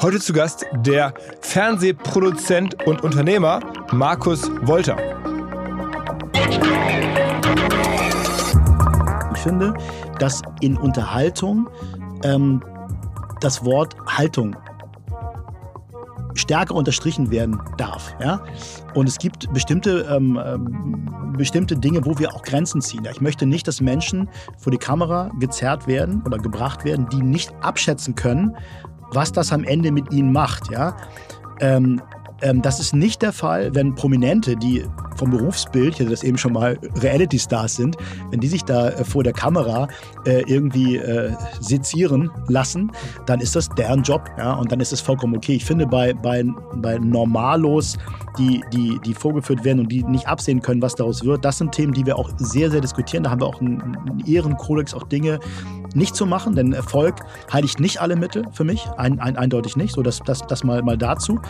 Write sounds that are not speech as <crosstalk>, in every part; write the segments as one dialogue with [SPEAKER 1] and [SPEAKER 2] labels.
[SPEAKER 1] Heute zu Gast der Fernsehproduzent und Unternehmer Markus Wolter.
[SPEAKER 2] Ich finde, dass in Unterhaltung ähm, das Wort Haltung stärker unterstrichen werden darf. Ja? Und es gibt bestimmte, ähm, ähm, bestimmte Dinge, wo wir auch Grenzen ziehen. Ich möchte nicht, dass Menschen vor die Kamera gezerrt werden oder gebracht werden, die nicht abschätzen können, was das am Ende mit ihnen macht. Ja? Ähm, ähm, das ist nicht der Fall, wenn Prominente, die vom Berufsbild, ich hatte das eben schon mal, Reality-Stars sind, wenn die sich da äh, vor der Kamera äh, irgendwie äh, sezieren lassen, dann ist das deren Job. Ja? Und dann ist es vollkommen okay. Ich finde, bei, bei, bei Normalos, die, die, die vorgeführt werden und die nicht absehen können, was daraus wird, das sind Themen, die wir auch sehr, sehr diskutieren. Da haben wir auch einen, Ehrenkodex, auch Dinge nicht zu machen, denn Erfolg heiligt nicht alle Mittel für mich, ein, ein, eindeutig nicht. So, das, das, das mal, mal dazu.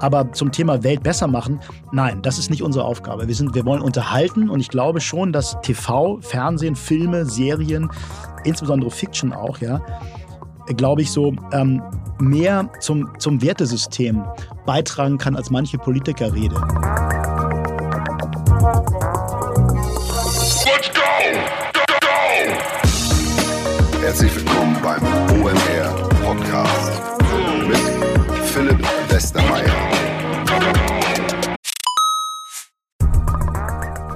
[SPEAKER 2] Aber zum Thema Welt besser machen, nein, das ist nicht unsere Aufgabe. Wir, sind, wir wollen unterhalten und ich glaube schon, dass TV, Fernsehen, Filme, Serien, insbesondere Fiction auch, ja, glaube ich, so ähm, mehr zum, zum Wertesystem beitragen kann, als manche Politikerrede.
[SPEAKER 3] Let's go! Go, go! Herzlich willkommen beim OMR Podcast mit Philipp Westermeier.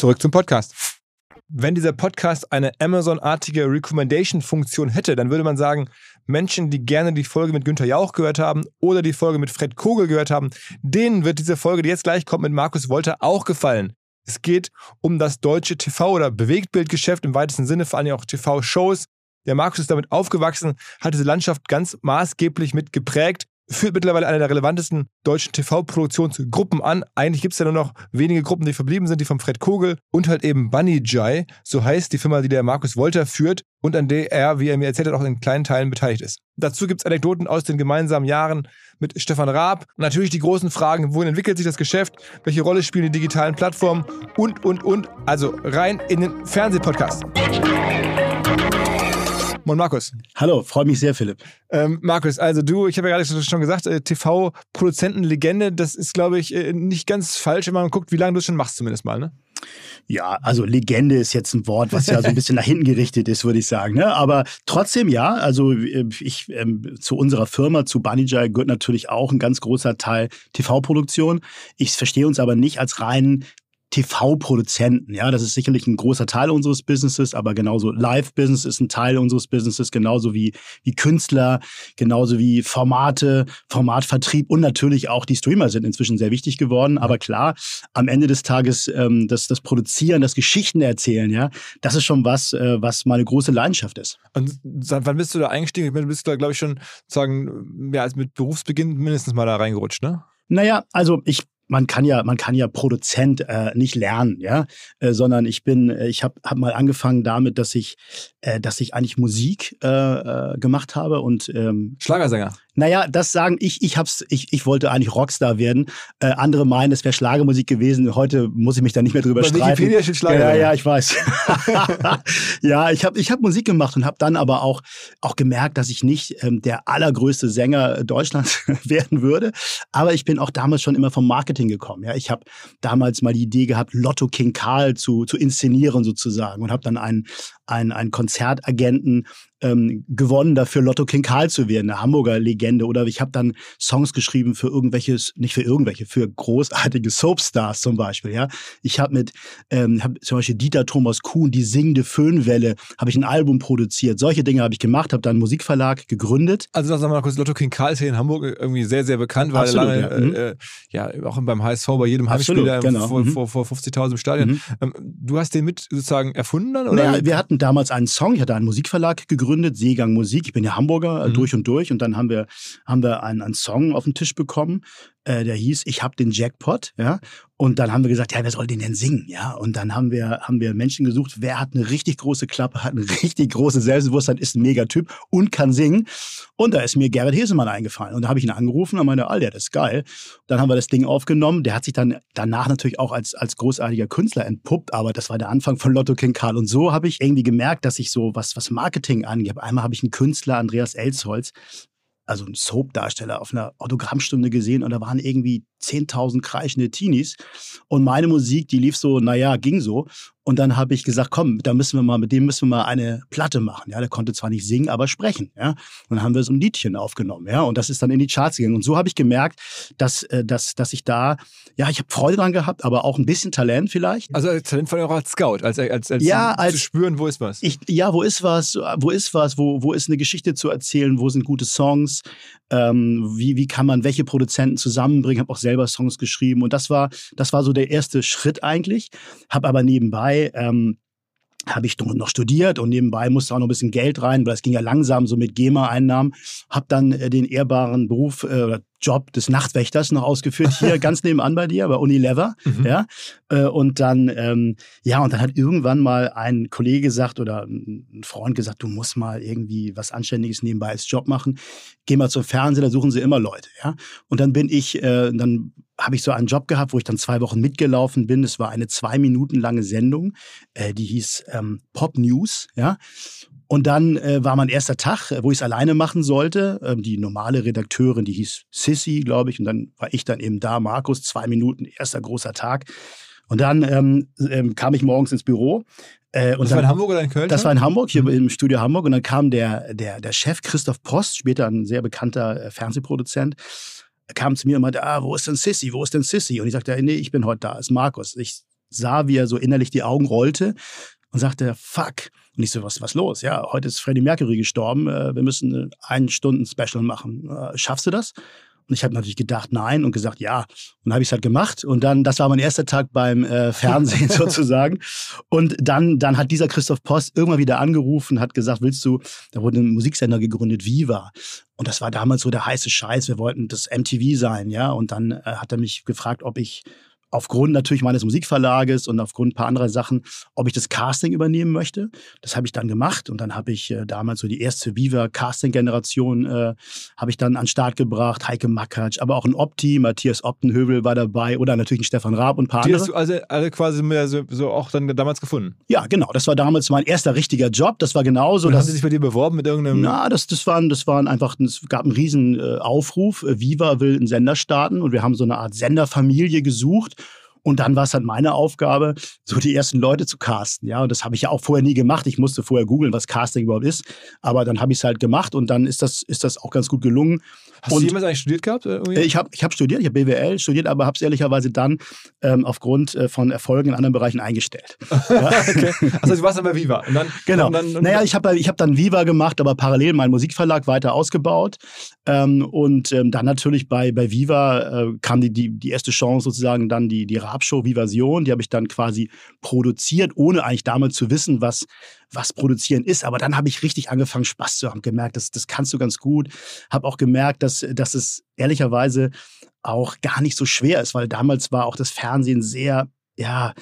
[SPEAKER 1] Zurück zum Podcast. Wenn dieser Podcast eine Amazon-artige Recommendation-Funktion hätte, dann würde man sagen, Menschen, die gerne die Folge mit Günther Jauch gehört haben oder die Folge mit Fred Kogel gehört haben, denen wird diese Folge, die jetzt gleich kommt, mit Markus Wolter auch gefallen. Es geht um das deutsche TV- oder Bewegtbildgeschäft im weitesten Sinne, vor allem auch TV-Shows. Der Markus ist damit aufgewachsen, hat diese Landschaft ganz maßgeblich mit geprägt führt mittlerweile eine der relevantesten deutschen TV-Produktionsgruppen an. Eigentlich gibt es ja nur noch wenige Gruppen, die verblieben sind, die vom Fred Kogel und halt eben Bunny Jai, so heißt die Firma, die der Markus Wolter führt und an der er, wie er mir erzählt hat, auch in kleinen Teilen beteiligt ist. Dazu gibt es Anekdoten aus den gemeinsamen Jahren mit Stefan Raab. Natürlich die großen Fragen, wohin entwickelt sich das Geschäft, welche Rolle spielen die digitalen Plattformen und, und, und. Also rein in den Fernsehpodcast. Moin Markus.
[SPEAKER 2] Hallo, freue mich sehr, Philipp.
[SPEAKER 1] Ähm, Markus, also du, ich habe ja gerade schon gesagt, äh, TV-Produzentenlegende, das ist, glaube ich, äh, nicht ganz falsch, wenn man guckt, wie lange du es schon machst, zumindest mal, ne?
[SPEAKER 2] Ja, also Legende ist jetzt ein Wort, was ja so ein bisschen nach hinten gerichtet ist, würde ich sagen. Ne? Aber trotzdem ja, also äh, ich ähm, zu unserer Firma, zu Banijay gehört natürlich auch ein ganz großer Teil TV-Produktion. Ich verstehe uns aber nicht als reinen TV-Produzenten. Ja, das ist sicherlich ein großer Teil unseres Businesses, aber genauso Live-Business ist ein Teil unseres Businesses, genauso wie, wie Künstler, genauso wie Formate, Formatvertrieb und natürlich auch die Streamer sind inzwischen sehr wichtig geworden. Aber klar, am Ende des Tages ähm, das, das Produzieren, das Geschichten erzählen, ja, das ist schon was, äh, was meine große Leidenschaft ist.
[SPEAKER 1] Und seit wann bist du da eingestiegen? Ich meine, du bist da, glaube ich, schon sagen, ja, mit Berufsbeginn mindestens mal da reingerutscht, ne?
[SPEAKER 2] Naja, also ich man kann ja, man kann ja Produzent äh, nicht lernen, ja, äh, sondern ich bin, äh, ich habe hab mal angefangen damit, dass ich, äh, dass ich eigentlich Musik äh, äh, gemacht habe und ähm,
[SPEAKER 1] Schlagersänger.
[SPEAKER 2] Naja, das sagen ich, ich hab's, ich, ich wollte eigentlich Rockstar werden. Äh, andere meinen, es wäre Schlagermusik gewesen. Heute muss ich mich da nicht mehr drüber
[SPEAKER 1] Bei
[SPEAKER 2] streiten.
[SPEAKER 1] Wikipedia steht Schlager.
[SPEAKER 2] Ja, ja, ich weiß. <laughs> ja, ich habe ich hab Musik gemacht und habe dann aber auch, auch gemerkt, dass ich nicht ähm, der allergrößte Sänger Deutschlands <laughs> werden würde. Aber ich bin auch damals schon immer vom Marketing gekommen. Ja, ich habe damals mal die Idee gehabt, Lotto King Karl zu, zu inszenieren sozusagen und habe dann einen, einen, einen Konzertagenten ähm, gewonnen, dafür Lotto King Karl zu werden, eine Hamburger Legende. Oder ich habe dann Songs geschrieben für irgendwelches, nicht für irgendwelche, für großartige Soapstars zum Beispiel. Ja, ich habe mit ähm, hab zum Beispiel Dieter Thomas Kuhn, die singende Föhnwelle, habe ich ein Album produziert. Solche Dinge habe ich gemacht, habe dann einen Musikverlag gegründet.
[SPEAKER 1] Also wir mal kurz, Lotto King Karl ist hier in Hamburg irgendwie sehr, sehr bekannt, weil
[SPEAKER 2] Absolut,
[SPEAKER 1] lange,
[SPEAKER 2] ja. Mhm.
[SPEAKER 1] äh, ja, auch beim HSV bei jedem
[SPEAKER 2] Absolut,
[SPEAKER 1] Heimspieler
[SPEAKER 2] genau.
[SPEAKER 1] vor,
[SPEAKER 2] Mhm.
[SPEAKER 1] vor, vor 50.000 im Stadion.
[SPEAKER 2] Mhm.
[SPEAKER 1] Ähm, du hast den mit sozusagen erfunden dann? Oder?
[SPEAKER 2] Naja, wir hatten damals einen Song, ich hatte einen Musikverlag gegründet, Seegang Musik. Ich bin ja Hamburger, äh,
[SPEAKER 1] Mhm.
[SPEAKER 2] durch und durch. Und dann haben wir, haben wir einen, einen Song auf den Tisch bekommen, äh, der hieß Ich hab den Jackpot, ja. Und dann haben wir gesagt, ja, wer soll den denn singen, ja. Und dann haben wir, haben wir Menschen gesucht, wer hat eine richtig große Klappe, hat eine <laughs> richtig große Selbstbewusstsein, ist ein Megatyp und kann singen. Und da ist mir Gerrit Hesemann eingefallen. Und da habe ich ihn angerufen und meinte, Alter, das ist geil. Dann haben wir das Ding aufgenommen. Der hat sich dann danach natürlich auch als, als großartiger Künstler entpuppt, aber das war der Anfang von Lotto King Karl. Und so habe ich irgendwie gemerkt, dass ich so, was, was Marketing angeht, einmal habe ich einen Künstler, Andreas Elsholz, also einen Soap-Darsteller auf einer Autogrammstunde gesehen und da waren irgendwie 10.000 kreischende Teenies und meine Musik, die lief so, naja, ging so. Und dann habe ich gesagt, komm, da müssen wir mal, mit dem müssen wir mal eine Platte machen. Ja, der konnte zwar nicht singen, aber sprechen. Ja, und dann haben wir so ein Liedchen aufgenommen. Ja, und das ist dann in die Charts gegangen. Und so habe ich gemerkt, dass, äh, dass, dass ich da, ja, ich habe Freude dran gehabt, aber auch ein bisschen Talent vielleicht.
[SPEAKER 1] Also als Talent von als Scout, als, als, als,
[SPEAKER 2] Ja,
[SPEAKER 1] zu
[SPEAKER 2] als-
[SPEAKER 1] spüren, wo ist was.
[SPEAKER 2] Ich, ja, wo ist was? Wo ist was? Wo, wo ist eine Geschichte zu erzählen? Wo sind gute Songs? Ähm, wie, wie kann man welche Produzenten zusammenbringen? Habe auch selber Songs geschrieben und das war, das war so der erste Schritt eigentlich. Habe aber nebenbei ähm, habe ich noch studiert und nebenbei musste auch noch ein bisschen Geld rein, weil es ging ja langsam so mit GEMA-Einnahmen. Habe dann äh, den ehrbaren Beruf äh, Job des Nachtwächters noch ausgeführt, hier <laughs> ganz nebenan bei dir, bei Unilever.
[SPEAKER 1] Mhm.
[SPEAKER 2] Ja, äh, und dann, ähm, ja, und dann hat irgendwann mal ein Kollege gesagt oder ein Freund gesagt, du musst mal irgendwie was Anständiges nebenbei als Job machen. Geh mal zum Fernsehen, da suchen sie immer Leute, ja. Und dann bin ich, äh, dann habe ich so einen Job gehabt, wo ich dann zwei Wochen mitgelaufen bin. Es war eine zwei Minuten lange Sendung, äh, die hieß ähm, Pop News, ja. Und dann äh, war mein erster Tag, äh, wo ich es alleine machen sollte. Ähm, die normale Redakteurin, die hieß Sissy, glaube ich. Und dann war ich dann eben da, Markus, zwei Minuten, erster großer Tag. Und dann ähm, ähm, kam ich morgens ins Büro. Äh,
[SPEAKER 1] das
[SPEAKER 2] dann,
[SPEAKER 1] war in Hamburg oder in Köln?
[SPEAKER 2] das war in Hamburg, hier
[SPEAKER 1] Mhm.
[SPEAKER 2] im Studio Hamburg. Und dann kam der, der, der Chef Christoph Post, später ein sehr bekannter äh, Fernsehproduzent, kam zu mir und meinte, ah, wo ist denn Sissy, wo ist denn Sissy? Und ich sagte, nee, ich bin heute da, ist Markus. Ich sah, wie er so innerlich die Augen rollte und sagte, fuck. Und ich so, was, was los? Ja, heute ist Freddie Mercury gestorben, äh, wir müssen äh, ein Stunden Special machen. Äh, schaffst du das? Und ich habe natürlich gedacht, nein und gesagt, ja. Und dann habe ich es halt gemacht. Und dann, das war mein erster Tag beim äh, Fernsehen <laughs> sozusagen. Und dann, dann hat dieser Christoph Post irgendwann wieder angerufen, hat gesagt, willst du, da wurde ein Musiksender gegründet, Viva. Und das war damals so der heiße Scheiß. Wir wollten das MTV sein, ja. Und dann äh, hat er mich gefragt, ob ich aufgrund natürlich meines Musikverlages und aufgrund ein paar anderer Sachen, ob ich das Casting übernehmen möchte. Das habe ich dann gemacht und dann habe ich äh, damals so die erste Viva Casting-Generation äh, habe ich dann an den Start gebracht. Heike Makatsch, aber auch ein Opti, Matthias Optenhövel war dabei oder natürlich ein Stefan Raab und ein paar
[SPEAKER 1] Die
[SPEAKER 2] andere.
[SPEAKER 1] hast du also alle quasi mehr so, so auch dann damals gefunden.
[SPEAKER 2] Ja, genau. Das war damals mein erster richtiger Job. Das war genauso.
[SPEAKER 1] Und haben
[SPEAKER 2] dass,
[SPEAKER 1] sie sich bei dir beworben mit irgendeinem.
[SPEAKER 2] na, das, das waren, das waren einfach, es gab einen riesen äh, Aufruf. Äh, Viva will einen Sender starten und wir haben so eine Art Senderfamilie gesucht. Und dann war es halt meine Aufgabe, so die ersten Leute zu casten. Ja, und das habe ich ja auch vorher nie gemacht. Ich musste vorher googeln, was Casting überhaupt ist. Aber dann habe ich es halt gemacht und dann ist das, ist das auch ganz gut gelungen.
[SPEAKER 1] Hast
[SPEAKER 2] und
[SPEAKER 1] du jemals eigentlich studiert gehabt? oder irgendwie?
[SPEAKER 2] Äh, Ich habe ich hab studiert, ich habe BWL studiert, aber habe es ehrlicherweise dann ähm, aufgrund äh, von Erfolgen in anderen Bereichen eingestellt. <laughs>
[SPEAKER 1] okay. Also du warst dann bei Viva. Und dann,
[SPEAKER 2] Genau.
[SPEAKER 1] Und dann, und
[SPEAKER 2] naja, ich habe ich hab dann Viva gemacht, aber parallel meinen Musikverlag weiter ausgebaut. Ähm, und ähm, dann natürlich bei, bei Viva äh, kam die, die, die erste Chance sozusagen dann die, die Rap-Show Vivasion. Die habe ich dann quasi produziert, ohne eigentlich damals zu wissen, was, was produzieren ist. Aber dann habe ich richtig angefangen, Spaß zu haben. Gemerkt, das, das kannst du ganz gut. Habe auch gemerkt, dass, dass es ehrlicherweise auch gar nicht so schwer ist, weil damals war auch das Fernsehen sehr, ja,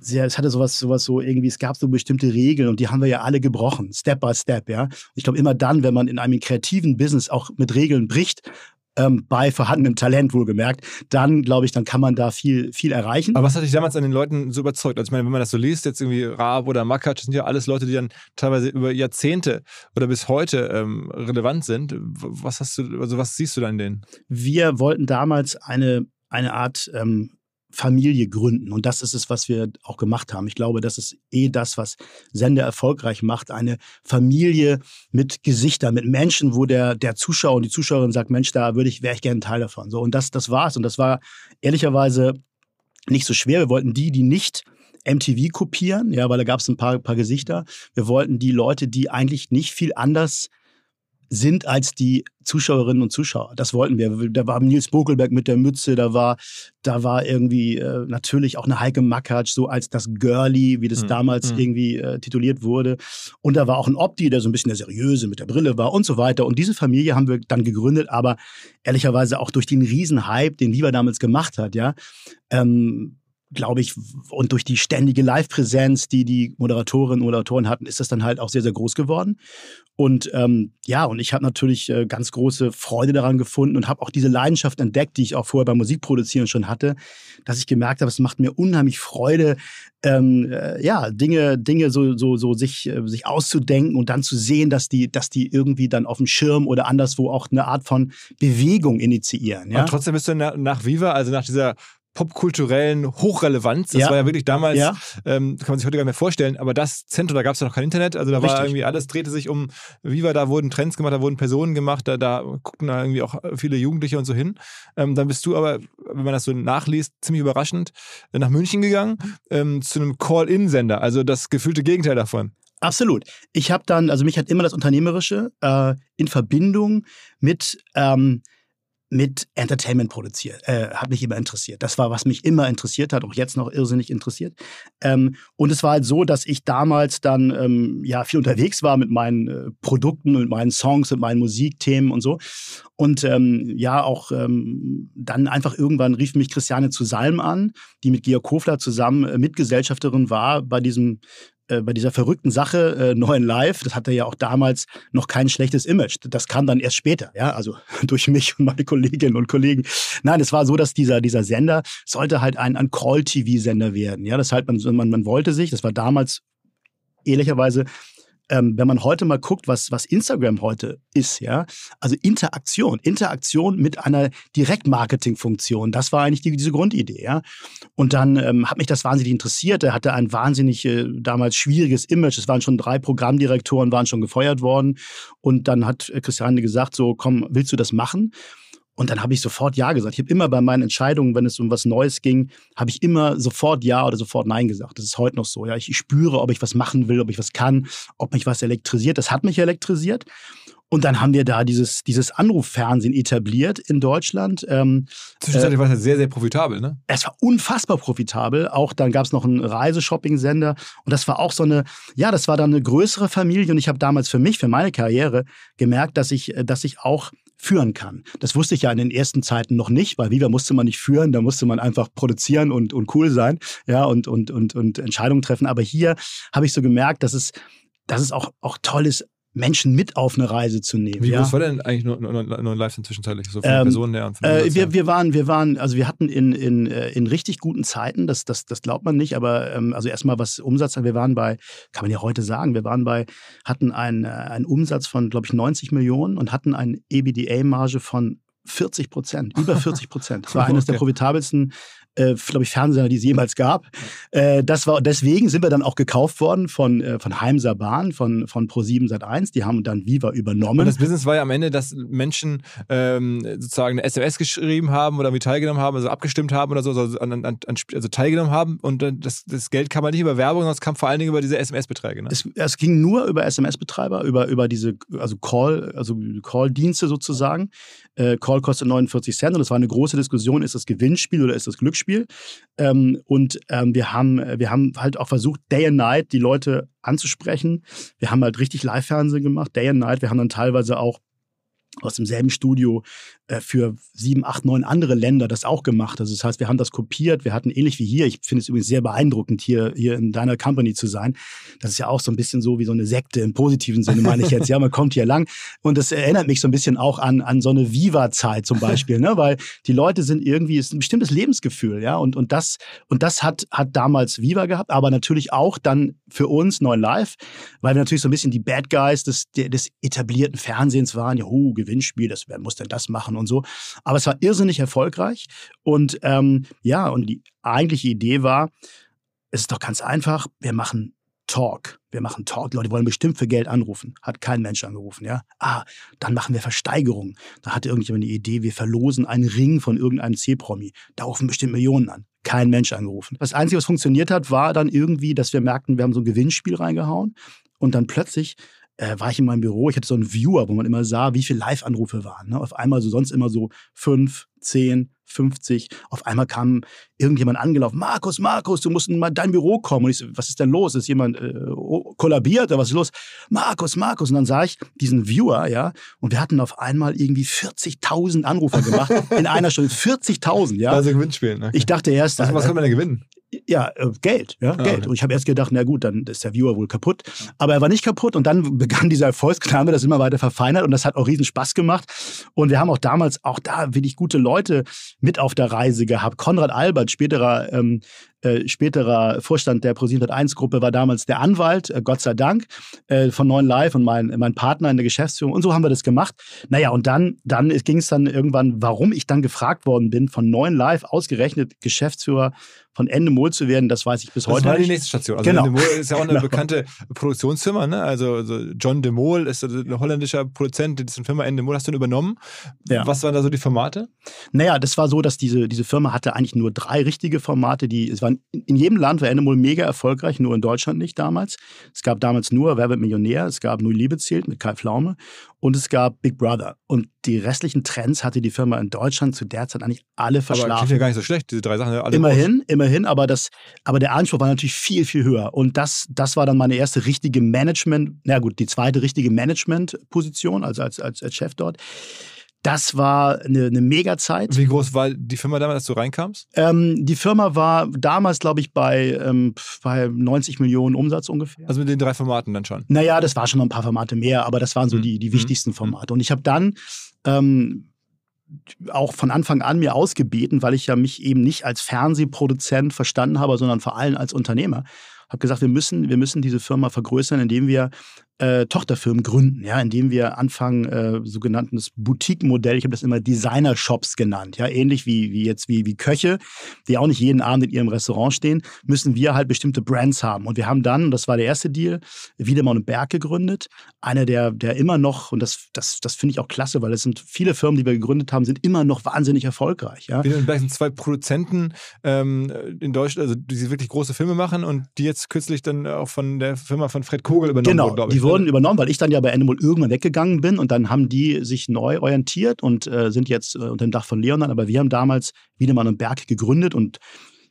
[SPEAKER 2] sehr, es hatte sowas, sowas so irgendwie, es gab so bestimmte Regeln und die haben wir ja alle gebrochen, Step by Step, ja. Ich glaube, immer dann, wenn man in einem kreativen Business auch mit Regeln bricht, ähm, bei vorhandenem Talent wohlgemerkt, dann glaube ich, dann kann man da viel, viel erreichen.
[SPEAKER 1] Aber was hat dich damals an den Leuten so überzeugt? Also ich meine, wenn man das so liest, jetzt irgendwie Raab oder Makac, das sind ja alles Leute, die dann teilweise über Jahrzehnte oder bis heute ähm, relevant sind. Was hast du, also was siehst du da in denen?
[SPEAKER 2] Wir wollten damals eine, eine Art ähm, Familie gründen. Und das ist es, was wir auch gemacht haben. Ich glaube, das ist eh das, was Sender erfolgreich macht. Eine Familie mit Gesichtern, mit Menschen, wo der, der Zuschauer und die Zuschauerin sagt, Mensch, da würde ich, wäre ich gerne Teil davon. So, und das, das war's. Und das war ehrlicherweise nicht so schwer. Wir wollten die, die nicht MTV kopieren, ja, weil da gab es ein paar, paar Gesichter. Wir wollten die Leute, die eigentlich nicht viel anders sind als die Zuschauerinnen und Zuschauer. Das wollten wir. Da war Nils Bokelberg mit der Mütze, da war, da war irgendwie äh, natürlich auch eine Heike Makatsch, so als das Girlie, wie das mhm. damals mhm. irgendwie äh, tituliert wurde. Und da war auch ein Opti, der so ein bisschen der Seriöse mit der Brille war und so weiter. Und diese Familie haben wir dann gegründet, aber ehrlicherweise auch durch den Riesenhype, den Viva damals gemacht hat, ja. Ähm, glaube ich, und durch die ständige Live-Präsenz, die die Moderatorinnen und Moderatoren hatten, ist das dann halt auch sehr, sehr groß geworden. Und ähm, ja, und ich habe natürlich äh, ganz große Freude daran gefunden und habe auch diese Leidenschaft entdeckt, die ich auch vorher beim Musikproduzieren schon hatte, dass ich gemerkt habe, es macht mir unheimlich Freude, ähm, äh, ja, Dinge, Dinge so, so, so sich, äh, sich auszudenken und dann zu sehen, dass die, dass die irgendwie dann auf dem Schirm oder anderswo auch eine Art von Bewegung initiieren. Ja?
[SPEAKER 1] Und trotzdem bist du nach, nach Viva, also nach dieser popkulturellen Hochrelevanz. Das ja. war ja wirklich damals, ja. ähm, kann man sich heute gar nicht mehr vorstellen, aber das Zentrum, da gab es ja noch kein Internet, also da Richtig. war irgendwie alles, drehte sich um Viva, da wurden Trends gemacht, da wurden Personen gemacht, da, da guckten da irgendwie auch viele Jugendliche und so hin. Ähm, dann bist du aber, wenn man das so nachliest, ziemlich überraschend nach München gegangen, ähm, zu einem Call-In-Sender, also das gefühlte Gegenteil davon.
[SPEAKER 2] Absolut. Ich habe dann, also mich hat immer das Unternehmerische äh, in Verbindung mit ähm, mit Entertainment produziert, äh, hat mich immer interessiert. Das war, was mich immer interessiert hat, auch jetzt noch irrsinnig interessiert. Ähm, und es war halt so, dass ich damals dann ähm, ja viel unterwegs war mit meinen äh, Produkten, mit meinen Songs, mit meinen Musikthemen und so. Und ähm, ja, auch ähm, dann einfach irgendwann rief mich Christiane zu Salm an, die mit Georg Kofler zusammen äh, Mitgesellschafterin war bei diesem äh, bei dieser verrückten Sache äh, Neuen Live, das hatte ja auch damals noch kein schlechtes Image. Das kam dann erst später, ja, also <laughs> durch mich und meine Kolleginnen und Kollegen. Nein, es war so, dass dieser, dieser Sender sollte halt ein, ein Call-TV-Sender werden. Ja, das halt, man, man, man wollte sich, das war damals ehrlicherweise ähm, wenn man heute mal guckt, was, was Instagram heute ist, ja, also Interaktion, Interaktion mit einer Direktmarketing-Funktion, das war eigentlich die, diese Grundidee, ja. Und dann ähm, hat mich das wahnsinnig interessiert. Er hatte ein wahnsinnig äh, damals schwieriges Image. Es waren schon drei Programmdirektoren, waren schon gefeuert worden. Und dann hat äh, Christiane gesagt, so, komm, willst du das machen? Und dann habe ich sofort Ja gesagt. Ich habe immer bei meinen Entscheidungen, wenn es um was Neues ging, habe ich immer sofort Ja oder sofort Nein gesagt. Das ist heute noch so. Ja, ich, spüre, ob ich was machen will, ob ich was kann, ob mich was elektrisiert. Das hat mich elektrisiert. Und dann haben wir da dieses, dieses Anruffernsehen etabliert in Deutschland. Ähm,
[SPEAKER 1] Zwischenzeitlich äh, war es sehr, sehr profitabel, ne?
[SPEAKER 2] Es war unfassbar profitabel. Auch dann gab es noch einen Reiseshopping-Sender. Und das war auch so eine, ja, das war dann eine größere Familie. Und ich habe damals für mich, für meine Karriere gemerkt, dass ich, dass ich auch führen kann. Das wusste ich ja in den ersten Zeiten noch nicht, weil Viva musste man nicht führen, da musste man einfach produzieren und, und cool sein, ja, und, und, und, und Entscheidungen treffen. Aber hier habe ich so gemerkt, dass es, dass es auch, auch toll ist, Menschen mit auf eine Reise zu nehmen.
[SPEAKER 1] Wie
[SPEAKER 2] ja?
[SPEAKER 1] groß war denn eigentlich nur, nur, nur live zwischenzeitlich? So viele ähm, Personen her?
[SPEAKER 2] Äh, wir, wir, waren, wir waren, also wir hatten in, in, äh, in richtig guten Zeiten, das, das, das glaubt man nicht, aber ähm, also erstmal was Umsatz, wir waren bei, kann man ja heute sagen, wir waren bei, hatten einen, äh, einen Umsatz von, glaube ich, 90 Millionen und hatten eine EBITDA-Marge von 40 Prozent, über 40 Prozent. Das war <laughs> eines okay. der profitabelsten äh, glaube ich, Fernseher, die es jemals gab. Äh, das war, deswegen sind wir dann auch gekauft worden von, äh, von Heimser Bahn, von, von Pro7 Sat1. Die haben dann Viva übernommen. Und
[SPEAKER 1] das Business war ja am Ende, dass Menschen ähm, sozusagen eine SMS geschrieben haben oder mit teilgenommen haben, also abgestimmt haben oder so, also, an, an, also teilgenommen haben. Und das, das Geld kam halt nicht über Werbung, sondern es kam vor allen Dingen über diese SMS-Beträge. Ne?
[SPEAKER 2] Es, es, ging nur über SMS-Betreiber, über, über diese also Call, also Call-Dienste sozusagen. Äh, Call kostet 49 Cent und es war eine große Diskussion, ist das Gewinnspiel oder ist das Glücksspiel? Glücksspiel. Ähm, und ähm, wir, haben, wir haben halt auch versucht, Day and Night die Leute anzusprechen. Wir haben halt richtig Live-Fernsehen gemacht, Day and Night. Wir haben dann teilweise auch aus demselben Studio äh, für sieben, acht, neun andere Länder das auch gemacht. Also das heißt, wir haben das kopiert. Wir hatten ähnlich wie hier. Ich finde es übrigens sehr beeindruckend, hier, hier in deiner Company zu sein. Das ist ja auch so ein bisschen so wie so eine Sekte im positiven Sinne, meine ich jetzt. Ja, man kommt hier lang. Und das erinnert mich so ein bisschen auch an, an so eine Viva-Zeit zum Beispiel, ne? weil die Leute sind irgendwie, es ist ein bestimmtes Lebensgefühl, ja. Und, und das, und das hat, hat damals Viva gehabt, aber natürlich auch dann für uns Neuen Live, weil wir natürlich so ein bisschen die Bad Guys des, des etablierten Fernsehens waren. Ja, oh, Gewinnspiel, das, wer muss denn das machen und so. Aber es war irrsinnig erfolgreich. Und ähm, ja, und die eigentliche Idee war, es ist doch ganz einfach, wir machen Talk. Wir machen Talk. Die Leute wollen bestimmt für Geld anrufen. Hat kein Mensch angerufen, ja. Ah, dann machen wir Versteigerungen. Da hatte irgendjemand eine Idee, wir verlosen einen Ring von irgendeinem C-Promi. Da rufen bestimmt Millionen an. Kein Mensch angerufen. Das Einzige, was funktioniert hat, war dann irgendwie, dass wir merkten, wir haben so ein Gewinnspiel reingehauen. Und dann plötzlich äh, war ich in meinem Büro, ich hatte so einen Viewer, wo man immer sah, wie viele Live-Anrufe waren. Ne? Auf einmal so sonst immer so fünf, zehn, 50. Auf einmal kam irgendjemand angelaufen. Markus, Markus, du musst mal in dein Büro kommen. Und ich so, was ist denn los? Ist jemand äh, kollabiert oder was ist los? Markus, Markus. Und dann sah ich diesen Viewer, ja, und wir hatten auf einmal irgendwie 40.000 Anrufer gemacht <laughs> in einer Stunde. 40.000, ja.
[SPEAKER 1] Also Gewinnspielen. Okay.
[SPEAKER 2] Ich dachte erst.
[SPEAKER 1] Was, was kann man denn gewinnen?
[SPEAKER 2] Ja, äh, Geld, ja, ah, Geld. Und ich habe erst gedacht, na gut, dann ist der Viewer wohl kaputt. Aber er war nicht kaputt und dann <laughs> begann dieser Erfolgskname, das immer weiter verfeinert und das hat auch riesen Spaß gemacht. Und wir haben auch damals auch da wirklich gute Leute mit auf der Reise gehabt. Konrad Albert, späterer ähm, äh, späterer Vorstand der Pro701-Gruppe war damals der Anwalt, äh, Gott sei Dank, äh, von Neuen Live und mein, mein Partner in der Geschäftsführung. Und so haben wir das gemacht. Naja, und dann, dann ging es dann irgendwann, warum ich dann gefragt worden bin, von Neuen Live ausgerechnet Geschäftsführer von Endemol zu werden, das weiß ich bis
[SPEAKER 1] das
[SPEAKER 2] heute.
[SPEAKER 1] Das war
[SPEAKER 2] die
[SPEAKER 1] nächste Station. Also genau. Endemol ist ja auch eine <laughs> genau. bekannte Produktionsfirma, ne? Also, also John DeMol ist ein holländischer Produzent, dessen Firma Endemol hast du übernommen. Ja. Was waren da so die Formate?
[SPEAKER 2] Naja, das war so, dass diese, diese Firma hatte eigentlich nur drei richtige Formate, die, es waren in jedem Land war Endemol mega erfolgreich, nur in Deutschland nicht damals. Es gab damals nur Wer wird Millionär, es gab nur Liebe zählt mit Kai Pflaume und es gab Big Brother. Und die restlichen Trends hatte die Firma in Deutschland zu der Zeit eigentlich alle verschlafen. Aber
[SPEAKER 1] klingt ja gar nicht so schlecht, diese drei Sachen.
[SPEAKER 2] Alle immerhin, groß. immerhin, aber, das, aber der Anspruch war natürlich viel, viel höher. Und das, das war dann meine erste richtige Management, na gut, die zweite richtige Management-Position, also als, als, als Chef dort. Das war eine, eine Mega-Zeit.
[SPEAKER 1] Wie groß war die Firma damals, als du reinkamst?
[SPEAKER 2] Ähm, die Firma war damals, glaube ich, bei, ähm, bei 90 Millionen Umsatz ungefähr.
[SPEAKER 1] Also mit den drei Formaten dann schon?
[SPEAKER 2] Naja, das war schon noch ein paar Formate mehr, aber das waren so mhm. die, die mhm. wichtigsten Formate. Und ich habe dann ähm, auch von Anfang an mir ausgebeten, weil ich ja mich eben nicht als Fernsehproduzent verstanden habe, sondern vor allem als Unternehmer. Habe gesagt, wir müssen, wir müssen diese Firma vergrößern, indem wir äh, Tochterfirmen gründen, ja, indem wir anfangen, äh, sogenanntes Boutique-Modell, ich habe das immer Designer-Shops genannt, ja, ähnlich wie, wie jetzt wie, wie Köche, die auch nicht jeden Abend in ihrem Restaurant stehen, müssen wir halt bestimmte Brands haben. Und wir haben dann, das war der erste Deal, Wiedemann und Berg gegründet. Einer, der, der immer noch, und das, das, das finde ich auch klasse, weil es sind viele Firmen, die wir gegründet haben, sind immer noch wahnsinnig erfolgreich. Ja.
[SPEAKER 1] Wiedemann und Berg sind zwei Produzenten ähm, in Deutschland, also die wirklich große Filme machen und die jetzt kürzlich dann auch von der Firma von Fred Kogel übernommen
[SPEAKER 2] genau,
[SPEAKER 1] wurden, glaube
[SPEAKER 2] ich. Die wurden übernommen, weil ich dann ja bei Animal irgendwann weggegangen bin und dann haben die sich neu orientiert und äh, sind jetzt äh, unter dem Dach von Leonan. Aber wir haben damals Wiedemann und Berg gegründet und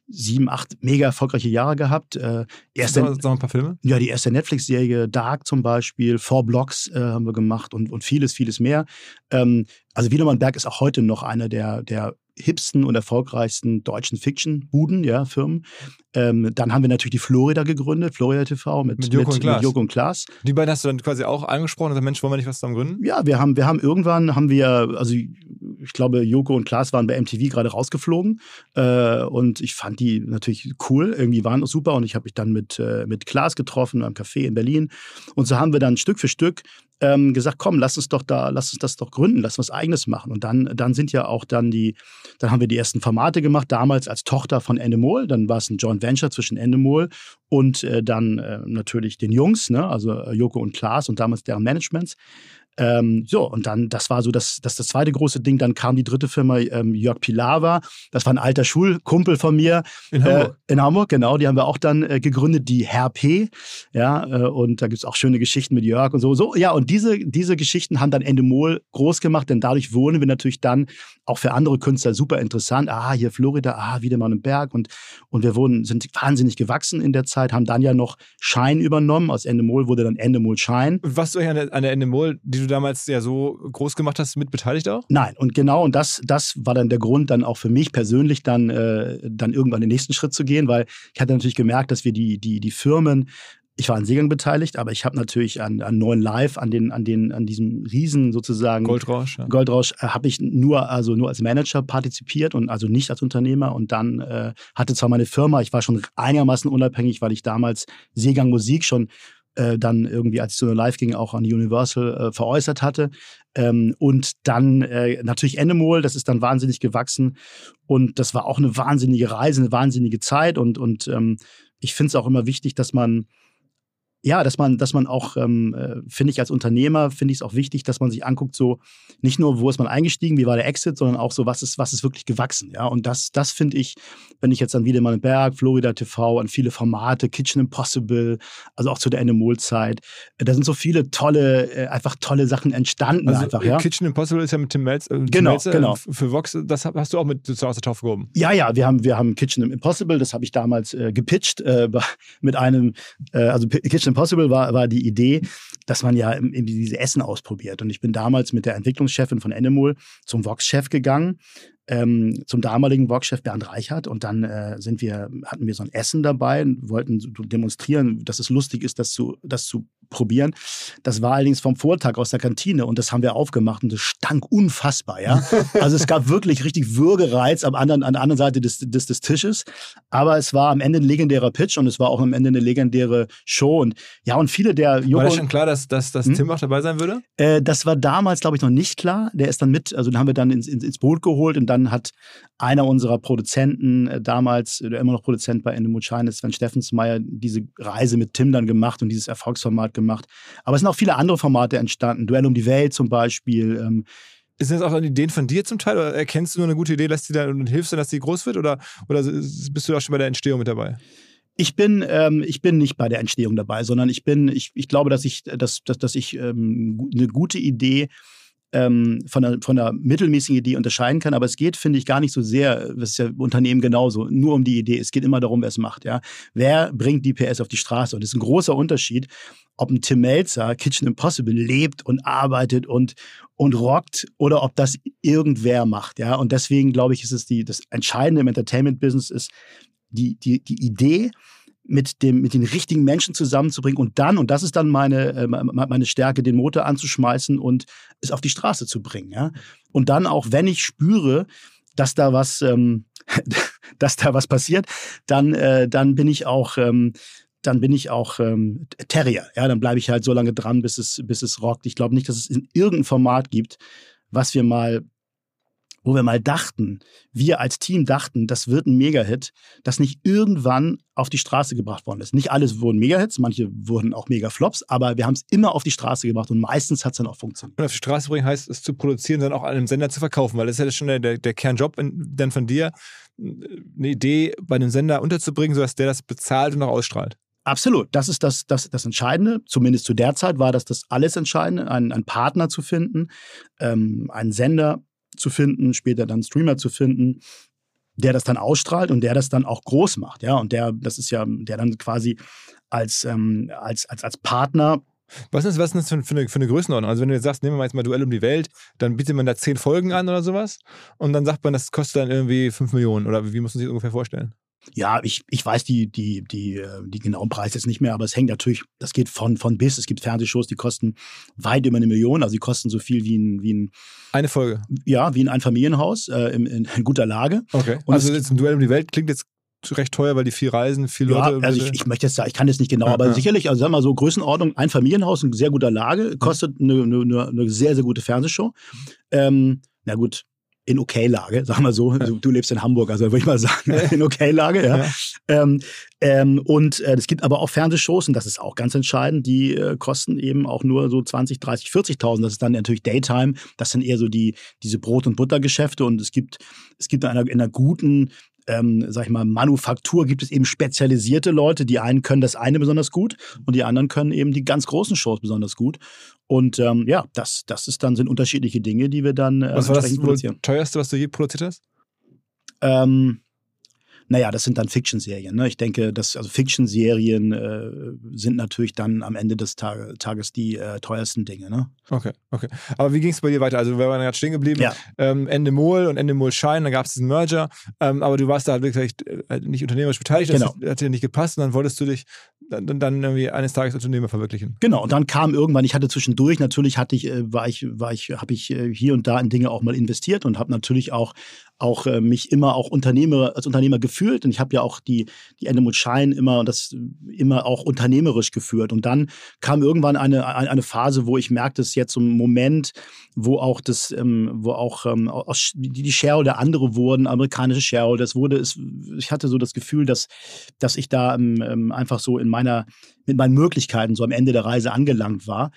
[SPEAKER 2] sieben, acht mega erfolgreiche Jahre gehabt. Äh,
[SPEAKER 1] erste, Sag mal ein paar Filme?
[SPEAKER 2] Ja, die erste Netflix-Serie Dark zum Beispiel, Four Blocks äh, haben wir gemacht und, und vieles, vieles mehr. Ähm, also Wiedemann Berg ist auch heute noch einer der, der hipsten und erfolgreichsten deutschen Fiction-Buden, ja, Firmen. Ähm, dann haben wir natürlich die Florida gegründet, Florida TV mit,
[SPEAKER 1] mit, Joko, mit, und
[SPEAKER 2] mit Joko, und Klaas.
[SPEAKER 1] Die beiden hast du dann quasi auch angesprochen und gesagt, Mensch, wollen wir nicht was zusammen gründen?
[SPEAKER 2] Ja, wir haben, wir haben irgendwann, haben wir, also ich glaube, Joko und Klaas waren bei MTV gerade rausgeflogen äh, und ich fand die natürlich cool, irgendwie waren super und ich habe mich dann mit, äh, mit Klaas getroffen am Café in Berlin und so haben wir dann Stück für Stück ähm, gesagt, komm, lass uns doch da, lass uns das doch gründen, lass uns was Eigenes machen. Und dann, dann sind ja auch dann die, dann haben wir die ersten Formate gemacht, damals als Tochter von Endemol. Dann war es ein Joint Venture zwischen Endemol und äh, dann äh, natürlich den Jungs, ne? also äh, Joko und Klaas und damals deren Managements. Ähm, so, und dann, das war so das, das, das zweite große Ding. Dann kam die dritte Firma, ähm, Jörg Pilawa. Das war ein alter Schulkumpel von mir.
[SPEAKER 1] In Hamburg.
[SPEAKER 2] Äh, in Hamburg, genau. Die haben wir auch dann äh, gegründet, die Herr P. Ja, äh, und da gibt es auch schöne Geschichten mit Jörg und so. so. Ja, und diese, diese Geschichten haben dann Endemol groß gemacht, denn dadurch wurden wir natürlich dann auch für andere Künstler super interessant. Ah, hier Florida, ah, wieder mal im Berg. Und, und wir wurden, sind wahnsinnig gewachsen in der Zeit, haben dann ja noch Schein übernommen. Aus Endemol wurde dann Endemol Schein.
[SPEAKER 1] Was du an der, an der Endemol, die du damals ja so groß gemacht hast, mit beteiligt auch?
[SPEAKER 2] Nein, und genau, und das, das war dann der Grund, dann auch für mich persönlich dann, äh, dann irgendwann den nächsten Schritt zu gehen, weil ich hatte natürlich gemerkt, dass wir die, die, die Firmen ich war an Seegang beteiligt, aber ich habe natürlich an, an neuen Live, an den, an den, an diesem Riesen sozusagen
[SPEAKER 1] Goldrausch, ja.
[SPEAKER 2] Goldrausch äh, habe ich nur, also nur als Manager partizipiert und also nicht als Unternehmer. Und dann äh, hatte zwar meine Firma, ich war schon einigermaßen unabhängig, weil ich damals Seegang Musik schon äh, dann irgendwie, als ich zu einer Live ging, auch an Universal äh, veräußert hatte. Ähm, und dann äh, natürlich Endemol, das ist dann wahnsinnig gewachsen. Und das war auch eine wahnsinnige Reise, eine wahnsinnige Zeit. Und, und ähm, ich finde es auch immer wichtig, dass man ja, dass man, dass man auch, ähm, äh, finde ich als Unternehmer, finde ich es auch wichtig, dass man sich anguckt, so nicht nur, wo ist man eingestiegen, wie war der Exit, sondern auch so, was ist, was ist wirklich gewachsen. Ja, und das, das finde ich, wenn ich jetzt an Wiedemann Berg, Florida TV, an viele Formate, Kitchen Impossible, also auch zu der Endemol-Zeit, äh, da sind so viele tolle, äh, einfach tolle Sachen entstanden.
[SPEAKER 1] Also
[SPEAKER 2] einfach, ja?
[SPEAKER 1] Kitchen Impossible ist ja mit Tim Melz, äh,
[SPEAKER 2] Genau,
[SPEAKER 1] Melzer,
[SPEAKER 2] genau.
[SPEAKER 1] äh, für Vox, das hast du auch mit zu aus der Taufe gehoben.
[SPEAKER 2] Ja, ja, wir haben, wir haben Kitchen Impossible, das habe ich damals äh, gepitcht äh, mit einem, äh, also P- Impossible war, war die Idee, dass man ja diese Essen ausprobiert. Und ich bin damals mit der Entwicklungschefin von Endemol zum Vox-Chef gegangen, ähm, zum damaligen Vox-Chef Bernd Reichert. Und dann äh, sind wir, hatten wir so ein Essen dabei und wollten demonstrieren, dass es lustig ist, das zu, das zu probieren. Das war allerdings vom Vortag aus der Kantine und das haben wir aufgemacht und das stank unfassbar, ja. <laughs> Also es gab wirklich richtig Würgereiz am anderen, an der anderen Seite des, des, des Tisches. Aber es war am Ende ein legendärer Pitch und es war auch am Ende eine legendäre Show. Und ja, und viele der
[SPEAKER 1] War
[SPEAKER 2] Joko,
[SPEAKER 1] das schon klar, dass, dass, dass
[SPEAKER 2] Hm?
[SPEAKER 1] Tim auch dabei sein würde?
[SPEAKER 2] äh, das war damals, glaube ich, noch nicht klar. Der ist dann mit, also den haben wir dann ins, ins, ins Boot geholt und dann hat einer unserer Produzenten äh, damals, der immer noch Produzent bei Endemut Schein ist, Sven Steffensmeier, diese Reise mit Tim dann gemacht und dieses Erfolgsformat gemacht. Aber es sind auch viele andere Formate entstanden. Duell um die Welt zum Beispiel. Ähm,
[SPEAKER 1] Sind das auch Ideen von dir zum Teil? Oder erkennst du nur eine gute Idee, lässt die dann und hilfst dann, dass die groß wird? Oder, oder bist du da schon bei der Entstehung mit dabei?
[SPEAKER 2] Ich bin, ähm, ich bin nicht bei der Entstehung dabei, sondern ich bin, ich, ich glaube, dass ich, dass, dass, dass ich ähm, eine gute Idee ähm, von, einer, von einer mittelmäßigen Idee unterscheiden kann. Aber es geht, finde ich, gar nicht so sehr, das ist ja Unternehmen genauso, nur um die Idee. Es geht immer darum, wer es macht. Ja? Wer bringt die PS auf die Straße? Und das ist ein großer Unterschied, ob ein Tim Melzer Kitchen Impossible lebt und arbeitet und, und rockt oder ob das irgendwer macht. Ja? Und deswegen glaube ich, ist es die, das Entscheidende im Entertainment-Business ist, die, die, die Idee, mit, dem, mit den richtigen Menschen zusammenzubringen und dann, und das ist dann meine, äh, meine Stärke, den Motor anzuschmeißen und es auf die Straße zu bringen. Ja? Und dann auch, wenn ich spüre, dass da was, ähm, <laughs> dass da was passiert, dann, äh, dann bin ich auch, ähm, dann bin ich auch ähm, Terrier. Ja, dann bleibe ich halt so lange dran, bis es, bis es rockt. Ich glaube nicht, dass es in irgendein Format gibt, was wir mal wo wir mal dachten, wir als Team dachten, das wird ein Mega-Hit, das nicht irgendwann auf die Straße gebracht worden ist. Nicht alles wurden Mega-Hits, manche wurden auch Mega-Flops, aber wir haben es immer auf die Straße gebracht und meistens hat es dann auch funktioniert.
[SPEAKER 1] Und auf die Straße bringen heißt es zu produzieren, dann auch an einem Sender zu verkaufen, weil das ist ja schon der, der, der Kernjob in, dann von dir, eine Idee bei einem Sender unterzubringen, sodass der das bezahlt und auch ausstrahlt.
[SPEAKER 2] Absolut, das ist das, das, das Entscheidende. Zumindest zu der Zeit war das das alles Entscheidende, einen, einen Partner zu finden, ähm, einen Sender zu finden, später dann Streamer zu finden, der das dann ausstrahlt und der das dann auch groß macht, ja. Und der, das ist ja, der dann quasi als, ähm, als, als, als Partner
[SPEAKER 1] Was ist, was ist das für, eine, für eine Größenordnung? Also wenn du jetzt sagst, nehmen wir jetzt mal Duell um die Welt, dann bietet man da zehn Folgen an oder sowas und dann sagt man, das kostet dann irgendwie fünf Millionen oder wie muss man sich das ungefähr vorstellen?
[SPEAKER 2] Ja, ich, ich weiß die, die, die, äh, die genauen Preise jetzt nicht mehr, aber es hängt natürlich, das geht von, von bis. Es gibt Fernsehshows, die kosten weit über eine Million, also die kosten so viel wie ein, wie ein,
[SPEAKER 1] Eine Folge.
[SPEAKER 2] ja, wie ein Einfamilienhaus äh, in, in, guter Lage.
[SPEAKER 1] Okay.
[SPEAKER 2] Und
[SPEAKER 1] also jetzt ein Duell um die Welt klingt jetzt recht teuer, weil die viel reisen, viel
[SPEAKER 2] Ja,
[SPEAKER 1] Leute.
[SPEAKER 2] also ich, ich möchte jetzt sagen, ich kann das nicht genau,
[SPEAKER 1] Ja,
[SPEAKER 2] aber
[SPEAKER 1] ja.
[SPEAKER 2] sicherlich, also sagen wir mal so, Größenordnung, ein Familienhaus in sehr guter Lage, kostet eine, eine, eine sehr, sehr gute Fernsehshow. Ähm, na gut, in okay Lage, <laughs> sagen wir so. Du, du lebst in Hamburg, also würde ich mal sagen, in okay Lage, ja.
[SPEAKER 1] Ja.
[SPEAKER 2] Ähm, ähm, und äh, es gibt aber auch Fernsehshows, und das ist auch ganz entscheidend, die äh, kosten eben auch nur so 20, 30, 40.000. Das ist dann natürlich Daytime. Das sind eher so die, diese Brot- und Buttergeschäfte. Und es gibt, es gibt in einer, in einer guten, ähm, sag ich mal, Manufaktur gibt es eben spezialisierte Leute. Die einen können das eine besonders gut und die anderen können eben die ganz großen Shows besonders gut. Und ähm, ja, das, das ist dann sind unterschiedliche Dinge, die wir dann äh,
[SPEAKER 1] was war das
[SPEAKER 2] produzieren.
[SPEAKER 1] teuerste, was du je produziert hast?
[SPEAKER 2] Ähm, Naja, das sind dann Fiction-Serien. Ne? Ich denke, dass also Fiction-Serien äh, sind natürlich dann am Ende des Tage, Tages die äh, teuersten Dinge. Ne?
[SPEAKER 1] Okay, okay. Aber wie ging es bei dir weiter? Also wir waren gerade stehen geblieben.
[SPEAKER 2] Ja.
[SPEAKER 1] Ähm, Ende Mol und Ende Mol Schein, dann gab es diesen Merger. Ähm, aber du warst da halt wirklich äh, nicht unternehmerisch beteiligt. Das
[SPEAKER 2] Genau.
[SPEAKER 1] hat dir nicht gepasst und dann wolltest du dich dann, dann irgendwie eines Tages Unternehmer verwirklichen.
[SPEAKER 2] Genau, und dann kam irgendwann, ich hatte zwischendurch, natürlich hatte ich, äh, war ich, war ich, habe ich äh, hier und da in Dinge auch mal investiert und habe natürlich auch, auch äh, mich immer auch Unternehmer, als Unternehmer gefühlt. Und ich habe ja auch die, die Endemut Schein immer und das immer auch unternehmerisch geführt. Und dann kam irgendwann eine, eine Phase, wo ich merkte, es ist jetzt so ein Moment, wo auch das, ähm, wo auch ähm, die Shareholder andere wurden, amerikanische Shareholder. Es wurde, es, ich hatte so das Gefühl, dass, dass ich da ähm, ähm, einfach so in meiner, mit meinen Möglichkeiten so am Ende der Reise angelangt war.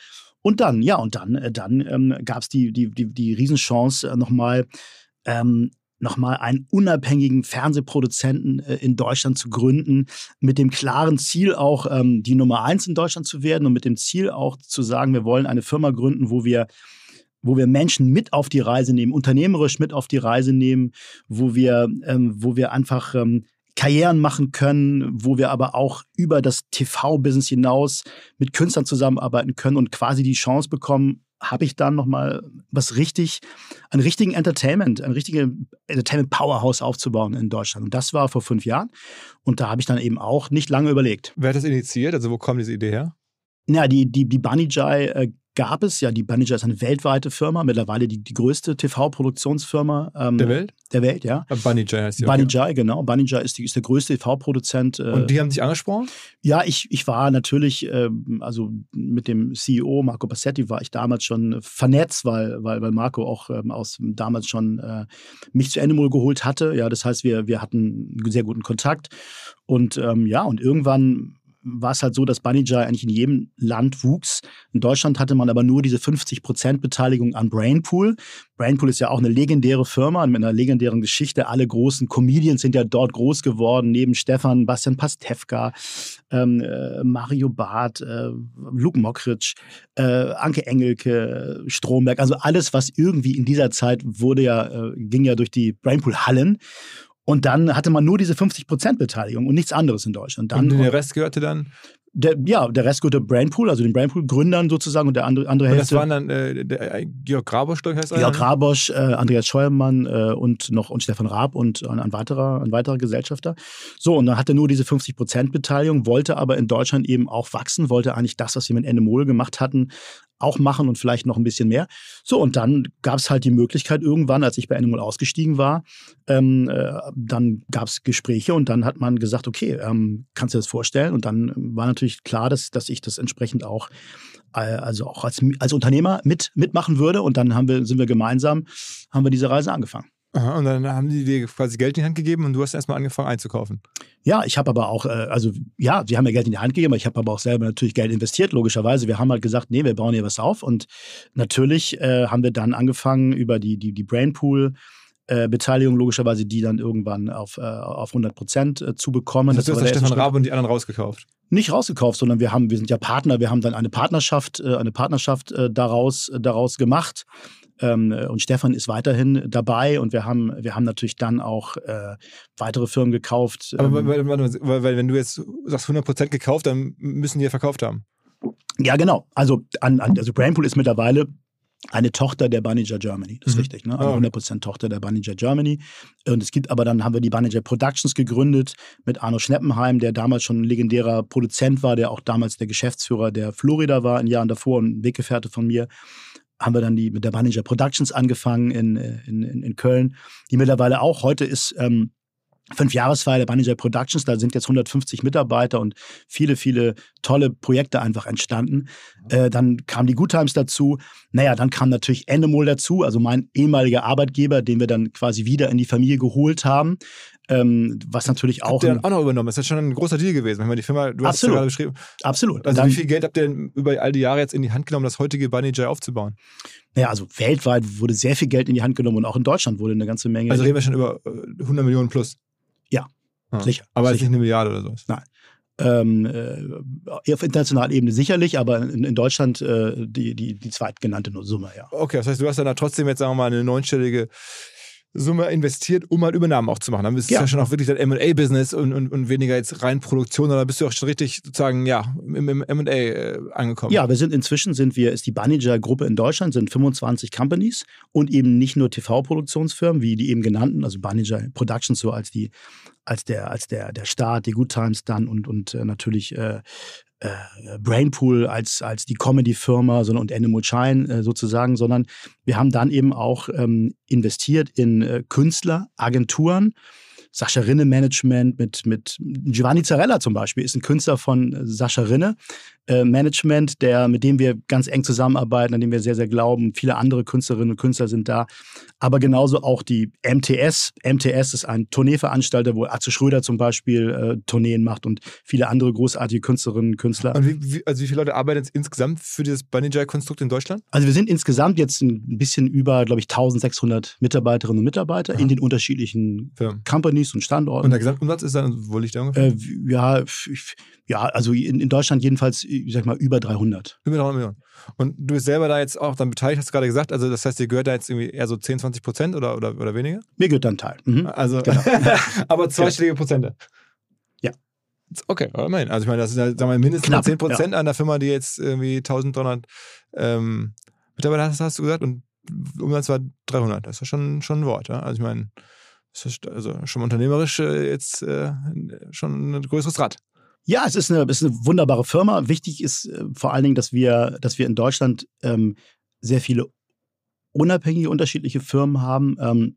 [SPEAKER 2] Und dann, ja, und dann, äh, dann ähm, gab es die, die, die, die Riesenchance, äh, nochmal ähm, nochmal einen unabhängigen Fernsehproduzenten äh, in Deutschland zu gründen, mit dem klaren Ziel auch ähm, die Nummer eins in Deutschland zu werden und mit dem Ziel auch zu sagen, wir wollen eine Firma gründen, wo wir wo wir Menschen mit auf die Reise nehmen, unternehmerisch mit auf die Reise nehmen, wo wir, ähm, wo wir einfach ähm, Karrieren machen können, wo wir aber auch über das TV-Business hinaus mit Künstlern zusammenarbeiten können und quasi die Chance bekommen, habe ich dann nochmal was richtig, einen richtigen Entertainment, ein richtiges Entertainment-Powerhouse aufzubauen in Deutschland. Und das war vor fünf Jahren. Und da habe ich dann eben auch nicht lange überlegt.
[SPEAKER 1] Wer hat das initiiert? Also wo kam diese Idee her?
[SPEAKER 2] Ja, die, die, die Bunny Jai äh, gab es ja. Die Jai ist eine weltweite Firma, mittlerweile die, die größte TV-Produktionsfirma ähm,
[SPEAKER 1] Der Welt?
[SPEAKER 2] Der Welt, ja.
[SPEAKER 1] Äh, Bunny Jay heißt die.
[SPEAKER 2] Bunny
[SPEAKER 1] okay.
[SPEAKER 2] Genau. Jai ist, die, ist der größte TV-Produzent. Äh,
[SPEAKER 1] Und die haben dich angesprochen?
[SPEAKER 2] ja, ich, ich war natürlich, ähm, also mit dem CEO Marco Bassetti war ich damals schon vernetzt, weil, weil, weil Marco auch ähm, aus damals schon äh, mich zu Animal geholt hatte. Ja, das heißt, wir, wir hatten einen sehr guten Kontakt. Und ähm, ja, und irgendwann war es halt so, dass Bunny Jai eigentlich in jedem Land wuchs. In Deutschland hatte man aber nur diese 50% Beteiligung an Brainpool. Brainpool ist ja auch eine legendäre Firma mit einer legendären Geschichte. Alle großen Comedians sind ja dort groß geworden, neben Stefan, Bastian Pastewka, ähm, äh, Mario Barth, äh, Luke Mockridge, äh, Anke Engelke, Stromberg. Also alles, was irgendwie in dieser Zeit wurde ja, äh, ging ja durch die Brainpool-Hallen. Und dann hatte man nur diese 50% Beteiligung und nichts anderes in Deutschland. Dann,
[SPEAKER 1] und der Rest gehörte dann.
[SPEAKER 2] Der, ja, der Rest gehörte Brainpool, also den Brainpool-Gründern sozusagen und der andere, andere
[SPEAKER 1] Und das
[SPEAKER 2] Hälfte.
[SPEAKER 1] waren dann äh, der, äh, Georg Grabosch, glaube ich, heißt.
[SPEAKER 2] Georg
[SPEAKER 1] ne?
[SPEAKER 2] Rabosch, äh, Andreas Scheuermann äh, und noch und Stefan Raab und ein, ein, weiterer, ein weiterer Gesellschafter. So, und dann hatte nur diese 50% Beteiligung, wollte aber in Deutschland eben auch wachsen, wollte eigentlich das, was wir mit Endemol gemacht hatten, auch machen und vielleicht noch ein bisschen mehr. So, und dann gab es halt die Möglichkeit irgendwann, als ich bei Animal ausgestiegen war, ähm, äh, dann gab es Gespräche und dann hat man gesagt, okay, ähm, kannst du dir das vorstellen? Und dann war natürlich klar, dass, dass ich das entsprechend auch äh, also auch als, als Unternehmer mit, mitmachen würde. Und dann haben wir, sind wir gemeinsam, haben wir diese Reise angefangen.
[SPEAKER 1] Aha, und dann haben die dir quasi Geld in die Hand gegeben und du hast erstmal angefangen einzukaufen.
[SPEAKER 2] Ja, ich habe aber auch, äh, also ja, sie haben mir Geld in die Hand gegeben, aber ich habe aber auch selber natürlich Geld investiert, logischerweise. Wir haben halt gesagt, nee, wir bauen hier was auf. Und natürlich äh, haben wir dann angefangen über die, die, die Brainpool. Äh, Beteiligung logischerweise, die dann irgendwann auf, äh, auf 100 Prozent äh, zu bekommen.
[SPEAKER 1] Das, das
[SPEAKER 2] war
[SPEAKER 1] hast
[SPEAKER 2] der
[SPEAKER 1] Stefan Raab und die anderen rausgekauft.
[SPEAKER 2] nicht rausgekauft, sondern wir haben, wir sind ja Partner, wir haben dann eine Partnerschaft, äh, eine Partnerschaft äh, daraus, äh, daraus gemacht. Ähm, äh, und Stefan ist weiterhin dabei und wir haben, wir haben natürlich dann auch weitere Firmen gekauft.
[SPEAKER 1] Aber
[SPEAKER 2] ähm,
[SPEAKER 1] weil, weil, weil, weil wenn du jetzt sagst 100% gekauft, dann müssen die ja verkauft haben.
[SPEAKER 2] ja, genau. Also, an, an, also Brainpool ist mittlerweile eine Tochter der Bunnyjar Germany. Das ist
[SPEAKER 1] Mhm.
[SPEAKER 2] richtig, ne? Eine
[SPEAKER 1] Ah.
[SPEAKER 2] 100% Tochter der Bunnyjar Germany. Und es gibt aber dann haben wir die Bunnyjar Productions gegründet mit Arno Schneppenheim, der damals schon ein legendärer Produzent war, der auch damals der Geschäftsführer der Florida war, in Jahren davor, ein Weggefährte von mir. Haben wir dann die mit der Bunnyjar Productions angefangen in, in, in, in Köln, die mittlerweile auch heute ist. Ähm, Fünfjahresfeier der Bunnyjar Productions, da sind jetzt 150 Mitarbeiter und viele, viele tolle Projekte einfach entstanden. Äh, dann kamen die Good Times dazu. Naja, dann kam natürlich Endemol dazu, also mein ehemaliger Arbeitgeber, den wir dann quasi wieder in die Familie geholt haben. Ähm, was natürlich auch.
[SPEAKER 1] Habt ihr dann auch noch übernommen? Das ist ja schon ein großer Deal gewesen. Wenn man die Firma, du hast es ja
[SPEAKER 2] Absolut.
[SPEAKER 1] gerade beschrieben.
[SPEAKER 2] absolut.
[SPEAKER 1] Also
[SPEAKER 2] dann,
[SPEAKER 1] wie viel Geld habt ihr denn über all die Jahre jetzt in die Hand genommen, das heutige Bunny Jay aufzubauen?
[SPEAKER 2] naja, also weltweit wurde sehr viel Geld in die Hand genommen und auch in Deutschland wurde eine ganze Menge.
[SPEAKER 1] Also reden wir schon über äh, 100 Millionen plus.
[SPEAKER 2] Ja,
[SPEAKER 1] Ah.
[SPEAKER 2] sicher,
[SPEAKER 1] Aber
[SPEAKER 2] sicher.
[SPEAKER 1] nicht eine Milliarde oder sowas.
[SPEAKER 2] ähm, äh, auf internationaler Ebene sicherlich, aber in, in Deutschland äh, die, die, die zweitgenannte Summe, ja.
[SPEAKER 1] Okay, das heißt, du hast dann da trotzdem jetzt, sagen wir mal, eine neunstellige Summe investiert, um halt Übernahmen auch zu machen. Dann bist du
[SPEAKER 2] Ja.
[SPEAKER 1] schon auch wirklich das M&A-Business und, und, und weniger jetzt rein Produktion, oder bist du auch schon richtig sozusagen, ja, im, im M&A äh, angekommen.
[SPEAKER 2] Ja, wir sind inzwischen sind wir, ist die Banija-Gruppe in Deutschland, sind 25 Companies und eben nicht nur TV-Produktionsfirmen, wie die eben genannten, also Banija Productions so als die, als der, als der, der Start, die Good Times dann und, und äh, natürlich äh, äh, Brainpool als, als die Comedy-Firma sondern, und Animal Shine äh, sozusagen, sondern wir haben dann eben auch ähm, investiert in äh, Künstler, Agenturen, Sascha Rinne Management mit, mit Giovanni Zarella zum Beispiel, ist ein Künstler von äh, Sascha Rinne äh, Management, der, mit dem wir ganz eng zusammenarbeiten, an dem wir sehr, sehr glauben. Viele andere Künstlerinnen und Künstler sind da. Aber genauso auch die MTS. MTS ist ein Tourneeveranstalter, wo Atze Schröder zum Beispiel äh, Tourneen macht und viele andere großartige Künstlerinnen und Künstler.
[SPEAKER 1] Und wie, wie, also wie viele Leute arbeiten jetzt insgesamt für dieses Banijay-Konstrukt in Deutschland?
[SPEAKER 2] Also wir sind insgesamt jetzt ein bisschen über, glaube ich, 1600 Mitarbeiterinnen und Mitarbeiter
[SPEAKER 1] Ja.
[SPEAKER 2] in den unterschiedlichen
[SPEAKER 1] Firmen.
[SPEAKER 2] Companies und Standorten.
[SPEAKER 1] Und der Gesamtumsatz ist dann, wo liegt der ungefähr?
[SPEAKER 2] Äh, ja, ja, also in, in Deutschland jedenfalls, ich sag mal, über 300.
[SPEAKER 1] Über 300 Millionen. Und du bist selber da jetzt auch dann beteiligt, hast du gerade gesagt. Also das heißt, dir gehört da jetzt irgendwie eher so 10, 20 Prozent oder, oder, oder weniger?
[SPEAKER 2] Mir gehört dann Teil. Mhm.
[SPEAKER 1] Also,
[SPEAKER 2] Genau. <laughs>
[SPEAKER 1] aber zweistellige Prozente.
[SPEAKER 2] Ja.
[SPEAKER 1] Okay, aber immerhin. Also ich meine, das ist ja, sagen wir, mindestens
[SPEAKER 2] Knapp,
[SPEAKER 1] 10 Prozent einer Firma, die jetzt irgendwie 1300 ähm, Mitarbeiter hast, hast du gesagt und Umsatz war 300. Das ist ja schon, schon ein Wort. Ja? Also ich meine, ist also schon unternehmerisch äh, jetzt äh, schon ein größeres Rad.
[SPEAKER 2] Ja, es ist eine, es ist eine wunderbare Firma. Wichtig ist äh, vor allen Dingen, dass wir, dass wir in Deutschland ähm, sehr viele unabhängige, unterschiedliche Firmen haben. Ähm,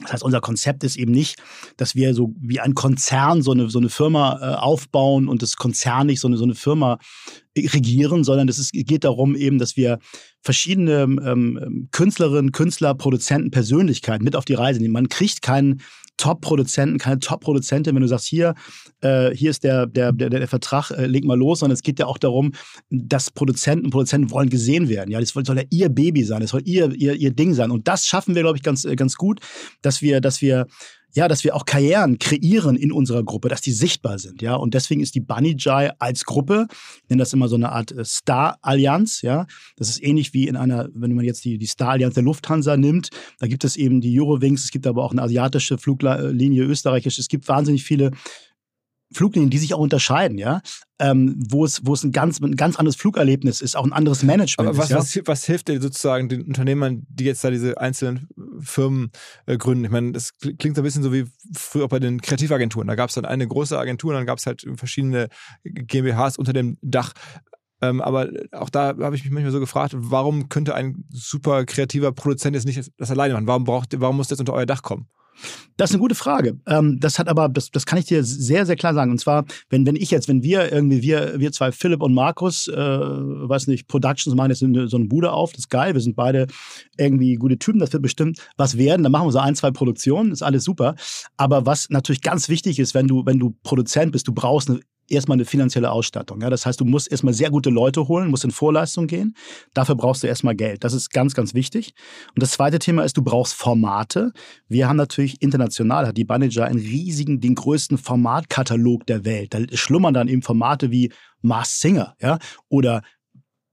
[SPEAKER 2] das heißt, unser Konzept ist eben nicht, dass wir so wie ein Konzern so eine, so eine Firma äh, aufbauen und das konzernig so eine, so eine Firma äh, regieren, sondern es geht darum eben, dass wir verschiedene ähm, Künstlerinnen, Künstler, Produzenten, Persönlichkeiten mit auf die Reise nehmen. Man kriegt keinen Top-Produzenten, keine Top-Produzentin, wenn du sagst, hier, äh, hier ist der, der, der, der Vertrag, äh, leg mal los, sondern es geht ja auch darum, dass Produzenten und Produzenten wollen gesehen werden. Ja, das soll ja ihr Baby sein, das soll ihr, ihr, ihr Ding sein. Und das schaffen wir, glaube ich, ganz, äh, ganz gut, dass wir, dass wir ja, dass wir auch Karrieren kreieren in unserer Gruppe, dass die sichtbar sind, ja. Und deswegen ist die Bunny Jai als Gruppe, ich nenne das immer so eine Art äh, Star-Allianz, ja. Das ist ähnlich wie in einer, wenn man jetzt die, die Star-Allianz der Lufthansa nimmt, da gibt es eben die Eurowings, es gibt aber auch eine asiatische Fluglinie, österreichische, es gibt wahnsinnig viele Fluglinien, die sich auch unterscheiden, ja, ähm, wo es, wo es ein ganz, ein ganz anderes Flugerlebnis ist, auch ein anderes Management
[SPEAKER 1] Aber was,
[SPEAKER 2] ist, ja.
[SPEAKER 1] was, was hilft dir sozusagen den Unternehmern, die jetzt da diese einzelnen Firmen äh, gründen? Ich meine, das kl- klingt so ein bisschen so wie früher auch bei den Kreativagenturen. Da gab es dann eine große Agentur und dann gab es halt verschiedene GmbHs unter dem Dach. Ähm, aber auch da habe ich mich manchmal so gefragt, warum könnte ein super kreativer Produzent jetzt nicht das alleine machen? Warum braucht, warum muss das unter euer Dach kommen?
[SPEAKER 2] Das ist eine gute Frage. Ähm, das hat aber, das, das kann ich dir sehr, sehr klar sagen. Und zwar, wenn, wenn ich jetzt, wenn wir irgendwie, wir, wir zwei, Philipp und Markus, äh, weiß nicht, Productions machen jetzt so eine Bude auf, das ist geil, wir sind beide irgendwie gute Typen, das wird bestimmt was werden. Dann machen wir so ein, zwei Produktionen, ist alles super. Aber was natürlich ganz wichtig ist, wenn du, wenn du Produzent bist, du brauchst eine erstmal eine finanzielle Ausstattung. Ja? Das heißt, du musst erstmal sehr gute Leute holen, musst in Vorleistung gehen. Dafür brauchst du erstmal Geld. Das ist ganz, ganz wichtig. Und das zweite Thema ist, du brauchst Formate. Wir haben natürlich international, hat die Manager einen riesigen, den größten Formatkatalog der Welt. Da schlummern dann eben Formate wie Mars Singer, ja, oder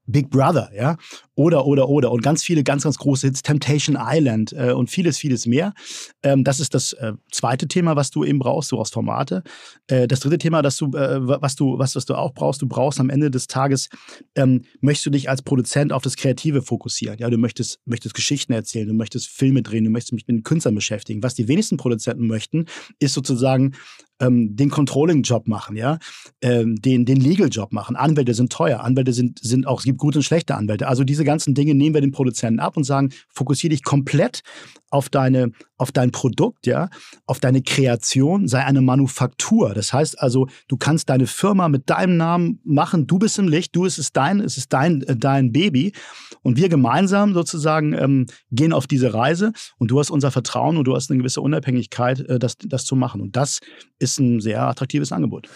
[SPEAKER 2] Big Brother, ja, oder, oder, oder. Und ganz viele, ganz, ganz große Hits, Temptation Island äh, und vieles, vieles mehr. Ähm, das ist das äh, zweite Thema, was du eben brauchst. Du brauchst Formate. Äh, das dritte Thema, das du, äh, was du, was, was du auch brauchst, du brauchst am Ende des Tages, ähm, möchtest du dich als Produzent auf das Kreative fokussieren. Ja, du möchtest, möchtest Geschichten erzählen, du möchtest Filme drehen, du möchtest mich mit den Künstlern beschäftigen. Was die wenigsten Produzenten möchten, ist sozusagen ähm, den Controlling-Job machen, ja, ähm, den, den Legal-Job machen. Anwälte sind teuer, Anwälte sind, sind auch, es gibt gute und schlechte Anwälte. Also diese ganzen Dinge nehmen wir den Produzenten ab und sagen, fokussiere dich komplett auf deine, auf dein Produkt, ja, auf deine Kreation, sei eine Manufaktur. Das heißt also, du kannst deine Firma mit deinem Namen machen, du bist im Licht, du es ist dein, es ist dein, äh, dein Baby. Und wir gemeinsam sozusagen ähm, gehen auf diese Reise und du hast unser Vertrauen und du hast eine gewisse Unabhängigkeit, äh, das, das zu machen. Und das ist ein sehr attraktives Angebot.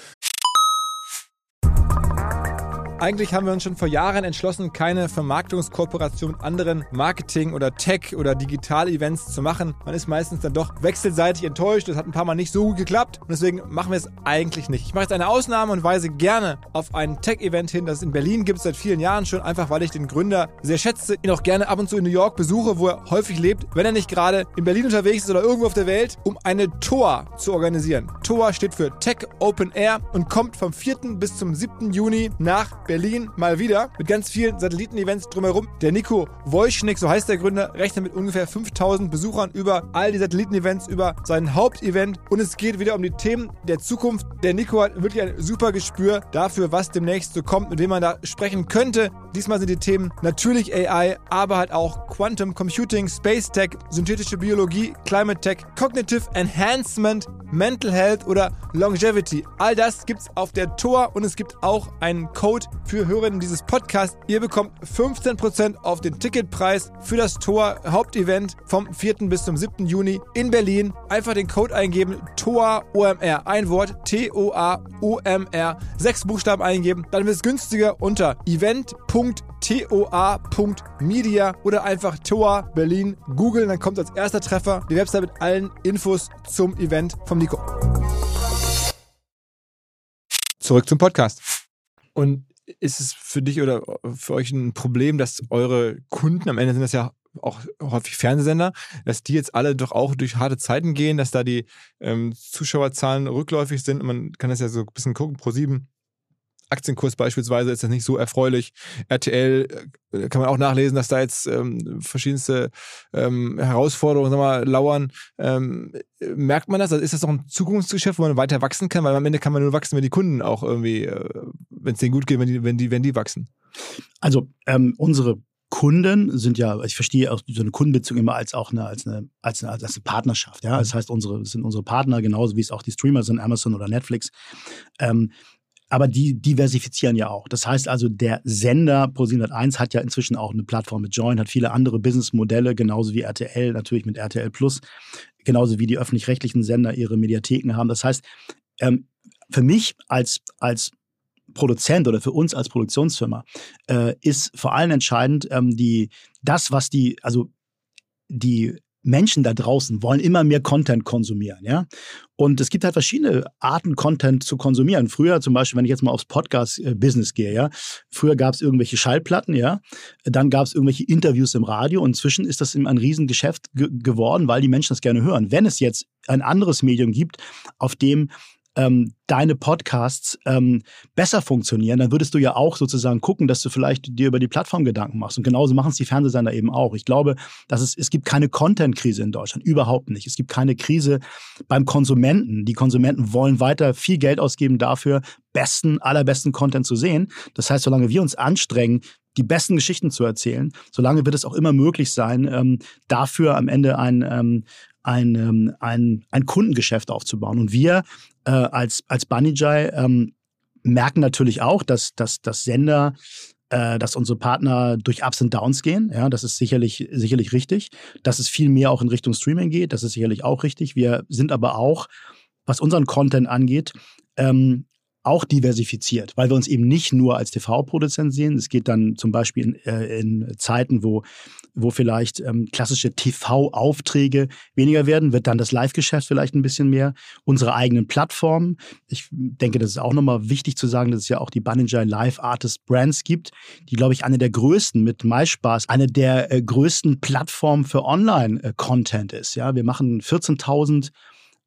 [SPEAKER 1] Eigentlich haben wir uns schon vor Jahren entschlossen, keine Vermarktungskooperation mit anderen Marketing- oder Tech- oder Digital-Events zu machen. Man ist meistens dann doch wechselseitig enttäuscht. Das hat ein paar Mal nicht so gut geklappt und deswegen machen wir es eigentlich nicht. Ich mache jetzt eine Ausnahme und weise gerne auf ein Tech-Event hin, das es in Berlin gibt seit vielen Jahren schon, einfach weil ich den Gründer sehr schätze, ihn auch gerne ab und zu in New York besuche, wo er häufig lebt, wenn er nicht gerade in Berlin unterwegs ist oder irgendwo auf der Welt, um eine TOA zu organisieren. TOA steht für Tech Open Air und kommt vom 4. bis zum 7. Juni nach Berlin mal wieder mit ganz vielen Satelliten-Events drumherum. Der Nico Wojcnik, so heißt der Gründer, rechnet mit ungefähr 5000 Besuchern über all die Satelliten-Events, über sein Hauptevent und es geht wieder um die Themen der Zukunft. Der Nico hat wirklich ein super Gespür dafür, was demnächst so kommt, mit wem man da sprechen könnte. Diesmal sind die Themen natürlich AI, aber halt auch Quantum Computing, Space Tech, synthetische Biologie, Climate Tech, Cognitive Enhancement, Mental Health oder Longevity. All das gibt's auf der Tor und es gibt auch einen Code für Hörerinnen dieses Podcasts. Ihr bekommt 15% auf den Ticketpreis für das Tor Hauptevent vom 4. bis zum 7. Juni in Berlin. Einfach den Code eingeben, TOA OMR. Ein Wort, T-O-A-O-M-R. Sechs Buchstaben eingeben. Dann wird es günstiger unter event.toa.media oder einfach TOA Berlin googeln. Dann kommt als erster Treffer die Website mit allen Infos zum Event vom Nico. Zurück zum Podcast. Und ist es für dich oder für euch ein Problem, dass eure Kunden, am Ende sind das ja auch häufig Fernsehsender, dass die jetzt alle doch auch durch harte Zeiten gehen, dass da die ähm, Zuschauerzahlen rückläufig sind und man kann das ja so ein bisschen gucken, pro sieben Aktienkurs beispielsweise ist das nicht so erfreulich. RTL äh, kann man auch nachlesen, dass da jetzt ähm, verschiedenste ähm, Herausforderungen sag mal, lauern. Ähm, merkt man das? Also ist das doch ein Zukunftsgeschäft, wo man weiter wachsen kann? Weil am Ende kann man nur wachsen, wenn die Kunden auch irgendwie, äh, wenn es denen gut geht, wenn die, wenn die, wenn die wachsen.
[SPEAKER 2] Also ähm, unsere Kunden sind ja, ich verstehe auch so eine Kundenbeziehung immer als auch eine, als eine, als eine, als eine Partnerschaft. Ja, das heißt, unsere sind unsere Partner genauso wie es auch die Streamer sind, Amazon oder Netflix. Ähm, aber die diversifizieren ja auch. Das heißt also, der Sender Pro701 hat ja inzwischen auch eine Plattform mit Join, hat viele andere Businessmodelle, genauso wie RTL, natürlich mit RTL Plus, genauso wie die öffentlich-rechtlichen Sender ihre Mediatheken haben. Das heißt, ähm, für mich als, als Produzent oder für uns als Produktionsfirma äh, ist vor allem entscheidend ähm, die, das, was die, also die Menschen da draußen wollen immer mehr Content konsumieren, ja. Und es gibt halt verschiedene Arten, Content zu konsumieren. Früher zum Beispiel, wenn ich jetzt mal aufs Podcast-Business gehe, ja, früher gab es irgendwelche Schallplatten, ja, dann gab es irgendwelche Interviews im Radio und inzwischen ist das ein Riesengeschäft ge geworden, weil die Menschen das gerne hören. Wenn es jetzt ein anderes Medium gibt, auf dem ähm, deine Podcasts ähm, besser funktionieren, dann würdest du ja auch sozusagen gucken, dass du vielleicht dir über die Plattform Gedanken machst. Und genauso machen es die Fernsehsender eben auch. Ich glaube, dass es, es gibt keine Content-Krise in Deutschland. Überhaupt nicht. Es gibt keine Krise beim Konsumenten. Die Konsumenten wollen weiter viel Geld ausgeben dafür, besten, allerbesten Content zu sehen. Das heißt, solange wir uns anstrengen, die besten Geschichten zu erzählen, solange wird es auch immer möglich sein, ähm, dafür am Ende ein, ähm, ein, ähm, ein, ein Kundengeschäft aufzubauen. Und wir äh, als, als Banijay ähm, merken natürlich auch, dass, dass, dass Sender äh, dass unsere Partner durch Ups und Downs gehen. Ja, das ist sicherlich, sicherlich richtig. Dass es viel mehr auch in Richtung Streaming geht, das ist sicherlich auch richtig. Wir sind aber auch, was unseren Content angeht, ähm, auch diversifiziert, weil wir uns eben nicht nur als TV-Produzent sehen. Es geht dann zum Beispiel in, äh, in Zeiten, wo, wo vielleicht ähm, klassische TV-Aufträge weniger werden, wird dann das Live-Geschäft vielleicht ein bisschen mehr. Unsere eigenen Plattformen. Ich denke, das ist auch nochmal wichtig zu sagen, dass es ja auch die Banninger Live Artist Brands gibt, die, glaube ich, eine der größten mit MySpaß, eine der äh, größten Plattformen für Online-Content ist. Ja, wir machen 14.000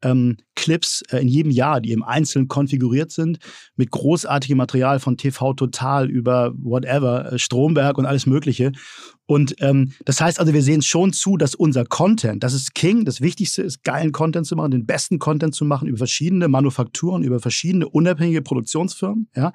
[SPEAKER 2] ähm, Clips äh, in jedem Jahr, die im Einzelnen konfiguriert sind, mit großartigem Material von TV Total über whatever, äh, Stromberg und alles Mögliche. Und ähm, das heißt also, wir sehen schon zu, dass unser Content, das ist King, das Wichtigste ist, geilen Content zu machen, den besten Content zu machen über verschiedene Manufakturen, über verschiedene unabhängige Produktionsfirmen, ja.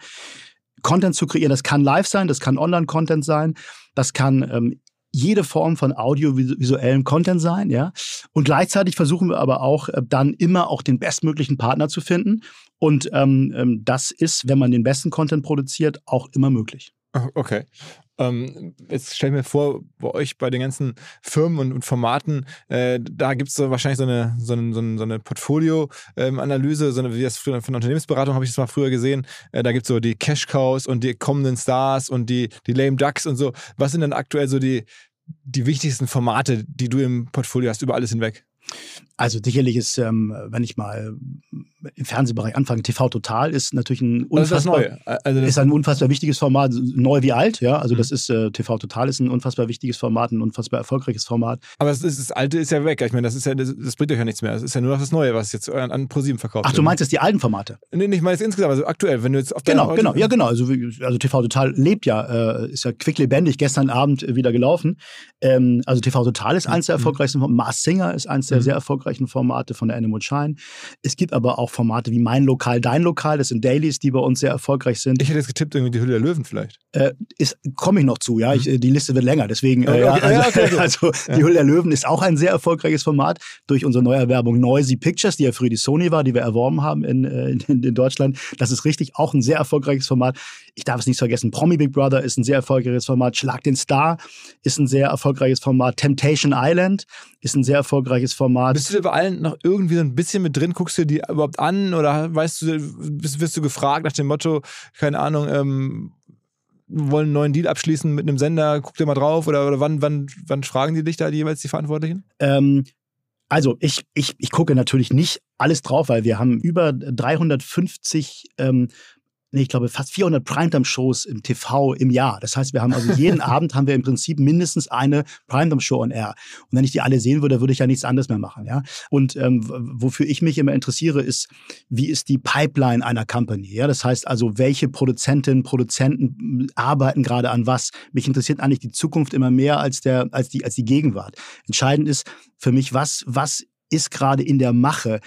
[SPEAKER 2] Content zu kreieren, das kann live sein, das kann Online-Content sein, das kann ähm, jede Form von audiovisuellem Content sein, ja. Und gleichzeitig versuchen wir aber auch äh, dann immer auch den bestmöglichen Partner zu finden. Und ähm, ähm, das ist, wenn man den besten Content produziert, auch immer möglich.
[SPEAKER 1] Okay. Ähm, jetzt stell ich mir vor, bei euch, bei den ganzen Firmen und, und Formaten, äh, da gibt es so wahrscheinlich so eine, so eine, so eine, Portfolio-Analyse, ähm, so wie das früher von Unternehmensberatung habe ich das mal früher gesehen. Äh, da gibt es so die Cash-Cows und die kommenden Stars und die, die Lame Ducks und so. Was sind denn aktuell so die, die wichtigsten Formate, die du im Portfolio hast, über alles hinweg?
[SPEAKER 2] Also sicherlich ist, ähm, wenn ich mal im Fernsehbereich anfange, TV Total ist natürlich ein unfassbar,
[SPEAKER 1] also
[SPEAKER 2] also ist ein unfassbar wichtiges Format, neu wie alt, ja. Also mhm. das ist äh, TV Total ist ein unfassbar wichtiges Format, ein unfassbar erfolgreiches Format.
[SPEAKER 1] Aber das, ist, das alte ist ja weg. Ich meine, das ist ja, das, das, bringt euch ja nichts mehr. Das ist ja nur noch das Neue, was jetzt an, an ProSieben verkauft
[SPEAKER 2] Ach, du meinst jetzt die alten Formate?
[SPEAKER 1] Nee, nicht mal jetzt insgesamt, also aktuell, wenn du jetzt auf
[SPEAKER 2] Genau, genau, ja genau. Also, also TV Total lebt ja, äh, ist ja quicklebendig, gestern Abend wieder gelaufen. Ähm, also TV Total ist eins der mhm. erfolgreichsten Formate. Mars Singer ist eins der mhm. sehr erfolgreichen Formate von der Animal Shine. Es gibt aber auch Formate wie Mein Lokal, Dein Lokal. Das sind Dailies, die bei uns sehr erfolgreich sind.
[SPEAKER 1] Ich hätte jetzt getippt, irgendwie die Hülle der Löwen vielleicht.
[SPEAKER 2] Äh, Komme ich noch zu, ja. Ich, mhm. die Liste wird länger. Deswegen, äh, okay, also, ja, okay, <laughs> also ja. die Hülle der Löwen ist auch ein sehr erfolgreiches Format durch unsere Neuerwerbung Noisy Pictures, die ja früher die Sony war, die wir erworben haben in, äh, in, in Deutschland. Das ist richtig auch ein sehr erfolgreiches Format. Ich darf es nicht vergessen. Promi Big Brother ist ein sehr erfolgreiches Format. Schlag den Star ist ein sehr erfolgreiches Format. Temptation Island ist ein sehr erfolgreiches Format.
[SPEAKER 1] Bist du bei allen noch irgendwie so ein bisschen mit drin? Guckst du die überhaupt an oder weißt du, bist, wirst du gefragt nach dem Motto, keine Ahnung, ähm, wollen einen neuen Deal abschließen mit einem Sender, guck dir mal drauf oder, oder wann, wann, wann fragen die dich da die jeweils die Verantwortlichen?
[SPEAKER 2] Ähm, also ich, ich, ich gucke natürlich nicht alles drauf, weil wir haben über 350 ähm, nee, ich glaube, fast 400 Primetime-Shows im TV im Jahr. Das heißt, wir haben also jeden <laughs> Abend haben wir im Prinzip mindestens eine Primetime-Show on Air. Und wenn ich die alle sehen würde, würde ich ja nichts anderes mehr machen. Ja? Und ähm, wofür ich mich immer interessiere, ist, wie ist die Pipeline einer Company? Ja? Das heißt also, welche Produzentinnen, Produzenten arbeiten gerade an was? Mich interessiert eigentlich die Zukunft immer mehr als, der, als, die, als die Gegenwart. Entscheidend ist für mich, was, was ist gerade in der Mache?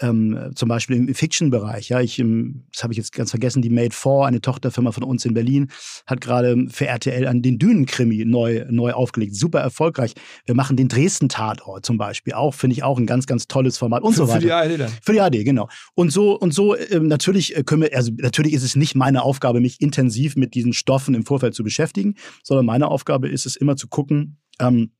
[SPEAKER 2] Ähm, zum Beispiel im Fiction-Bereich. Ja, ich, ähm, das habe ich jetzt ganz vergessen, die Made 4, eine Tochterfirma von uns in Berlin, hat gerade für RTL an den Dünen-Krimi neu, neu aufgelegt. Super erfolgreich. Wir machen den Dresden-Tatort zum Beispiel auch, finde ich auch ein ganz, ganz tolles Format und
[SPEAKER 1] für,
[SPEAKER 2] so weiter.
[SPEAKER 1] Für die ARD dann.
[SPEAKER 2] Für die ARD, genau. Und so, und so, ähm, natürlich äh, können wir, also natürlich ist es nicht meine Aufgabe, mich intensiv mit diesen Stoffen im Vorfeld zu beschäftigen, sondern meine Aufgabe ist es immer zu gucken, ähm,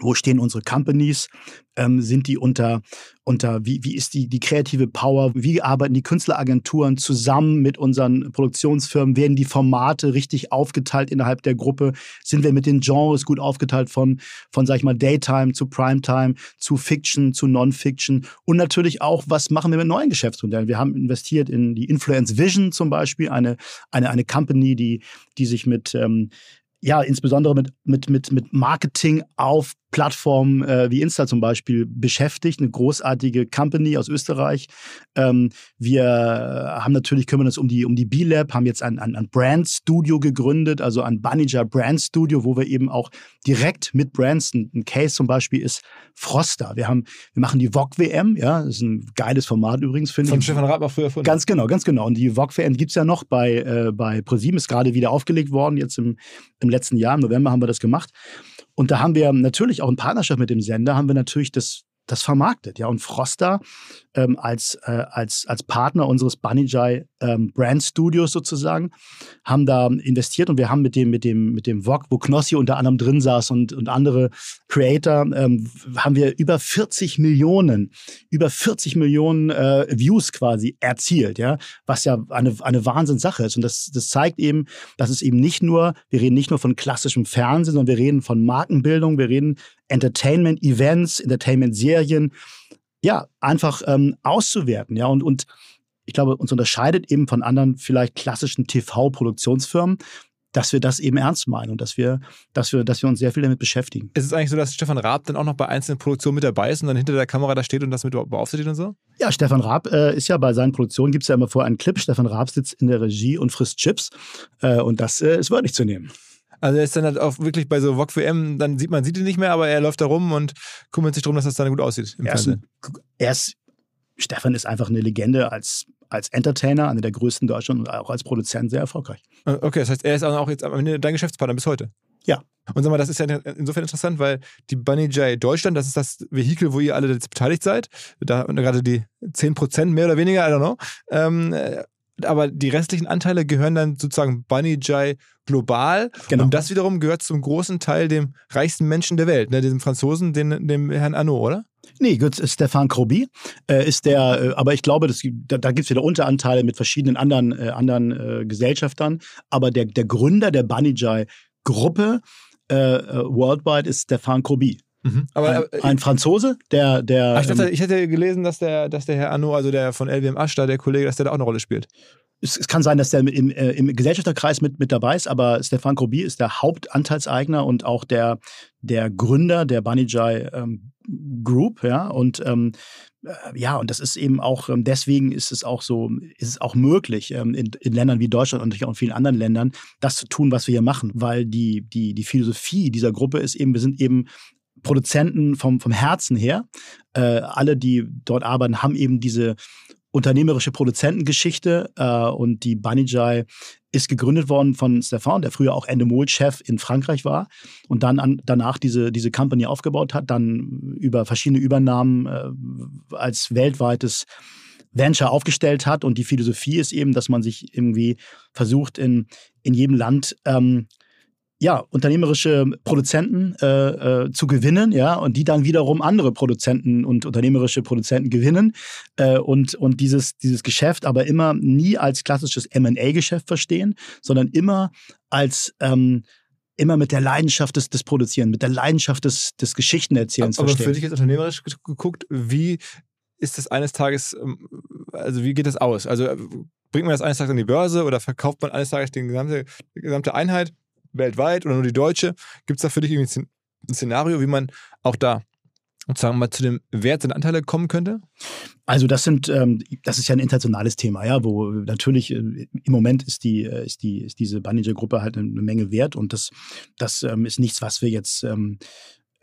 [SPEAKER 2] wo stehen unsere Companies? Ähm, sind die unter, unter wie, wie ist die, die kreative Power? Wie arbeiten die Künstleragenturen zusammen mit unseren Produktionsfirmen? Werden die Formate richtig aufgeteilt innerhalb der Gruppe? Sind wir mit den Genres gut aufgeteilt von, von sag ich mal, Daytime zu Primetime, zu Fiction, zu Non-Fiction? Und natürlich auch, was machen wir mit neuen Geschäftsmodellen? Wir haben investiert in die Influence Vision zum Beispiel, eine, eine, eine Company, die, die sich mit, ähm, ja, insbesondere mit, mit, mit, mit Marketing auf Plattformen äh, wie Insta zum Beispiel beschäftigt, eine großartige Company aus Österreich. Ähm, wir haben natürlich kümmern uns um die, um die B-Lab, haben jetzt ein, ein, ein Brand Studio gegründet, also ein Bunninger Brand Studio, wo wir eben auch direkt mit Brands, ein, ein Case zum Beispiel ist Froster. Wir haben, wir machen die VOG WM, ja, das ist ein geiles Format übrigens, finde ich.
[SPEAKER 1] Von Stefan Raab auch früher erfunden.
[SPEAKER 2] Ganz genau, ganz genau. Und die VOG WM gibt es ja noch bei, äh, bei ProSieben, ist gerade wieder aufgelegt worden, jetzt im, im letzten Jahr, im November haben wir das gemacht. Und da haben wir natürlich auch in Partnerschaft mit dem Sender, haben wir natürlich das das vermarktet. Ja, und Froster ähm, als, äh, als, als Partner unseres Banijay ähm, Brand Studios sozusagen haben da investiert und wir haben mit dem, mit dem, mit dem VOG, wo Knossi unter anderem drin saß und, und andere Creator, ähm, haben wir über 40 Millionen, über 40 Millionen äh, Views quasi erzielt, ja, was ja eine, eine Wahnsinnssache ist. Und das, das zeigt eben, dass es eben nicht nur, wir reden nicht nur von klassischem Fernsehen, sondern wir reden von Markenbildung, wir reden Entertainment-Events, Entertainment-Serien, ja, einfach ähm, auszuwerten. Ja, und, und ich glaube, uns unterscheidet eben von anderen vielleicht klassischen TV-Produktionsfirmen, dass wir das eben ernst meinen und dass wir, dass wir, dass wir uns sehr viel damit beschäftigen.
[SPEAKER 1] Ist es eigentlich so, dass Stefan Raab dann auch noch bei einzelnen Produktionen mit dabei ist und dann hinter der Kamera da steht und das mit beaufsichtigt und so?
[SPEAKER 2] Ja, Stefan Raab äh, ist ja bei seinen Produktionen, gibt es ja immer vor einen Clip. Stefan Raab sitzt in der Regie und frisst Chips. Äh, und das äh, ist wörtlich zu nehmen.
[SPEAKER 1] Also er ist dann halt auch wirklich bei so VOG WM, dann sieht man sieht ihn nicht mehr, aber er läuft da rum und kümmert sich darum, dass das dann gut aussieht
[SPEAKER 2] im er ist. Er ist, Stefan ist einfach eine Legende als, als Entertainer, einer der größten Deutschland und auch als Produzent sehr erfolgreich.
[SPEAKER 1] Äh, okay, das heißt, er ist auch jetzt dein Geschäftspartner bis heute.
[SPEAKER 2] Ja.
[SPEAKER 1] Und sag mal, das ist ja insofern interessant, weil die Bunny J Deutschland, das ist das Vehikel, wo ihr alle jetzt beteiligt seid. Da gerade die 10% mehr oder weniger, I don't know. Ähm, aber die restlichen Anteile gehören dann sozusagen Bunny Jai global.
[SPEAKER 2] Genau.
[SPEAKER 1] Und das wiederum gehört zum großen Teil dem reichsten Menschen der Welt, ne, diesem Franzosen, den, dem Herrn Arnaud, oder?
[SPEAKER 2] Nee, gut, Stefan Krobi äh, ist der, äh, aber ich glaube, das, da, da gibt es wieder Unteranteile mit verschiedenen anderen, äh, anderen äh, Gesellschaftern. Aber der, der Gründer der Banijay-Gruppe äh, äh, worldwide ist Stefan Krobi.
[SPEAKER 1] Aber
[SPEAKER 2] Ein,
[SPEAKER 1] äh,
[SPEAKER 2] ein Franzose, der, der
[SPEAKER 1] ach, ich, dachte,
[SPEAKER 2] ähm,
[SPEAKER 1] ich hätte gelesen, dass der, dass der Herr Arnaud, also der von LWM Aschda, der Kollege, dass der da auch eine Rolle spielt.
[SPEAKER 2] es, es kann sein, dass der im, äh, im Gesellschafterkreis mit, mit dabei ist, aber Stefan Krobi ist der Hauptanteilseigner und auch der, der Gründer der Banijay ähm, Group, ja, und ähm, äh, ja, und das ist eben auch, ähm, deswegen ist es auch so, ist es auch möglich, ähm, in, in Ländern wie Deutschland und natürlich auch in vielen anderen Ländern, das zu tun, was wir hier machen, weil die, die, die Philosophie dieser Gruppe ist eben, wir sind eben Produzenten vom, vom Herzen her. Äh, alle, die dort arbeiten, haben eben diese unternehmerische Produzentengeschichte äh, und die Banijay ist gegründet worden von Stefan, der früher auch Endemol-Chef in Frankreich war und dann an, danach diese, diese Company aufgebaut hat, dann über verschiedene Übernahmen äh, als weltweites Venture aufgestellt hat. Und die Philosophie ist eben, dass man sich irgendwie versucht, in, in jedem Land ähm, ja, unternehmerische Produzenten äh, äh, zu gewinnen, ja, und die dann wiederum andere Produzenten und unternehmerische Produzenten gewinnen äh, und, und dieses, dieses Geschäft aber immer nie als klassisches MA-Geschäft verstehen, sondern immer als ähm, immer mit der Leidenschaft des, des Produzieren, mit der Leidenschaft des, des Geschichtenerzählens
[SPEAKER 1] Aber für
[SPEAKER 2] verstehen.
[SPEAKER 1] dich jetzt unternehmerisch ge- geguckt, wie ist das eines Tages, ähm, also wie geht das aus? Also äh, bringt man das eines Tages an die Börse oder verkauft man eines Tages die gesamte, die gesamte Einheit weltweit oder nur die deutsche? Gibt es da für dich irgendwie ein Szen- ein Szenario, wie man auch da sozusagen mal zu dem Wert seiner Anteile kommen könnte?
[SPEAKER 2] Also das sind, ähm, das ist ja ein internationales Thema, ja, wo natürlich äh, im Moment ist die, äh, ist die, ist diese Banninger-Gruppe halt eine Menge wert und das, das ähm, ist nichts, was wir jetzt, ähm,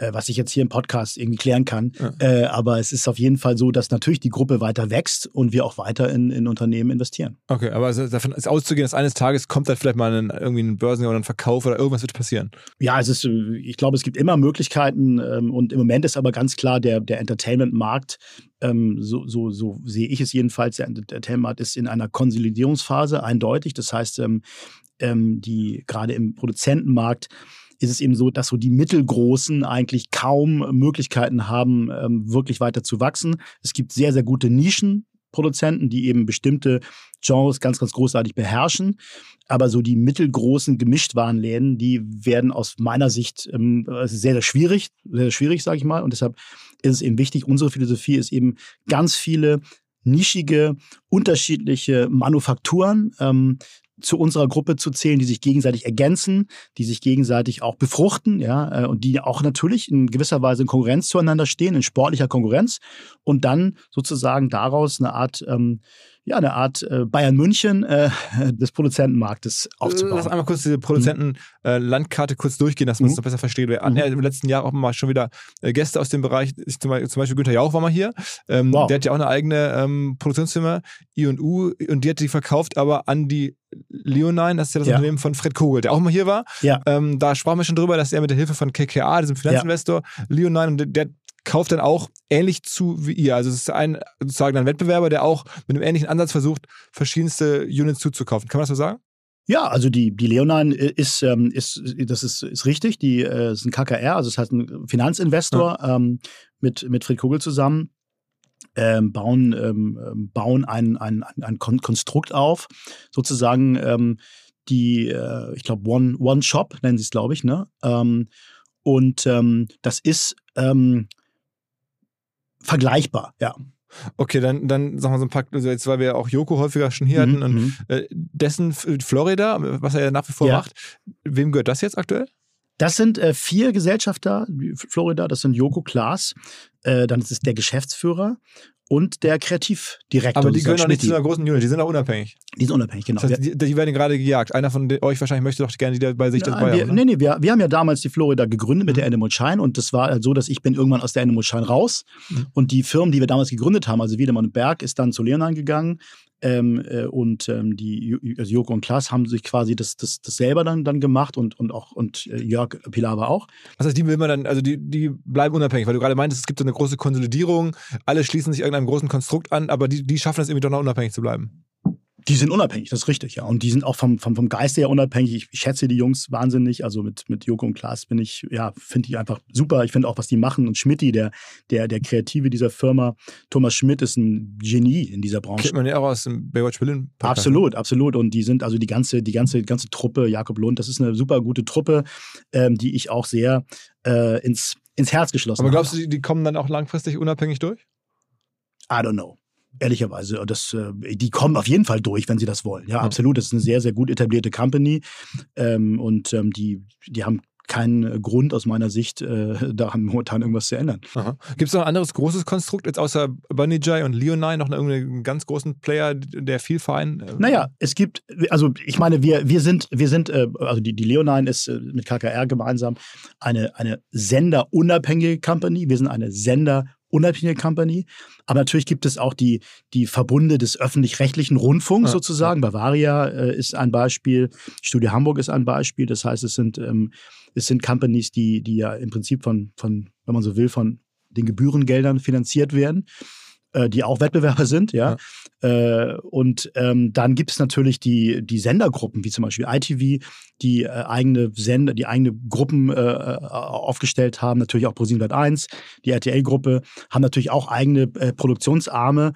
[SPEAKER 2] äh, was ich jetzt hier im Podcast irgendwie klären kann.
[SPEAKER 1] Ja.
[SPEAKER 2] Äh, aber es ist auf jeden Fall so, dass natürlich die Gruppe weiter wächst und wir auch weiter in, in Unternehmen investieren.
[SPEAKER 1] Okay, aber also davon ist auszugehen, dass eines Tages kommt dann vielleicht mal ein, irgendwie ein Börsen- oder ein Verkauf oder irgendwas wird passieren.
[SPEAKER 2] Ja, es ist, äh, ich glaube, es gibt immer Möglichkeiten ähm, und im Moment ist aber ganz klar, der, der Entertainment-Markt, ähm, so, so, so sehe ich es jedenfalls, der Entertainment-Markt ist in einer Konsolidierungsphase eindeutig. Das heißt, ähm, ähm, die gerade im Produzentenmarkt ist es eben so, dass so die Mittelgroßen eigentlich kaum Möglichkeiten haben, ähm, wirklich weiter zu wachsen. Es gibt sehr, sehr gute Nischenproduzenten, die eben bestimmte Genres ganz, ganz großartig beherrschen. Aber so die mittelgroßen Gemischtwarenläden, die werden aus meiner Sicht ähm, sehr, sehr schwierig, sehr, sehr schwierig, sage ich mal. Und deshalb ist es eben wichtig, unsere Philosophie ist eben ganz viele nischige, unterschiedliche Manufakturen ähm, zu unserer Gruppe zu zählen, die sich gegenseitig ergänzen, die sich gegenseitig auch befruchten, ja, äh, und die auch natürlich in gewisser Weise in Konkurrenz zueinander stehen, in sportlicher Konkurrenz und dann sozusagen daraus eine Art, ähm, ja, eine Art äh, Bayern München äh, <laughs> des Produzentenmarktes aufzubauen.
[SPEAKER 1] Lass einmal kurz diese Produzenten-Landkarte kurz durchgehen, dass man es
[SPEAKER 2] Mhm.
[SPEAKER 1] noch besser versteht. Wir
[SPEAKER 2] Mhm.
[SPEAKER 1] hatten ja im letzten Jahr auch mal schon wieder äh, Gäste aus dem Bereich. Ich, zum, Beispiel, zum Beispiel Günther Jauch war mal hier. Ähm,
[SPEAKER 2] Wow.
[SPEAKER 1] Der hat ja auch eine eigene ähm, Produktionsfirma, I&U, und die hat die verkauft, aber an die Leonine, das ist ja das
[SPEAKER 2] Ja.
[SPEAKER 1] Unternehmen von Fred Kogel, der auch mal hier war.
[SPEAKER 2] Ja.
[SPEAKER 1] Ähm, da sprachen wir schon drüber, dass er mit der Hilfe von KKA, diesem Finanzinvestor, Leonine, und der, der kauft dann auch ähnlich zu wie ihr. Also es ist ein sozusagen ein Wettbewerber, der auch mit einem ähnlichen Ansatz versucht, verschiedenste Units zuzukaufen. Kann man das so sagen?
[SPEAKER 2] Ja, also die, die Leonine ist, ähm, ist, das ist, ist richtig, die äh, ist ein KKR, also es heißt ein Finanzinvestor ähm, mit, mit Fred Kugel zusammen. Ähm, bauen, ähm, ähm, bauen ein, ein, ein Kon Konstrukt auf, sozusagen ähm, die, äh, ich glaube, One, One Shop nennen sie es, glaube ich, ne? Und das ist ähm, vergleichbar, ja.
[SPEAKER 1] Okay, dann, dann sagen wir so ein paar, also jetzt, weil wir auch Joko häufiger schon hier
[SPEAKER 2] Mhm,
[SPEAKER 1] hatten und
[SPEAKER 2] mhm.
[SPEAKER 1] äh, dessen Florida, was er ja nach wie vor
[SPEAKER 2] Ja.
[SPEAKER 1] macht, wem gehört das jetzt aktuell?
[SPEAKER 2] Das sind äh, vier Gesellschafter, Florida, das sind Joko Klaas, äh, dann ist es der Geschäftsführer und der Kreativdirektor.
[SPEAKER 1] Aber die gehören auch nicht zu einer großen Unit, die sind auch unabhängig.
[SPEAKER 2] Die sind unabhängig, genau.
[SPEAKER 1] Das heißt, die, die werden gerade gejagt. Einer von euch wahrscheinlich möchte doch gerne die bei sich das
[SPEAKER 2] Nein,
[SPEAKER 1] bei
[SPEAKER 2] wir,
[SPEAKER 1] haben, ne?
[SPEAKER 2] nee, nee, wir, wir haben ja damals die Florida gegründet mit
[SPEAKER 1] Mhm.
[SPEAKER 2] der Animal Shine und das war halt so, dass ich bin irgendwann aus der Animal Shine raus
[SPEAKER 1] Mhm.
[SPEAKER 2] und die Firmen, die wir damals gegründet haben, also Wiedemann und Berg, ist dann zu Leonine gegangen ähm, äh, und ähm, die also Joko und Klaas haben sich quasi das, das, das selber dann, dann gemacht und, und auch und äh, Jörg Pilawa auch.
[SPEAKER 1] Was heißt, die will man dann, also die, die bleiben unabhängig, weil du gerade meintest, es gibt so eine große Konsolidierung, alle schließen sich irgendeinem großen Konstrukt an, aber die, die schaffen es irgendwie doch noch unabhängig zu bleiben.
[SPEAKER 2] Die sind unabhängig, das ist richtig, ja. Und die sind auch vom, vom, vom Geiste her unabhängig. Ich, ich schätze die Jungs wahnsinnig. Also mit, mit Joko und Klaas bin ich, ja, finde ich einfach super. Ich finde auch, was die machen. Und Schmidti, der, der, der Kreative dieser Firma, Thomas Schmidt, ist ein Genie in dieser Branche.
[SPEAKER 1] Kennt man ja auch aus dem Baywatch Berlin. Podcast,
[SPEAKER 2] Absolut, absolut. Und die sind also die ganze, die ganze, ganze Truppe, Jakob Lund, das ist eine super gute Truppe, ähm, die ich auch sehr äh, ins, ins Herz geschlossen
[SPEAKER 1] Aber
[SPEAKER 2] habe.
[SPEAKER 1] glaubst du, die, die kommen dann auch langfristig unabhängig durch?
[SPEAKER 2] I don't know. Ehrlicherweise, das, äh, die kommen auf jeden Fall durch, wenn sie das wollen. Ja,
[SPEAKER 1] Ja.
[SPEAKER 2] absolut. Das ist eine sehr, sehr gut etablierte Company ähm, und ähm, die, die haben keinen Grund aus meiner Sicht, äh, <laughs> daran momentan irgendwas zu ändern.
[SPEAKER 1] Gibt es noch ein anderes großes Konstrukt, jetzt außer Bunny Jai und Leonine, noch irgendeinen ganz großen Player, der viel Verein? äh,
[SPEAKER 2] Naja, es gibt, also ich meine, wir, wir sind, wir sind, äh, also die, die Leonine ist äh, mit KKR gemeinsam eine, eine senderunabhängige Company. Wir sind eine senderunabhängige Company. Aber natürlich gibt es auch die, die Verbunde des öffentlich-rechtlichen Rundfunks
[SPEAKER 1] Ja,
[SPEAKER 2] sozusagen. Bavaria äh, ist ein Beispiel, Studio Hamburg ist ein Beispiel. Das heißt, es sind, ähm, es sind Companies, die, die ja im Prinzip von, von, wenn man so will, von den Gebührengeldern finanziert werden, äh, die auch Wettbewerber sind, ja. Äh, und ähm, dann gibt es natürlich die, die Sendergruppen, wie zum Beispiel ITV, die äh, eigene Sender, die eigene Gruppen äh, äh, aufgestellt haben, natürlich auch ProSiebenSat 1, die RTL-Gruppe, haben natürlich auch eigene äh, Produktionsarme.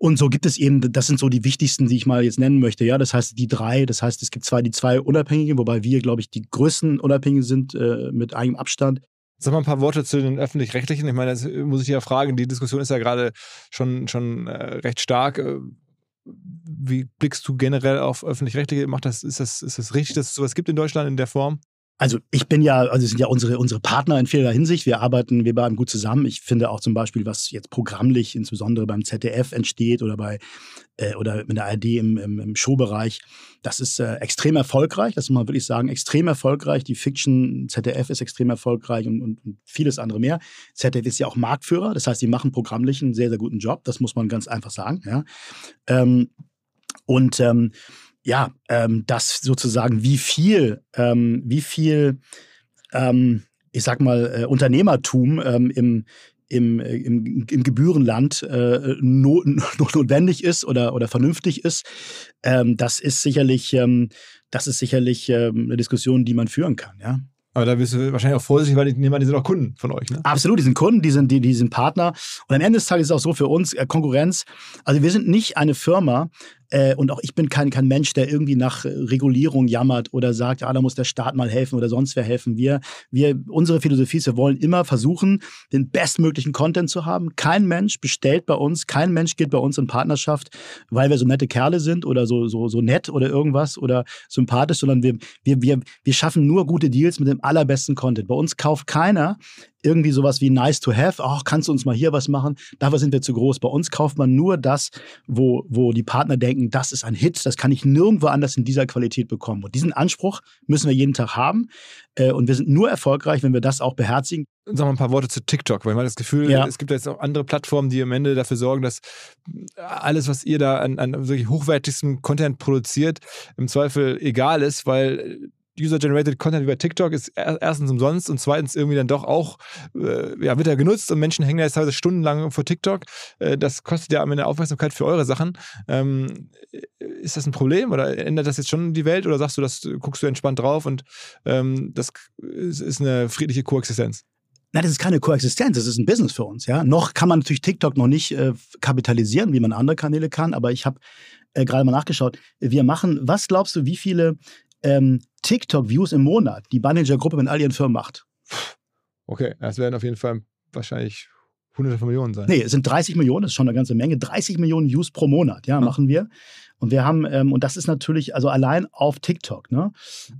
[SPEAKER 2] Und so gibt es eben, das sind so die wichtigsten, die ich mal jetzt nennen möchte. Ja, das heißt die drei, das heißt es gibt zwar die zwei Unabhängigen, wobei wir, glaube ich, die größten Unabhängigen sind äh, mit eigenem Abstand.
[SPEAKER 1] Sag mal ein paar Worte zu den öffentlich-rechtlichen. Ich meine, das muss ich ja fragen, die Diskussion ist ja gerade schon, schon äh, recht stark. Äh, Wie blickst du generell auf öffentlich-rechtliche? Macht das, ist, das, ist das richtig, dass es sowas gibt in Deutschland in der Form?
[SPEAKER 2] Also ich bin ja, also es sind ja unsere, unsere Partner in vielerlei Hinsicht. Wir arbeiten, wir arbeiten gut zusammen. Ich finde auch zum Beispiel, was jetzt programmlich, insbesondere beim ZDF entsteht oder bei äh, oder mit der ARD im, im, im Showbereich, das ist äh, extrem erfolgreich. Das muss man wirklich sagen, extrem erfolgreich. Die Fiction ZDF ist extrem erfolgreich und, und, und vieles andere mehr. ZDF ist ja auch Marktführer, das heißt, sie machen programmlich einen sehr, sehr guten Job. Das muss man ganz einfach sagen. Ja. Ähm, und ähm, ja, ähm, das sozusagen, wie viel, ähm, wie viel, ähm, ich sag mal, äh, Unternehmertum ähm, im, im, äh, im, im Gebührenland äh, no, <laughs> no, notwendig ist oder, oder vernünftig ist, ähm, das ist sicherlich, ähm, das ist sicherlich eine Diskussion, die man führen kann, ja.
[SPEAKER 1] Aber da bist du wahrscheinlich auch vorsichtig, weil an, die sind auch Kunden von euch, ne?
[SPEAKER 2] Absolut, die sind Kunden, die sind, die, die sind Partner. Und am Ende des Tages ist es auch so für uns äh, Konkurrenz. Also wir sind nicht eine Firma, äh, und auch ich bin kein, kein Mensch, der irgendwie nach äh, Regulierung jammert oder sagt, ja, da muss der Staat mal helfen oder sonst wer helfen. Wir, wir, unsere Philosophie ist, wir wollen immer versuchen, den bestmöglichen Content zu haben. Kein Mensch bestellt bei uns, kein Mensch geht bei uns in Partnerschaft, weil wir so nette Kerle sind oder so, so, so nett oder irgendwas oder sympathisch, sondern wir, wir, wir, wir schaffen nur gute Deals mit dem allerbesten Content. Bei uns kauft keiner irgendwie sowas wie nice to have, ach, kannst du uns mal hier was machen? Dafür sind wir zu groß. Bei uns kauft man nur das, wo, wo die Partner denken, das ist ein Hit, das kann ich nirgendwo anders in dieser Qualität bekommen. Und diesen Anspruch müssen wir jeden Tag haben. Äh, Und wir sind nur erfolgreich, wenn wir das auch beherzigen.
[SPEAKER 1] Sag mal ein paar Worte zu TikTok, weil man das Gefühl,
[SPEAKER 2] Ja.
[SPEAKER 1] es gibt jetzt auch andere Plattformen, die am Ende dafür sorgen, dass alles, was ihr da an, an wirklich hochwertigstem Content produziert, im Zweifel egal ist, weil User-Generated Content bei TikTok ist er- erstens umsonst und zweitens irgendwie dann doch auch, äh, ja, wird er genutzt und Menschen hängen da jetzt teilweise stundenlang vor TikTok. Äh, das kostet ja am Ende Aufmerksamkeit für eure Sachen. Ähm, ist das ein Problem oder ändert das jetzt schon die Welt oder sagst du, das guckst du entspannt drauf und ähm, das ist ist eine friedliche Koexistenz?
[SPEAKER 2] Nein, das ist keine Koexistenz, das ist ein Business für uns. Ja? Noch kann man natürlich TikTok noch nicht äh, kapitalisieren, wie man andere Kanäle kann, aber ich habe äh, gerade mal nachgeschaut. Wir machen, was glaubst du, wie viele ähm, TikTok-Views im Monat die Manager-Gruppe mit all ihren Firmen macht?
[SPEAKER 1] Okay, das werden auf jeden Fall wahrscheinlich hunderte von Millionen sein.
[SPEAKER 2] Nee, es sind 30 Millionen, das ist schon eine ganze Menge. 30 Millionen Views pro Monat, ja, machen wir. Und wir haben, ähm, und das ist natürlich, also allein auf TikTok, ne?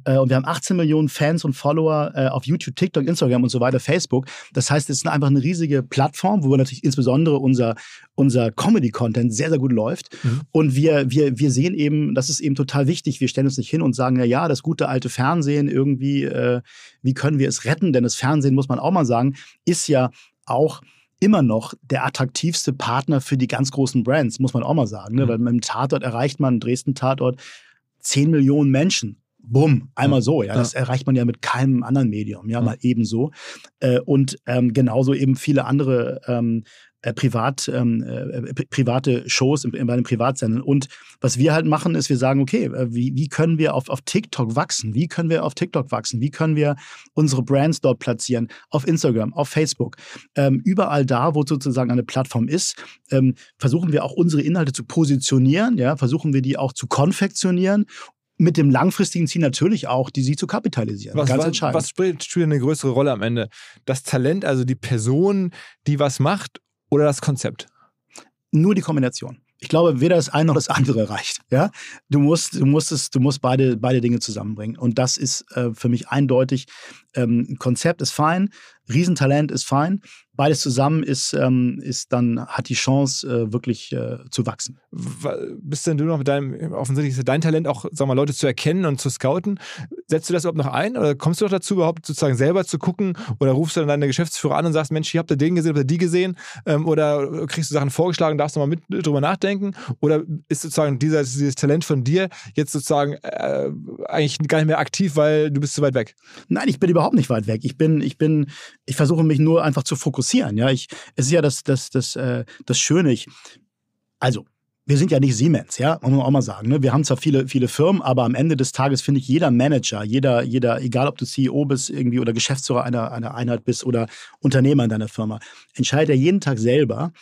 [SPEAKER 2] Äh, und wir haben 18 Millionen Fans und Follower äh, auf YouTube, TikTok, Instagram und so weiter, Facebook. Das heißt, es ist einfach eine riesige Plattform, wo natürlich insbesondere unser, unser Comedy-Content sehr, sehr gut läuft.
[SPEAKER 1] Mhm.
[SPEAKER 2] Und wir, wir, wir sehen eben, das ist eben total wichtig. Wir stellen uns nicht hin und sagen, na ja, das gute alte Fernsehen irgendwie, äh, wie können wir es retten? Denn das Fernsehen, muss man auch mal sagen, ist ja auch immer noch der attraktivste Partner für die ganz großen Brands, muss man auch mal sagen. Ne?
[SPEAKER 1] Mhm.
[SPEAKER 2] Weil mit dem Tatort erreicht man, Dresden-Tatort, 10 Millionen Menschen. Bumm, einmal
[SPEAKER 1] Ja.
[SPEAKER 2] so. Ja, das erreicht man ja mit keinem anderen Medium, ja, mal ebenso. Äh, und ähm, genauso eben viele andere ähm, äh, privat, ähm, äh, private Shows in, bei den Privatsendern. Und was wir halt machen, ist, wir sagen, okay, äh, wie, wie können wir auf, auf TikTok wachsen? Wie können wir auf TikTok wachsen? Wie können wir unsere Brands dort platzieren? Auf Instagram, auf Facebook. Ähm, überall da, wo sozusagen eine Plattform ist, ähm, versuchen wir auch unsere Inhalte zu positionieren, ja, versuchen wir die auch zu konfektionieren mit dem langfristigen Ziel natürlich auch, die sie zu kapitalisieren.
[SPEAKER 1] Was,
[SPEAKER 2] Ganz
[SPEAKER 1] was,
[SPEAKER 2] entscheidend.
[SPEAKER 1] was spielt, spielt eine größere Rolle am Ende? Das Talent, also die Person, die was macht, oder das Konzept?
[SPEAKER 2] Nur die Kombination. Ich glaube, weder das eine noch das andere reicht. Ja, du musst, du musst es, du musst beide, beide Dinge zusammenbringen. Und das ist äh, für mich eindeutig. Ähm, Konzept ist fein, Riesentalent ist fein. Beides zusammen ist, ähm, ist dann, hat die Chance, äh, wirklich äh, zu wachsen.
[SPEAKER 1] Bist denn du noch mit deinem, offensichtlich ist dein Talent auch, sag mal, Leute zu erkennen und zu scouten. Setzt du das überhaupt noch ein oder kommst du noch dazu, überhaupt sozusagen selber zu gucken oder rufst du dann deine Geschäftsführer an und sagst, Mensch, hier habt ihr den gesehen, habt ihr die gesehen ähm, oder kriegst du Sachen vorgeschlagen, darfst du mal mit drüber nachdenken oder ist sozusagen dieser, dieses Talent von dir jetzt sozusagen äh, eigentlich gar nicht mehr aktiv, weil du bist zu weit weg?
[SPEAKER 2] Nein, ich bin überhaupt nicht weit weg. Ich bin, ich bin, ich versuche mich nur einfach zu fokussieren. Ja, ich, es ist ja das, das, das, äh, das Schöne. Ich, also, wir sind ja nicht Siemens, ja, muss man auch mal sagen. Ne? Wir haben zwar viele, viele Firmen, aber am Ende des Tages finde ich jeder Manager, jeder, jeder, egal ob du CEO bist irgendwie oder Geschäftsführer einer, einer Einheit bist oder Unternehmer in deiner Firma, entscheidet er jeden Tag selber,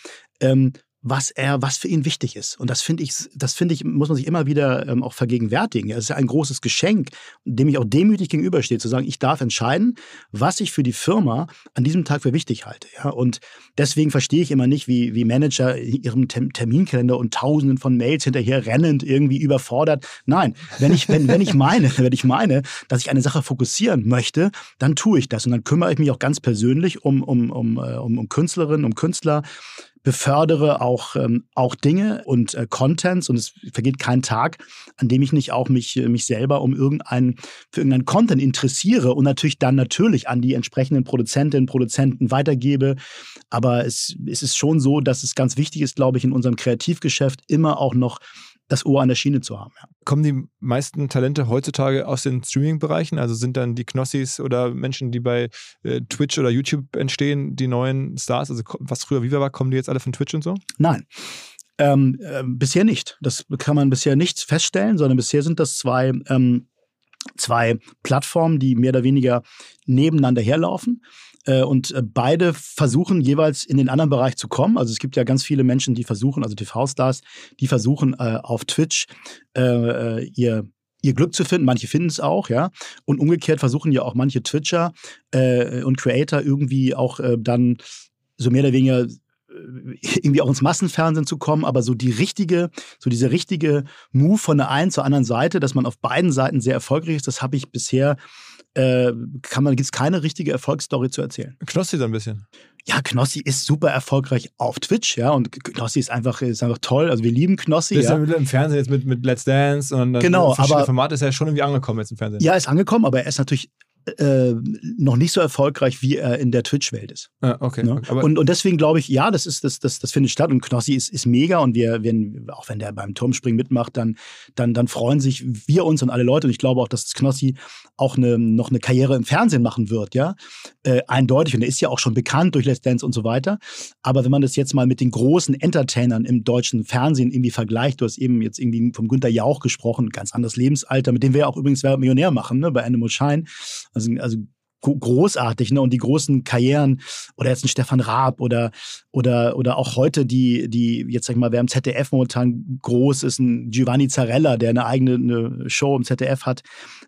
[SPEAKER 2] ähm, was er, was für ihn wichtig ist. Und das finde ich, das finde ich, muss man sich immer wieder ähm, auch vergegenwärtigen. Es ist ja ein großes Geschenk, dem ich auch demütig gegenüberstehe, zu sagen, ich darf entscheiden, was ich für die Firma an diesem Tag für wichtig halte. Ja, und deswegen verstehe ich immer nicht, wie, wie Manager in ihrem Tem Terminkalender und Tausenden von Mails hinterher rennend irgendwie überfordert. Nein, wenn ich, wenn, wenn ich meine, <laughs> wenn ich meine, dass ich eine Sache fokussieren möchte, dann tue ich das und dann kümmere ich mich auch ganz persönlich um, um, um, äh, um, um Künstlerinnen, um Künstler, befördere auch, ähm, auch Dinge und äh, Contents und es vergeht kein Tag, an dem ich nicht auch mich, äh, mich selber um irgendeinen, für irgendeinen Content interessiere und natürlich dann natürlich an die entsprechenden Produzentinnen, Produzenten weitergebe. Aber es, es ist schon so, dass es ganz wichtig ist, glaube ich, in unserem Kreativgeschäft immer auch noch das Ohr an der Schiene zu haben. Ja.
[SPEAKER 1] Kommen die meisten Talente heutzutage aus den Streaming-Bereichen? Also sind dann die Knossis oder Menschen, die bei äh, Twitch oder YouTube entstehen, die neuen Stars? Also was früher Viva war, kommen die jetzt alle von Twitch und so?
[SPEAKER 2] Nein. Ähm, äh, bisher nicht. Das kann man bisher nicht feststellen, sondern bisher sind das zwei, ähm, zwei Plattformen, die mehr oder weniger nebeneinander herlaufen. Äh, Und äh, beide versuchen jeweils in den anderen Bereich zu kommen. Also es gibt ja ganz viele Menschen, die versuchen, also TV-Stars, die versuchen äh, auf Twitch ihr ihr Glück zu finden. Manche finden es auch, ja. Und umgekehrt versuchen ja auch manche Twitcher äh, und Creator irgendwie auch äh, dann so mehr oder weniger irgendwie auch ins Massenfernsehen zu kommen, aber so die richtige, so diese richtige Move von der einen zur anderen Seite, dass man auf beiden Seiten sehr erfolgreich ist, das habe ich bisher, äh, kann man, gibt es keine richtige Erfolgsstory zu erzählen.
[SPEAKER 1] Knossi so ein bisschen.
[SPEAKER 2] Ja, Knossi ist super erfolgreich auf Twitch, ja, und Knossi ist einfach, ist einfach toll. Also wir lieben Knossi.
[SPEAKER 1] Das ist
[SPEAKER 2] Ja.
[SPEAKER 1] ja im Fernsehen jetzt mit, mit Let's Dance und dann
[SPEAKER 2] Genau, aber-
[SPEAKER 1] Formate ist ja schon irgendwie angekommen jetzt im Fernsehen.
[SPEAKER 2] ja, ist angekommen, aber er ist natürlich äh, noch nicht so erfolgreich, wie er in der Twitch-Welt ist.
[SPEAKER 1] Ah, okay.
[SPEAKER 2] Ne?
[SPEAKER 1] okay.
[SPEAKER 2] Und, und deswegen glaube ich, ja, das ist das, das, das findet statt und Knossi ist, ist mega und wir, wenn, auch wenn der beim Turmspringen mitmacht, dann, dann, dann freuen sich wir uns und alle Leute und ich glaube auch, dass Knossi auch eine, noch eine Karriere im Fernsehen machen wird, ja, äh, eindeutig und er ist ja auch schon bekannt durch Let's Dance und so weiter, aber wenn man das jetzt mal mit den großen Entertainern im deutschen Fernsehen irgendwie vergleicht, du hast eben jetzt irgendwie vom Günter Jauch gesprochen, ganz anderes Lebensalter, mit dem wir ja auch übrigens Wer Millionär machen, ne, bei Animal Shine, also, also großartig, ne? Und die großen Karrieren oder jetzt ein Stefan Raab oder oder oder auch heute die die jetzt sag ich mal, wer im ZDF momentan groß ist, ein Giovanni Zarella, der eine eigene eine Show im ZDF hat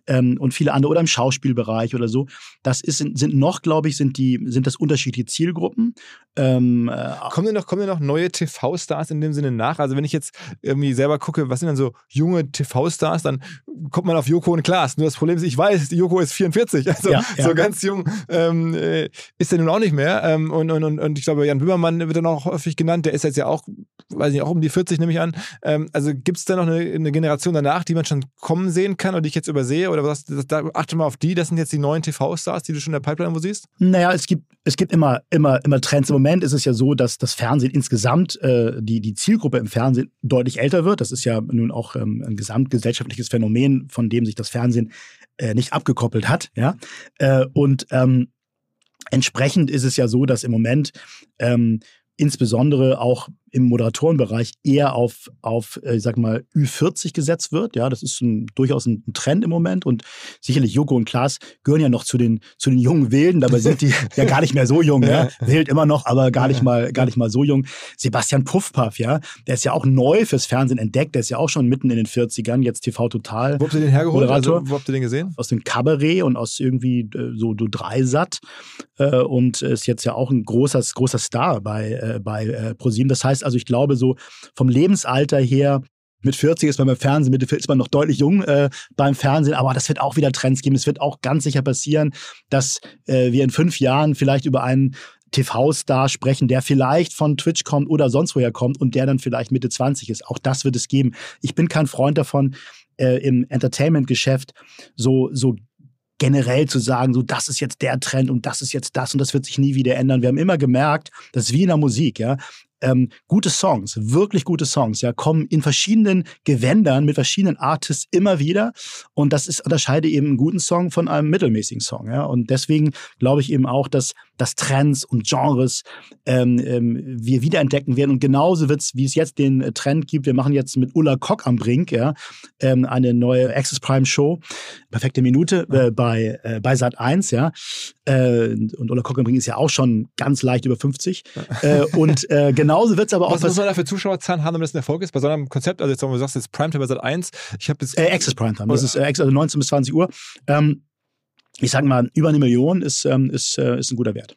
[SPEAKER 2] ähm, und viele andere oder im Schauspielbereich oder so. Das ist sind noch, glaube ich, sind die sind das unterschiedliche Zielgruppen. Ähm, äh,
[SPEAKER 1] kommen denn noch, kommen denn noch neue TV-Stars in dem Sinne nach? Also wenn ich jetzt irgendwie selber gucke, was sind denn so junge TV-Stars, dann kommt man auf Joko und Klaas. Nur das Problem ist, ich weiß, Joko ist 44, <laughs> also
[SPEAKER 2] Ja, ja.
[SPEAKER 1] so ganz jung ähm, äh, ist er nun auch nicht mehr. Ähm, und, und, und, ich glaube, Jan Böhmermann wird dann auch häufig genannt, der ist jetzt ja auch, weiß nicht, auch um die 40, nehme ich an. Ähm, also gibt es da noch eine, eine Generation danach, die man schon kommen sehen kann und die ich jetzt übersehe? Oder was? Da, achte mal auf die, das sind jetzt die neuen TV-Stars, die du schon in der Pipeline wo siehst?
[SPEAKER 2] Naja, es gibt, es gibt immer, immer, immer Trends. Im Moment ist es ja so, dass das Fernsehen insgesamt, äh, die, die Zielgruppe im Fernsehen deutlich älter wird. Das ist ja nun auch ähm, ein gesamtgesellschaftliches Phänomen, von dem sich das Fernsehen äh, nicht abgekoppelt hat. Ja? Äh, und ähm, entsprechend ist es ja so, dass im Moment ähm, insbesondere auch im Moderatorenbereich eher auf, auf äh, ich sag mal, Ü40 gesetzt wird. Ja, das ist ein, durchaus ein, Trend im Moment. Und sicherlich Joko und Klaas gehören ja noch zu den, zu den jungen Wilden. Dabei sind die <laughs> ja gar nicht mehr so jung. Ja. Wild immer noch, aber gar nicht mal, gar nicht mal so jung. Sebastian Puffpaff, ja, der ist ja auch neu fürs Fernsehen entdeckt. Der ist ja auch schon mitten in den 40ern, jetzt TV Total.
[SPEAKER 1] Wo habt ihr den hergeholt? Also, wo habt ihr den gesehen?
[SPEAKER 2] Aus dem Kabarett und aus irgendwie äh, so, so Dreisat. Äh, und ist jetzt ja auch ein großer, großer Star bei, bei ProSieben. Das heißt also, ich glaube, so vom Lebensalter her mit 40 ist man beim Fernsehen, mit 40 ist man noch deutlich jung äh, beim Fernsehen, aber das wird auch wieder Trends geben. Es wird auch ganz sicher passieren, dass äh, wir in fünf Jahren vielleicht über einen TV-Star sprechen, der vielleicht von Twitch kommt oder sonst woher kommt und der dann vielleicht Mitte 20 ist. Auch das wird es geben. Ich bin kein Freund davon, äh, im Entertainment-Geschäft so, so generell zu sagen, so das ist jetzt der Trend und das ist jetzt das und das wird sich nie wieder ändern. Wir haben immer gemerkt, das ist wie in der Musik, ja ähm, gute Songs, wirklich gute Songs, ja, kommen in verschiedenen Gewändern mit verschiedenen Artists immer wieder. Und das ist, unterscheide eben einen guten Song von einem mittelmäßigen Song, ja. Und deswegen glaube ich eben auch, dass, dass Trends und Genres ähm, ähm, wir wiederentdecken werden. Und genauso wird's, wie es jetzt den äh, Trend gibt. Wir machen jetzt mit Ulla Kock am Brink, ja, ähm, eine neue Access Prime Show. Perfekte Minute äh, bei, äh, bei Sat 1, ja. Äh, und Ulla Kock am Brink ist ja auch schon ganz leicht über 50. äh, und äh, <laughs> genauso wird es aber auch.
[SPEAKER 1] Was muss man da für Zuschauerzahlen haben, damit das ein Erfolg ist? Bei so einem Konzept, also jetzt, wenn du sagst, jetzt Primetime bei Sat 1, ich habe jetzt.
[SPEAKER 2] Äh, Access Primetime, das ist äh, also 19 bis 20 Uhr. Ähm, ich sage mal, über eine Million ist, ähm, ist, äh, ist ein guter Wert.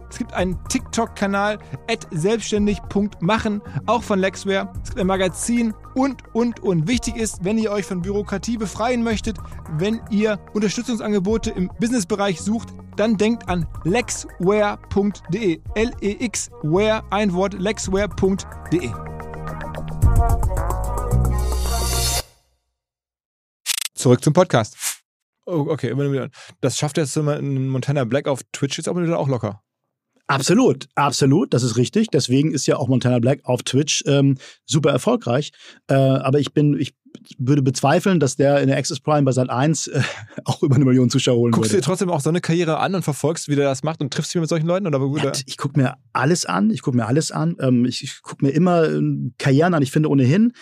[SPEAKER 1] Es gibt einen TikTok-Kanal selbstständig.machen, auch von Lexware. Es gibt ein Magazin und, und, und. Wichtig ist, wenn ihr euch von Bürokratie befreien möchtet, wenn ihr Unterstützungsangebote im Businessbereich sucht, dann denkt an lexware.de. L-E-X-Ware, ein Wort, lexware.de. Zurück zum Podcast. Oh, okay, das schafft jetzt ein Montana Black auf Twitch jetzt aber wieder auch locker.
[SPEAKER 2] Absolut, absolut, das ist richtig. Deswegen ist ja auch Montana Black auf Twitch ähm, super erfolgreich. Äh, aber ich bin, ich würde bezweifeln, dass der in der Access Prime bei Sat 1 äh, <laughs> auch über eine Million Zuschauer holen
[SPEAKER 1] Guckst
[SPEAKER 2] würde.
[SPEAKER 1] du dir trotzdem auch so eine Karriere an und verfolgst, wie der das macht und triffst dich mit solchen Leuten? Oder,
[SPEAKER 2] Ja, ich gucke mir alles an. Ich gucke mir alles an. Ähm, ich, ich gucke mir immer ähm, Karrieren an. Ich finde ohnehin,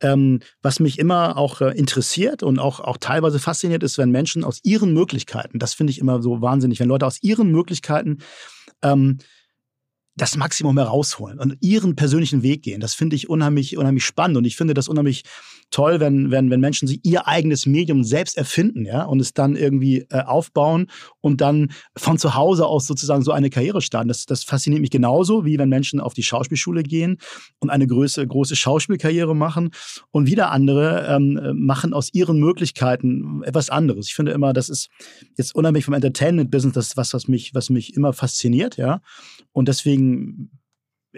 [SPEAKER 2] ähm, was mich immer auch äh, interessiert und auch, auch teilweise fasziniert ist, wenn Menschen aus ihren Möglichkeiten, das finde ich immer so wahnsinnig, wenn Leute aus ihren Möglichkeiten ähm, das Maximum herausholen und ihren persönlichen Weg gehen. Das finde ich unheimlich, unheimlich spannend und ich finde das unheimlich toll, wenn, wenn, wenn Menschen sich ihr eigenes Medium selbst erfinden, ja, und es dann irgendwie äh, aufbauen und dann von zu Hause aus sozusagen so eine Karriere starten. Das, das fasziniert mich genauso, wie wenn Menschen auf die Schauspielschule gehen und eine große, große Schauspielkarriere machen und wieder andere ähm, machen aus ihren Möglichkeiten etwas anderes. Ich finde immer, das ist jetzt unheimlich vom Entertainment-Business, das ist was, was mich, was mich immer fasziniert, ja. Und deswegen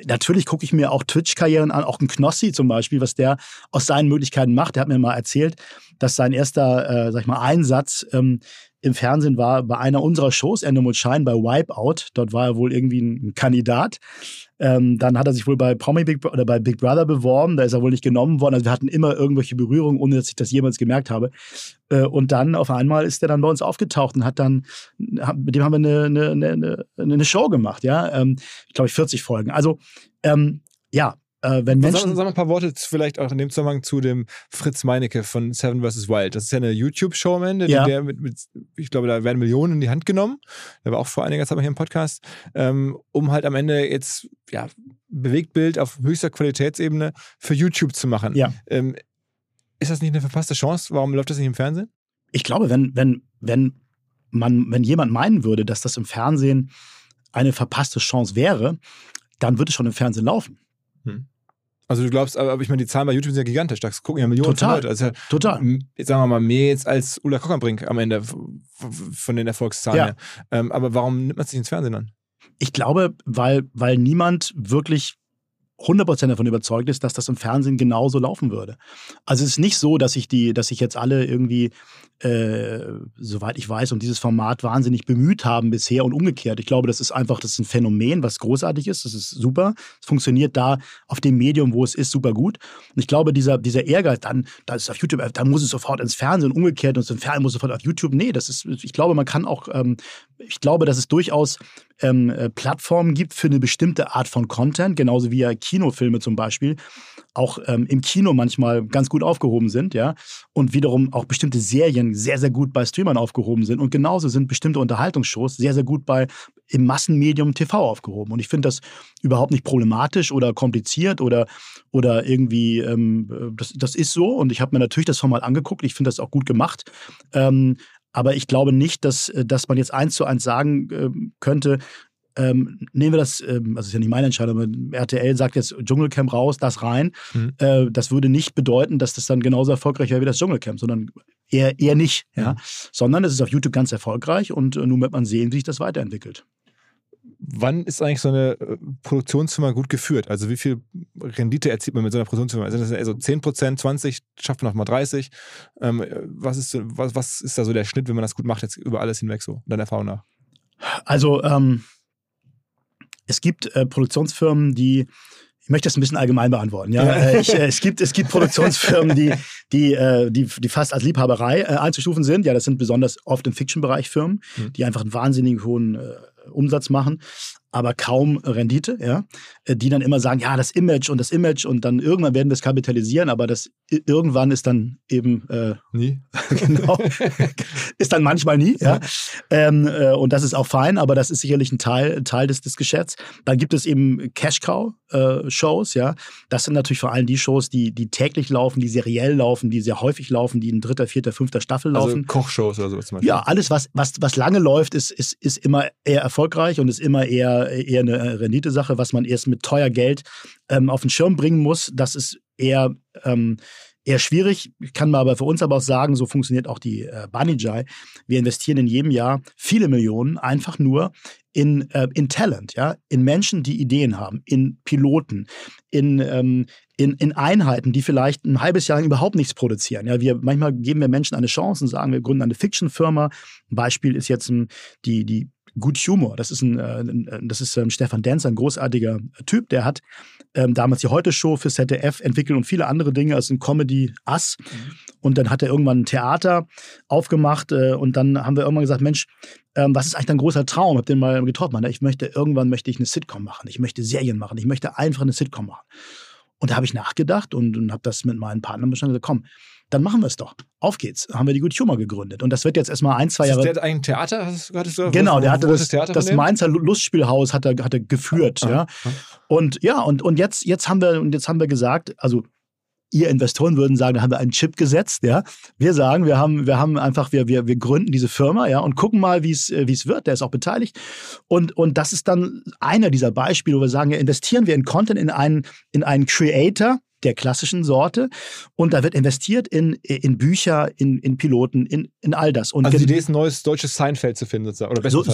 [SPEAKER 2] Natürlich gucke ich mir auch Twitch-Karrieren an, auch ein Knossi zum Beispiel, was der aus seinen Möglichkeiten macht. Der hat mir mal erzählt, dass sein erster, äh, sag ich mal, Einsatz ähm, im Fernsehen war bei einer unserer Shows, Ende mit Schein, bei Wipeout. Dort war er wohl irgendwie ein Kandidat. Ähm, dann hat er sich wohl bei Promi Big oder bei Big Brother beworben, da ist er wohl nicht genommen worden. Also wir hatten immer irgendwelche Berührungen, ohne dass ich das jemals gemerkt habe. Äh, und dann auf einmal ist er dann bei uns aufgetaucht und hat dann, mit dem haben wir eine, eine, eine, eine Show gemacht, ja. Ähm, ich glaube, 40 Folgen. Also ähm, ja, äh, wenn Menschen.
[SPEAKER 1] Sagen wir ein paar Worte vielleicht auch in dem Zusammenhang zu dem Fritz Meinecke von Seven vs. Wild. Das ist ja eine YouTube-Show am Ende, ja. der mit, mit, ich glaube, da werden Millionen in die Hand genommen. Der war auch vor einiger Zeit mal hier im Podcast, ähm, um halt am Ende jetzt, ja, Bewegtbild auf höchster Qualitätsebene für YouTube zu machen.
[SPEAKER 2] Ja.
[SPEAKER 1] Ähm, ist das nicht eine verpasste Chance? Warum läuft das nicht im Fernsehen?
[SPEAKER 2] Ich glaube, wenn, wenn, wenn man, wenn jemand meinen würde, dass das im Fernsehen eine verpasste Chance wäre, dann würde es schon im Fernsehen laufen.
[SPEAKER 1] Hm. Also du glaubst, aber ich meine, die Zahlen bei YouTube sind ja gigantisch. Da gucken ja Millionen
[SPEAKER 2] Total.
[SPEAKER 1] Leute. Also ja,
[SPEAKER 2] Total.
[SPEAKER 1] Jetzt sagen wir mal mehr jetzt als Ulla Kockernbrink am Ende von den Erfolgszahlen
[SPEAKER 2] Ja.
[SPEAKER 1] her. Ähm, aber warum nimmt man sich ins Fernsehen an?
[SPEAKER 2] Ich glaube, weil, weil niemand wirklich 100% davon überzeugt ist, dass das im Fernsehen genauso laufen würde. Also es ist nicht so, dass ich die, dass sich jetzt alle irgendwie, äh, soweit ich weiß, um dieses Format wahnsinnig bemüht haben bisher und umgekehrt. Ich glaube, das ist einfach, das ist ein Phänomen, was großartig ist. Das ist super. Es funktioniert da auf dem Medium, wo es ist, super gut. Und ich glaube, dieser, dieser Ehrgeiz, dann, da ist es auf YouTube, dann muss es sofort ins Fernsehen, umgekehrt und im Fernsehen muss es sofort auf YouTube. Nee, das ist, ich glaube, man kann auch, ähm, ich glaube, dass es durchaus ähm, äh, Plattformen gibt für eine bestimmte Art von Content, genauso wie ja Kinofilme zum Beispiel auch ähm, im Kino manchmal ganz gut aufgehoben sind, ja, und wiederum auch bestimmte Serien sehr, sehr gut bei Streamern aufgehoben sind. Und genauso sind bestimmte Unterhaltungsshows sehr, sehr gut bei im Massenmedium TV aufgehoben. Und ich finde das überhaupt nicht problematisch oder kompliziert oder, oder irgendwie, ähm, das, das ist so. Und ich habe mir natürlich das Format angeguckt. Ich finde das auch gut gemacht. Ähm, aber ich glaube nicht, dass, dass man jetzt eins zu eins sagen ähm, könnte, ähm, nehmen wir das, ähm, also ist ja nicht meine Entscheidung, aber RTL sagt jetzt Dschungelcamp raus, das rein.
[SPEAKER 1] Mhm.
[SPEAKER 2] Äh, das würde nicht bedeuten, dass das dann genauso erfolgreich wäre wie das Dschungelcamp, sondern eher, eher nicht. Ja?
[SPEAKER 1] Mhm.
[SPEAKER 2] Sondern es ist auf YouTube ganz erfolgreich und äh, nun wird man sehen, wie sich das weiterentwickelt.
[SPEAKER 1] Wann ist eigentlich so eine äh, Produktionsfirma gut geführt? Also wie viel Rendite erzielt man mit so einer Produktionsfirma? Sind das eher so 10 Prozent, 20, schafft man noch mal 30? Ähm, was, ist, was, was ist da so der Schnitt, wenn man das gut macht, jetzt über alles hinweg so, deiner Erfahrung nach?
[SPEAKER 2] Also ähm, es gibt äh, Produktionsfirmen, die ich möchte das ein bisschen allgemein beantworten. Ja, <laughs> Äh, ich, äh, es gibt es gibt Produktionsfirmen, die die äh, die die fast als Liebhaberei äh, einzustufen sind. Ja, das sind besonders oft im Fiction-Bereich Firmen,
[SPEAKER 1] Mhm.
[SPEAKER 2] die einfach einen wahnsinnig hohen äh, Umsatz machen, aber kaum Rendite. Ja, äh, die dann immer sagen, ja, das Image und das Image und dann irgendwann werden wir es kapitalisieren, aber das irgendwann ist dann eben äh,
[SPEAKER 1] Nie? <laughs>
[SPEAKER 2] genau. <laughs> ist dann manchmal nie, ja. Ähm, äh, und das ist auch fein, aber das ist sicherlich ein Teil, Teil des, des Geschäfts. Dann gibt es eben Cash-Cow-Shows, ja. Das sind natürlich vor allem die Shows, die, die täglich laufen, die seriell laufen, die sehr häufig laufen, die in dritter, vierter, fünfter Staffel
[SPEAKER 1] Also
[SPEAKER 2] laufen.
[SPEAKER 1] Kochshows oder sowas zum Beispiel?
[SPEAKER 2] Ja, alles, was, was, was lange läuft, ist, ist, ist immer eher erfolgreich und ist immer eher, eher eine Renditesache, was man erst mit teuer Geld ähm, auf den Schirm bringen muss. Das ist eher, ähm, eher schwierig. Ich kann mal aber für uns aber auch sagen, so funktioniert auch die äh, Banijay. Wir investieren in jedem Jahr viele Millionen einfach nur in, äh, in Talent, ja, in Menschen, die Ideen haben, in Piloten, in, ähm, in, in Einheiten, die vielleicht ein halbes Jahr lang überhaupt nichts produzieren. Ja, wir, manchmal geben wir Menschen eine Chance und sagen, wir gründen eine Fiction-Firma. Ein Beispiel ist jetzt ähm, die, die Good Humor. Das ist, ein, äh, ein- das ist ähm, Stefan Denz, ein großartiger Typ. Der hat ähm, damals die Heute-Show für ZDF entwickelt und viele andere Dinge. Also ein Comedy-Ass. Und dann hat er irgendwann ein Theater aufgemacht äh, und dann haben wir irgendwann gesagt, Mensch, ähm, was ist eigentlich dein großer Traum? Hab den mal getroffen. Meinte, Ich möchte, irgendwann möchte ich eine Sitcom machen. Ich möchte Serien machen. Ich möchte einfach eine Sitcom machen. Und da habe ich nachgedacht und, und habe das mit meinen Partnern bestimmt gesagt, komm, dann machen wir es doch. Auf geht's. Haben wir die Good Humor gegründet. Und das wird jetzt erstmal ein, zwei Jahre.
[SPEAKER 1] der hat ein Theater? Hattest, hattest du,
[SPEAKER 2] Genau,
[SPEAKER 1] wo-
[SPEAKER 2] der hatte das,
[SPEAKER 1] Theater
[SPEAKER 2] das
[SPEAKER 1] dem?
[SPEAKER 2] Mainzer Lustspielhaus hat er, hat er geführt,
[SPEAKER 1] Ah,
[SPEAKER 2] ja.
[SPEAKER 1] ah.
[SPEAKER 2] Und ja, und, und jetzt, jetzt haben wir, und jetzt haben wir gesagt, also ihr Investoren würden sagen, da haben wir einen Chip gesetzt, ja. Wir sagen, wir haben, wir haben einfach, wir, wir, wir gründen diese Firma, ja, und gucken mal, wie es, äh, wie es wird. Der ist auch beteiligt. Und, und das ist dann einer dieser Beispiele, wo wir sagen, ja, investieren wir in Content, in einen, in einen Creator, der klassischen Sorte. Und da wird investiert in, in Bücher, in, in Piloten, in, in all das. Und
[SPEAKER 1] Also die Idee ist, ein neues deutsches Seinfeld zu finden, sozusagen. Oder
[SPEAKER 2] so,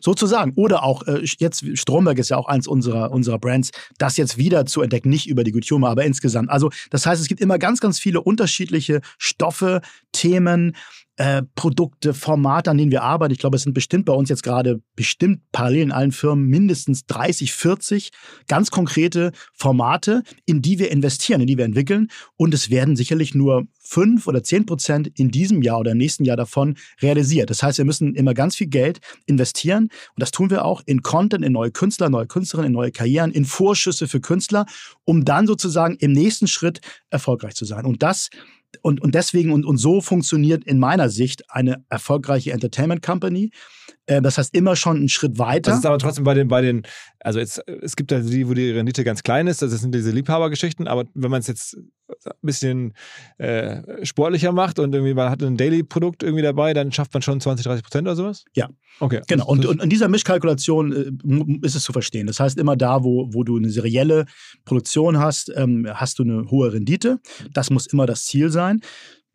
[SPEAKER 2] sozusagen. Oder auch äh, jetzt, Stromberg ist ja auch eins unserer, unserer Brands, das jetzt wieder zu entdecken, nicht über die Good Humor, aber insgesamt. Also, das heißt, es gibt immer ganz, ganz viele unterschiedliche Stoffe, Themen, äh, Produkte, Formate, an denen wir arbeiten. Ich glaube, es sind bestimmt bei uns jetzt gerade bestimmt parallel in allen Firmen mindestens 30, 40 ganz konkrete Formate, in die wir investieren, in die wir entwickeln. Und es werden sicherlich nur fünf oder zehn Prozent in diesem Jahr oder im nächsten Jahr davon realisiert. Das heißt, wir müssen immer ganz viel Geld investieren. Und das tun wir auch in Content, in neue Künstler, neue Künstlerinnen, in neue Karrieren, in Vorschüsse für Künstler, um dann sozusagen im nächsten Schritt erfolgreich zu sein. Und das und, und deswegen und, und so funktioniert in meiner Sicht eine erfolgreiche Entertainment Company. Äh, das heißt immer schon einen Schritt weiter.
[SPEAKER 1] Das ist aber trotzdem bei den, bei den, also jetzt, es gibt da die, wo die Rendite ganz klein ist, das sind diese Liebhabergeschichten, aber wenn man es jetzt, ein bisschen äh, sportlicher macht und irgendwie man hat ein Daily-Produkt irgendwie dabei, dann schafft man schon 20, 30 Prozent oder sowas?
[SPEAKER 2] Ja.
[SPEAKER 1] Okay.
[SPEAKER 2] Genau. Und, und in dieser Mischkalkulation äh, ist es zu verstehen. Das heißt, immer da, wo, wo du eine serielle Produktion hast, ähm, hast du eine hohe Rendite. Das muss immer das Ziel sein.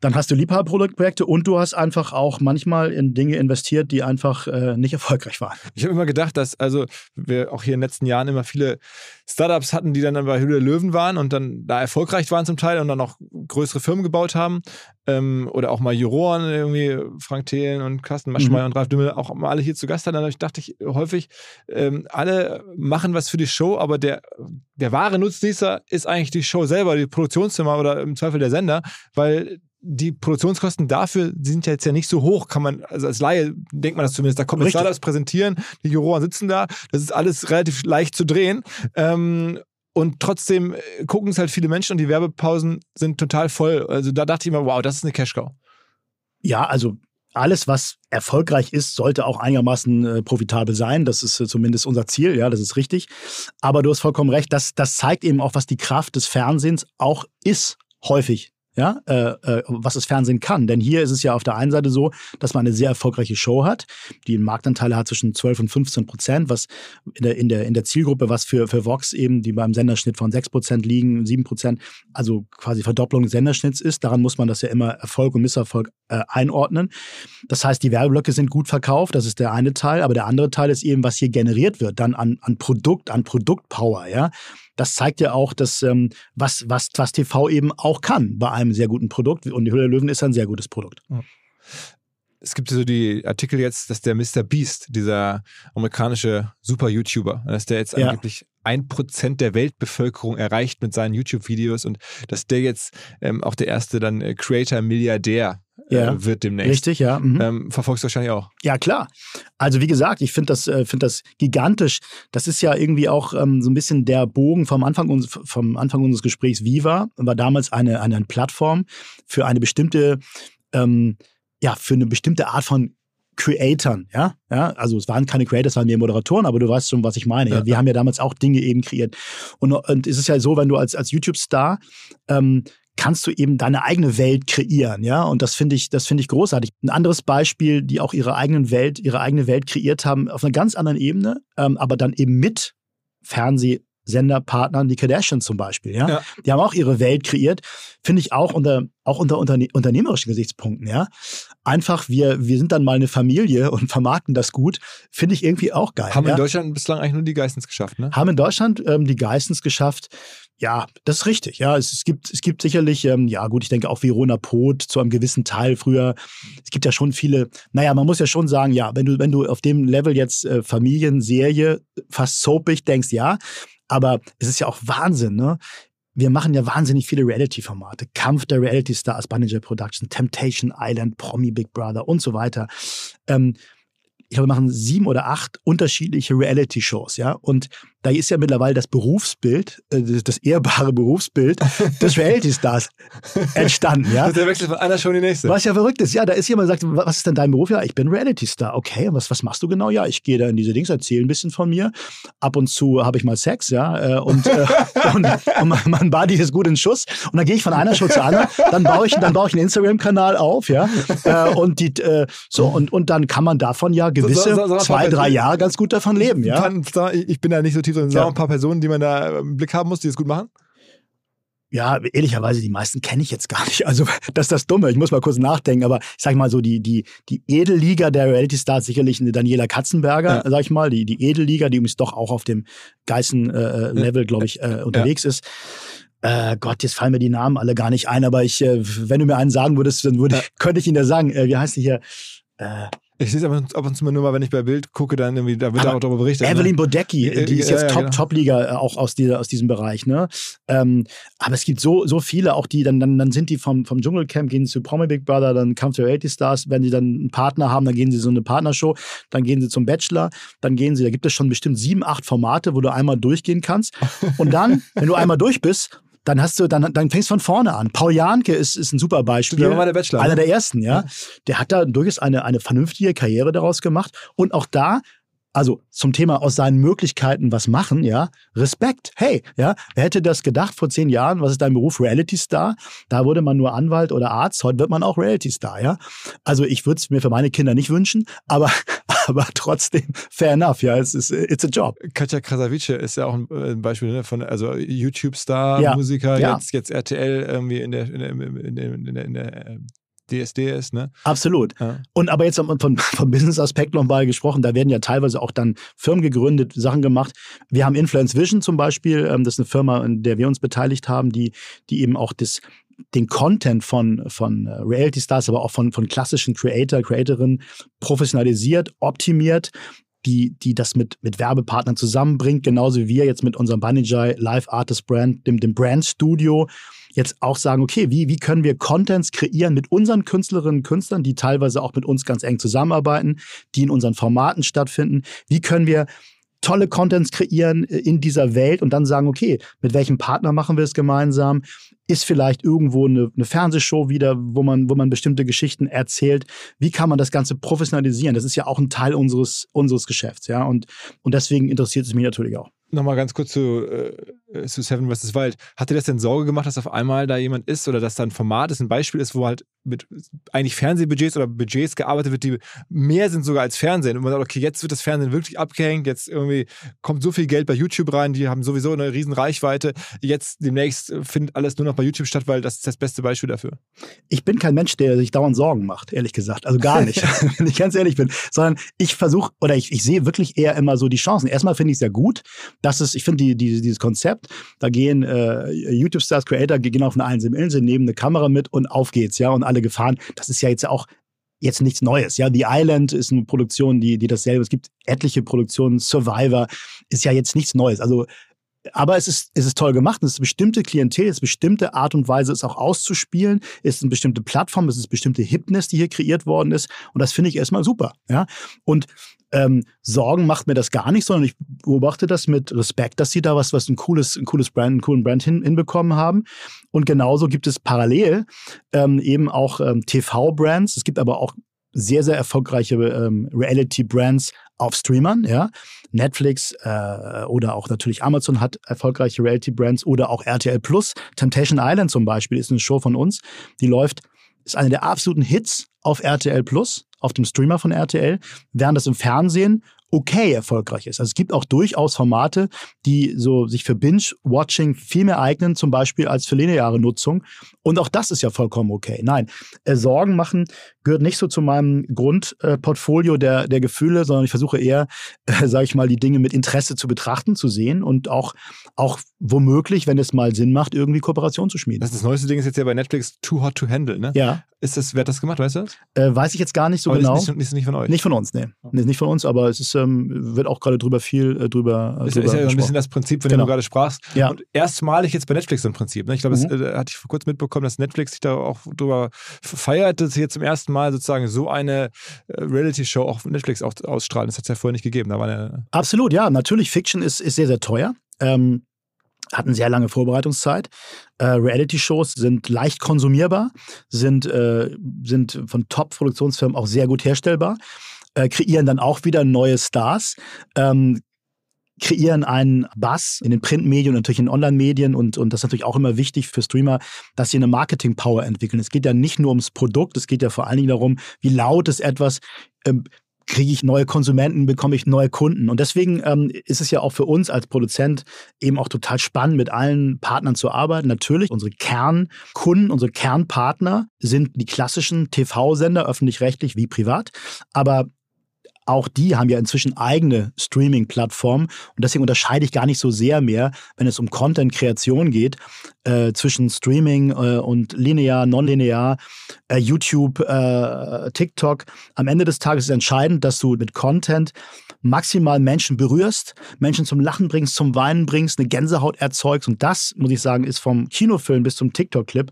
[SPEAKER 2] Dann hast du Liebhaberprojektprojekte und du hast einfach auch manchmal in Dinge investiert, die einfach äh, nicht erfolgreich waren.
[SPEAKER 1] Ich habe immer gedacht, dass also wir auch hier in den letzten Jahren immer viele Startups hatten, die dann bei Höhle der Löwen waren und dann da erfolgreich waren zum Teil und dann auch größere Firmen gebaut haben. Ähm, oder auch mal Juroren, irgendwie Frank Thelen und Carsten Maschmeyer
[SPEAKER 2] Mhm.
[SPEAKER 1] und Ralf Dümmel auch mal alle hier zu Gast hatten. Dann dachte ich häufig, ähm, alle machen was für die Show, aber der, der wahre Nutznießer ist eigentlich die Show selber, die Produktionszimmer oder im Zweifel der Sender, weil die Produktionskosten dafür sind ja jetzt ja nicht so hoch, kann man, also als Laie denkt man das zumindest, da kommen
[SPEAKER 2] Richtig.
[SPEAKER 1] Startups präsentieren, die Juroren sitzen da, das ist alles relativ leicht zu drehen. Ähm, und trotzdem äh, gucken es halt viele Menschen und die Werbepausen sind total voll. Also da dachte ich immer, wow, das ist eine Cash-Cow.
[SPEAKER 2] Ja, also alles, was erfolgreich ist, sollte auch einigermaßen äh, profitabel sein. Das ist äh, zumindest unser Ziel, ja, das ist richtig. Aber du hast vollkommen recht, das, das zeigt eben auch, was die Kraft des Fernsehens auch ist, häufig. Ja, äh, äh, was das Fernsehen kann. Denn hier ist es ja auf der einen Seite so, dass man eine sehr erfolgreiche Show hat, die einen Marktanteil hat zwischen 12 und 15 Prozent, was in der, in der, in der Zielgruppe, was für, für Vox eben, die beim Senderschnitt von 6 Prozent liegen, 7 Prozent, also quasi Verdopplung des Senderschnitts ist. Daran muss man das ja immer Erfolg und Misserfolg äh, einordnen. Das heißt, die Werbeblöcke sind gut verkauft, das ist der eine Teil, aber der andere Teil ist eben, was hier generiert wird, dann an, an Produkt, an Produktpower, ja. Das zeigt ja auch, dass ähm, was, was, was TV eben auch kann bei einem sehr guten Produkt. Und die Hülle der Löwen ist ein sehr gutes Produkt.
[SPEAKER 1] Es gibt so die Artikel jetzt, dass der Mr. Beast, dieser amerikanische Super-YouTuber, dass der jetzt
[SPEAKER 2] Ja.
[SPEAKER 1] angeblich ein Prozent der Weltbevölkerung erreicht mit seinen YouTube-Videos und dass der jetzt ähm, auch der erste dann äh, Creator-Milliardär äh,
[SPEAKER 2] Ja.
[SPEAKER 1] wird demnächst.
[SPEAKER 2] Richtig, ja. Mhm.
[SPEAKER 1] Ähm, verfolgst du wahrscheinlich auch.
[SPEAKER 2] Ja, klar. Also wie gesagt, ich finde das, äh, find das gigantisch. Das ist ja irgendwie auch ähm, so ein bisschen der Bogen vom Anfang, uns, vom Anfang unseres Gesprächs. Viva war damals eine, eine Plattform für eine bestimmte, ähm, ja, für eine bestimmte Art von Creatoren, ja, ja, also es waren keine Creators, es waren mehr Moderatoren, aber du weißt schon, was ich meine. Ja,
[SPEAKER 1] Ja.
[SPEAKER 2] wir haben ja damals auch Dinge eben kreiert. Und, und es ist ja so, wenn du als, als YouTube-Star ähm, kannst du eben deine eigene Welt kreieren, ja. Und das finde ich, das finde ich großartig. Ein anderes Beispiel, die auch ihre eigenen Welt, ihre eigene Welt kreiert haben, auf einer ganz anderen Ebene, ähm, aber dann eben mit Fernsehsenderpartnern, die Kardashians zum Beispiel, ja.
[SPEAKER 1] Ja.
[SPEAKER 2] Die haben auch ihre Welt kreiert, finde ich auch unter, auch unter unterne unternehmerischen Gesichtspunkten, ja. Einfach, wir, wir sind dann mal eine Familie und vermarkten das gut, finde ich irgendwie auch geil.
[SPEAKER 1] Haben
[SPEAKER 2] ja?
[SPEAKER 1] in Deutschland bislang eigentlich nur die Geistens geschafft, ne?
[SPEAKER 2] haben in Deutschland ähm, die Geistens geschafft. Ja, das ist richtig. Ja, es, es gibt es gibt sicherlich ähm, ja gut, ich denke auch Verona Poth zu einem gewissen Teil früher. Es gibt ja schon viele. Naja, man muss ja schon sagen, ja, wenn du wenn du auf dem Level jetzt äh, Familienserie fast soapig denkst, ja, aber es ist ja auch Wahnsinn, ne? Wir machen ja wahnsinnig viele Reality-Formate. Kampf der Reality Stars bei Ninja Production, Temptation Island, Promi Big Brother und so weiter. Ähm, ich glaube, wir machen sieben oder acht unterschiedliche Reality-Shows, ja. Und da ist ja mittlerweile das Berufsbild, äh, das, ehrbare <laughs> Berufsbild des Reality-Stars entstanden, ja. <laughs>
[SPEAKER 1] Der Wechsel von einer Show in die nächste.
[SPEAKER 2] Was ja verrückt ist, ja, da ist jemand, sagt, was ist denn dein Beruf? Ja, ich bin Reality-Star. Okay, und was, was machst du genau? Ja, ich gehe da in diese Dings, erzähle ein bisschen von mir. Ab und zu habe ich mal Sex, ja, äh, und, äh, <laughs> und, und mein, mein Body ist gut in Schuss. Und dann gehe ich von einer Show zur anderen, dann baue ich, dann baue ich einen Instagram-Kanal auf, ja, und die, so, und, und dann kann man davon ja gewisse
[SPEAKER 1] so- so ein
[SPEAKER 2] zwei, drei Jahre ganz gut davon leben, ja.
[SPEAKER 1] Ich bin da nicht so drin. Sagen
[SPEAKER 2] Ja.
[SPEAKER 1] ein paar Personen, die man da im Blick haben muss, die das gut machen.
[SPEAKER 2] Ja, ehrlicherweise, die meisten kenne ich jetzt gar nicht. Also, das ist das Dumme. Ich muss mal kurz nachdenken. Aber ich sag mal so, die, die, die Edelliga der Reality Stars, sicherlich eine Daniela Katzenberger,
[SPEAKER 1] Ja.
[SPEAKER 2] sag ich mal. Die, die Edelliga, die übrigens doch auch auf dem Geißen-Level, glaube ich, äh, unterwegs ist. Äh, Gott, jetzt fallen mir die Namen alle gar nicht ein. Aber ich, äh, wenn du mir einen sagen würdest, dann würde ich, könnte ich ihn da sagen. Äh, wie heißt die hier?
[SPEAKER 1] Ich sehe es ab ab und zu mal nur mal, wenn ich bei Bild gucke, dann irgendwie, da wird
[SPEAKER 2] Aber
[SPEAKER 1] auch darüber berichtet.
[SPEAKER 2] Evelyn
[SPEAKER 1] ne?
[SPEAKER 2] Bodecki,
[SPEAKER 1] Ja,
[SPEAKER 2] die ist
[SPEAKER 1] ja,
[SPEAKER 2] jetzt
[SPEAKER 1] ja,
[SPEAKER 2] Top,
[SPEAKER 1] genau.
[SPEAKER 2] Top-Liga äh, auch aus, dieser, aus diesem Bereich. Ne? Ähm, aber es gibt so, so viele, auch die, dann, dann, dann sind die vom, vom Dschungelcamp, gehen zu Promi Big Brother, dann Kampf der Reality Stars. Wenn sie dann einen Partner haben, dann gehen sie so eine Partnershow, dann gehen sie zum Bachelor, dann gehen sie, da gibt es schon bestimmt sieben, acht Formate, wo du einmal durchgehen kannst. Und dann, wenn du einmal durch bist, dann hast du, dann, dann fängst du von vorne an. Paul Janke ist, ist ein super Beispiel.
[SPEAKER 1] Der war der Bachelor,
[SPEAKER 2] Einer
[SPEAKER 1] ne?
[SPEAKER 2] der ersten, ja. Der hat da durchaus eine, eine vernünftige Karriere daraus gemacht. Und auch da also zum Thema aus seinen Möglichkeiten was machen, ja, Respekt. Hey, ja, wer hätte das gedacht vor zehn Jahren? Was ist dein Beruf? Reality Star? Da wurde man nur Anwalt oder Arzt. Heute wird man auch Reality Star, ja. Also ich würde es mir für meine Kinder nicht wünschen, aber, <laughs> aber trotzdem fair enough, ja. Es ist, it's a job.
[SPEAKER 1] Katja Krasavice ist ja auch ein, äh, Beispiel ne, von, also YouTube-Star,
[SPEAKER 2] Ja.
[SPEAKER 1] Musiker,
[SPEAKER 2] Ja.
[SPEAKER 1] jetzt, jetzt RTL irgendwie in der, in der, in der, in der, in der äh, DSDS, ne?
[SPEAKER 2] Absolut.
[SPEAKER 1] Ja.
[SPEAKER 2] Und aber jetzt haben wir von, vom Business-Aspekt nochmal gesprochen, da werden ja teilweise auch dann Firmen gegründet, Sachen gemacht. Wir haben Influence Vision zum Beispiel, ähm, das ist eine Firma, in der wir uns beteiligt haben, die, die eben auch das, den Content von, von äh, Reality Stars, aber auch von, von klassischen Creator, Creatorinnen professionalisiert, optimiert, die, die das mit, mit Werbepartnern zusammenbringt, genauso wie wir jetzt mit unserem Banijay Live Artist Brand, dem, dem Brand Studio, jetzt auch sagen, okay, wie, wie können wir Contents kreieren mit unseren Künstlerinnen und Künstlern, die teilweise auch mit uns ganz eng zusammenarbeiten, die in unseren Formaten stattfinden? Wie können wir tolle Contents kreieren äh, in dieser Welt und dann sagen, okay, mit welchem Partner machen wir es gemeinsam? Ist vielleicht irgendwo eine, eine Fernsehshow wieder, wo man, wo man bestimmte Geschichten erzählt? Wie kann man das Ganze professionalisieren? Das ist ja auch ein Teil unseres, unseres Geschäfts, ja. Und, und deswegen interessiert es mich natürlich auch.
[SPEAKER 1] Nochmal ganz kurz zu, äh, zu Seven vs. Wild. Hat dir das denn Sorge gemacht, dass auf einmal da jemand ist oder dass da ein Format ist, ein Beispiel ist, wo halt mit eigentlich Fernsehbudgets oder Budgets gearbeitet wird, die mehr sind sogar als Fernsehen? Und man sagt, okay, jetzt wird das Fernsehen wirklich abgehängt, jetzt irgendwie kommt so viel Geld bei YouTube rein, die haben sowieso eine riesen Reichweite. Jetzt demnächst findet alles nur noch bei YouTube statt, weil das ist das beste Beispiel dafür.
[SPEAKER 2] ich bin kein Mensch, der sich dauernd Sorgen macht, ehrlich gesagt. Also gar nicht, <laughs> wenn ich ganz ehrlich bin. Sondern ich versuche oder ich, ich sehe wirklich eher immer so die Chancen. Erstmal finde ich es ja gut, dass es, ich finde die, die, dieses Konzept, da gehen äh, YouTube-Stars, Creator, gehen auf eine einsame Insel, nehmen eine Kamera mit und auf geht's, ja, und alle gefahren. Das ist ja jetzt auch jetzt nichts Neues. Ja, The Island ist eine Produktion, die, die dasselbe. Es gibt etliche Produktionen. Survivor ist ja jetzt nichts Neues. Also aber es ist, es ist toll gemacht. Es ist eine bestimmte Klientel, es ist eine bestimmte Art und Weise, es auch auszuspielen. Es ist eine bestimmte Plattform, es ist eine bestimmte Hipness, die hier kreiert worden ist. Und das finde ich erstmal super. Ja? Und ähm, Sorgen macht mir das gar nicht, sondern ich beobachte das mit Respekt, dass sie da was, was ein cooles, ein cooles Brand, einen coolen Brand hin, hinbekommen haben. Und genauso gibt es parallel ähm, eben auch ähm, TV-Brands. Es gibt aber auch sehr, sehr erfolgreiche ähm, Reality-Brands auf Streamern, ja. Netflix äh, oder auch natürlich Amazon hat erfolgreiche Reality-Brands oder auch RTL Plus. Temptation Island zum Beispiel ist eine Show von uns, die läuft, ist eine der absoluten Hits auf RTL Plus, auf dem Streamer von RTL, während das im Fernsehen okay erfolgreich ist. Also es gibt auch durchaus Formate, die so sich für Binge-Watching viel mehr eignen, zum Beispiel als für lineare Nutzung. Und auch das ist ja vollkommen okay. Nein, äh, Sorgen machen gehört nicht so zu meinem Grundportfolio der, der Gefühle, sondern ich versuche eher, äh, sage ich mal, die Dinge mit Interesse zu betrachten, zu sehen und auch, auch womöglich, wenn es mal Sinn macht, irgendwie Kooperation zu schmieden.
[SPEAKER 1] Das, das neueste Ding ist jetzt ja bei Netflix Too Hot to Handle, ne?
[SPEAKER 2] ja,
[SPEAKER 1] Ist das, wer hat das gemacht, weißt du das?
[SPEAKER 2] äh, weiß ich jetzt gar nicht so
[SPEAKER 1] Aber
[SPEAKER 2] genau.
[SPEAKER 1] Ist nicht, nicht, nicht von euch.
[SPEAKER 2] Nicht von uns, nee. nee. Nicht von uns, aber es ist, ähm, wird auch gerade drüber viel äh, drüber. Äh,
[SPEAKER 1] ist,
[SPEAKER 2] drüber
[SPEAKER 1] ist ja so ein bisschen das Prinzip, von
[SPEAKER 2] Genau.
[SPEAKER 1] dem du gerade sprachst.
[SPEAKER 2] Ja.
[SPEAKER 1] Und erstmalig jetzt bei Netflix im Prinzip. Ne? Ich glaube,
[SPEAKER 2] Mhm.
[SPEAKER 1] das äh, hatte ich vor kurzem mitbekommen, dass Netflix sich da auch drüber feiert, dass sie jetzt zum ersten Mal sozusagen so eine äh, Reality-Show auf Netflix ausstrahlen. Das hat es ja vorher nicht gegeben.
[SPEAKER 2] Absolut, ja. Natürlich, Fiction ist, ist sehr, sehr teuer. Ähm, hat eine sehr lange Vorbereitungszeit. Äh, Reality-Shows sind leicht konsumierbar, sind, äh, sind von Top-Produktionsfirmen auch sehr gut herstellbar, äh, kreieren dann auch wieder neue Stars. Ähm, kreieren einen Buzz in den Printmedien und natürlich in Online-Medien und, und das ist natürlich auch immer wichtig für Streamer, dass sie eine Marketing-Power entwickeln. Es geht ja nicht nur ums Produkt, es geht ja vor allen Dingen darum, wie laut ist etwas, ähm, kriege ich neue Konsumenten, bekomme ich neue Kunden. Und deswegen ähm, ist es ja auch für uns als Produzent eben auch total spannend, mit allen Partnern zu arbeiten. Natürlich, unsere Kernkunden, unsere Kernpartner sind die klassischen TV-Sender, öffentlich-rechtlich wie privat. Aber auch die haben ja inzwischen eigene Streaming-Plattformen und deswegen unterscheide ich gar nicht so sehr mehr, wenn es um Content-Kreation geht, äh, zwischen Streaming äh, und linear, nonlinear, äh, YouTube, äh, TikTok. Am Ende des Tages ist entscheidend, dass du mit Content maximal Menschen berührst, Menschen zum Lachen bringst, zum Weinen bringst, eine Gänsehaut erzeugst und das, muss ich sagen, ist vom Kinofilm bis zum TikTok-Clip,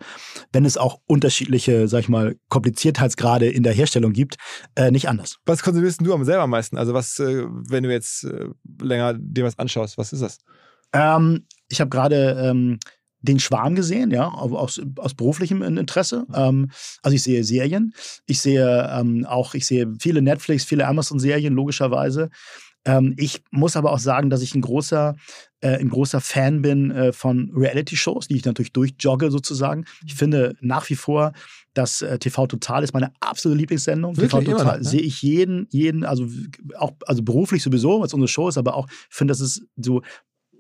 [SPEAKER 2] wenn es auch unterschiedliche, sag ich mal, Kompliziertheitsgrade in der Herstellung gibt, äh, nicht anders.
[SPEAKER 1] was konsumierst du am selber am meisten? Also was, äh, wenn du jetzt äh, länger dir was anschaust, was ist das?
[SPEAKER 2] Ähm, ich habe gerade ähm, den Schwarm gesehen, ja, aus, aus beruflichem Interesse. Ähm, also ich sehe Serien, ich sehe ähm, auch, ich sehe viele Netflix, viele Amazon-Serien, logischerweise. Ähm, ich muss aber auch sagen, dass ich ein großer, äh, ein großer Fan bin äh, von Reality-Shows, die ich natürlich durchjogge sozusagen. Ich finde nach wie vor, dass äh, TV Total ist meine absolute Lieblingssendung.
[SPEAKER 1] Wirklich?
[SPEAKER 2] TV Total
[SPEAKER 1] noch, ne?
[SPEAKER 2] sehe ich jeden, jeden, also auch also beruflich sowieso, was unsere Show ist, aber auch finde, das ist so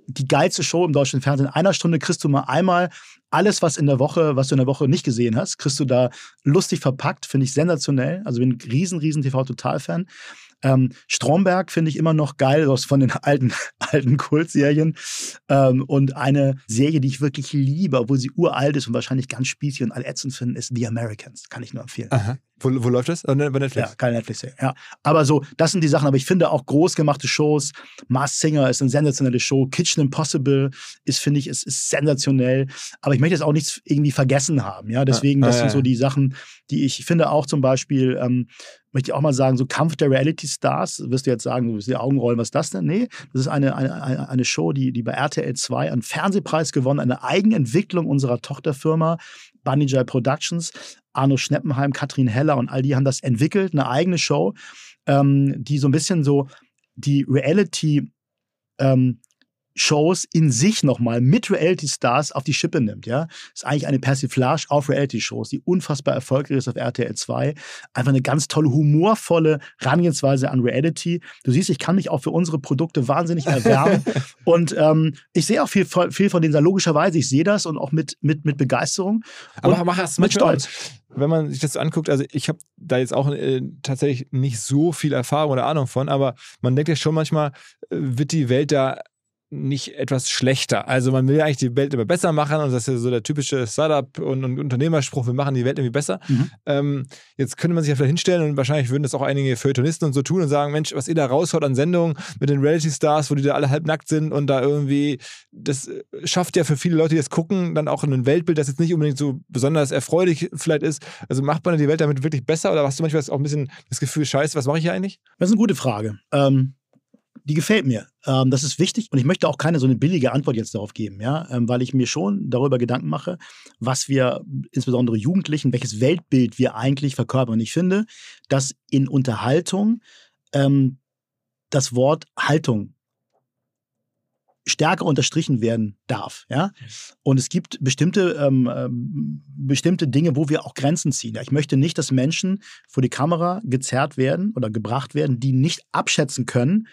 [SPEAKER 2] die geilste Show im deutschen Fernsehen. In einer Stunde kriegst du mal einmal alles, was in der Woche, was du in der Woche nicht gesehen hast, kriegst du da lustig verpackt, finde ich sensationell. Also bin ein riesen, riesen TV-Total-Fan. Ähm, Stromberg finde ich immer noch geil, aus von den alten, <laughs> alten Kultserien. Ähm, und eine Serie, die ich wirklich liebe, obwohl sie uralt ist und wahrscheinlich ganz spießig und allätzend finden, ist The Americans. Kann ich nur empfehlen.
[SPEAKER 1] Aha. Wo, wo läuft das? Oh, ne, Bei Netflix?
[SPEAKER 2] Ja, keine Netflix-Serie. Ja. Aber so, das sind die Sachen. Aber ich finde auch groß gemachte Shows. Mars Singer ist eine sensationelle Show. Kitchen Impossible ist, finde ich, ist, ist sensationell. Aber ich möchte jetzt auch nichts irgendwie vergessen haben. Ja, deswegen,
[SPEAKER 1] Ah,
[SPEAKER 2] das
[SPEAKER 1] ja,
[SPEAKER 2] sind
[SPEAKER 1] ja.
[SPEAKER 2] so die Sachen, die ich finde auch zum Beispiel, ähm, möchte ich auch mal sagen, so Kampf der Reality Stars. Wirst du jetzt sagen, du wirst die Augen rollen, was ist das denn? Nee, das ist eine, eine, eine eine Show, die, die bei RTL 2 einen Fernsehpreis gewonnen, eine Eigenentwicklung unserer Tochterfirma. Bunny Productions, Arno Schneppenheim, Katrin Heller und all die haben das entwickelt, eine eigene Show, ähm, die so ein bisschen so die Reality ähm, Shows in sich nochmal mit Reality Stars auf die Schippe nimmt, ja. Ist eigentlich eine Persiflage auf Reality Shows, die unfassbar erfolgreich ist auf RTL 2. Einfach eine ganz tolle, humorvolle Herangehensweise an Reality. Du siehst, ich kann mich auch für unsere Produkte wahnsinnig erwärmen. <laughs> und ähm, ich sehe auch viel, viel von denen, logischerweise, ich sehe das und auch mit, mit, mit Begeisterung.
[SPEAKER 1] Aber mach das
[SPEAKER 2] mit Stolz.
[SPEAKER 1] wenn man sich das so anguckt, also ich habe da jetzt auch äh, tatsächlich nicht so viel Erfahrung oder Ahnung von, aber man denkt ja schon manchmal, äh, wird die Welt da nicht etwas schlechter. Also man will ja eigentlich die Welt immer besser machen und das ist ja so der typische Startup- und, und Unternehmerspruch, wir machen die Welt irgendwie besser.
[SPEAKER 2] Mhm.
[SPEAKER 1] Ähm, jetzt könnte man sich ja vielleicht hinstellen und wahrscheinlich würden das auch einige Feuilletonisten und so tun und sagen, Mensch, was ihr da raushaut an Sendungen mit den Reality-Stars, wo die da alle halbnackt sind und da irgendwie, das äh, schafft ja für viele Leute, die das gucken, dann auch ein Weltbild, das jetzt nicht unbedingt so besonders erfreulich vielleicht ist. Also macht man die Welt damit wirklich besser oder hast du manchmal auch ein bisschen das Gefühl, scheiße, was mache ich hier eigentlich?
[SPEAKER 2] Das ist eine gute Frage. Ähm, die gefällt mir. Ähm, das ist wichtig und ich möchte auch keine so eine billige Antwort jetzt darauf geben, ja, ähm, weil ich mir schon darüber Gedanken mache, was wir insbesondere Jugendlichen, welches Weltbild wir eigentlich verkörpern. Und ich finde, dass in Unterhaltung ähm, das Wort Haltung stärker unterstrichen werden darf, ja. Und es gibt bestimmte ähm, ähm, bestimmte Dinge, wo wir auch Grenzen ziehen. Ich möchte nicht, dass Menschen vor die Kamera gezerrt werden oder gebracht werden, die nicht abschätzen können,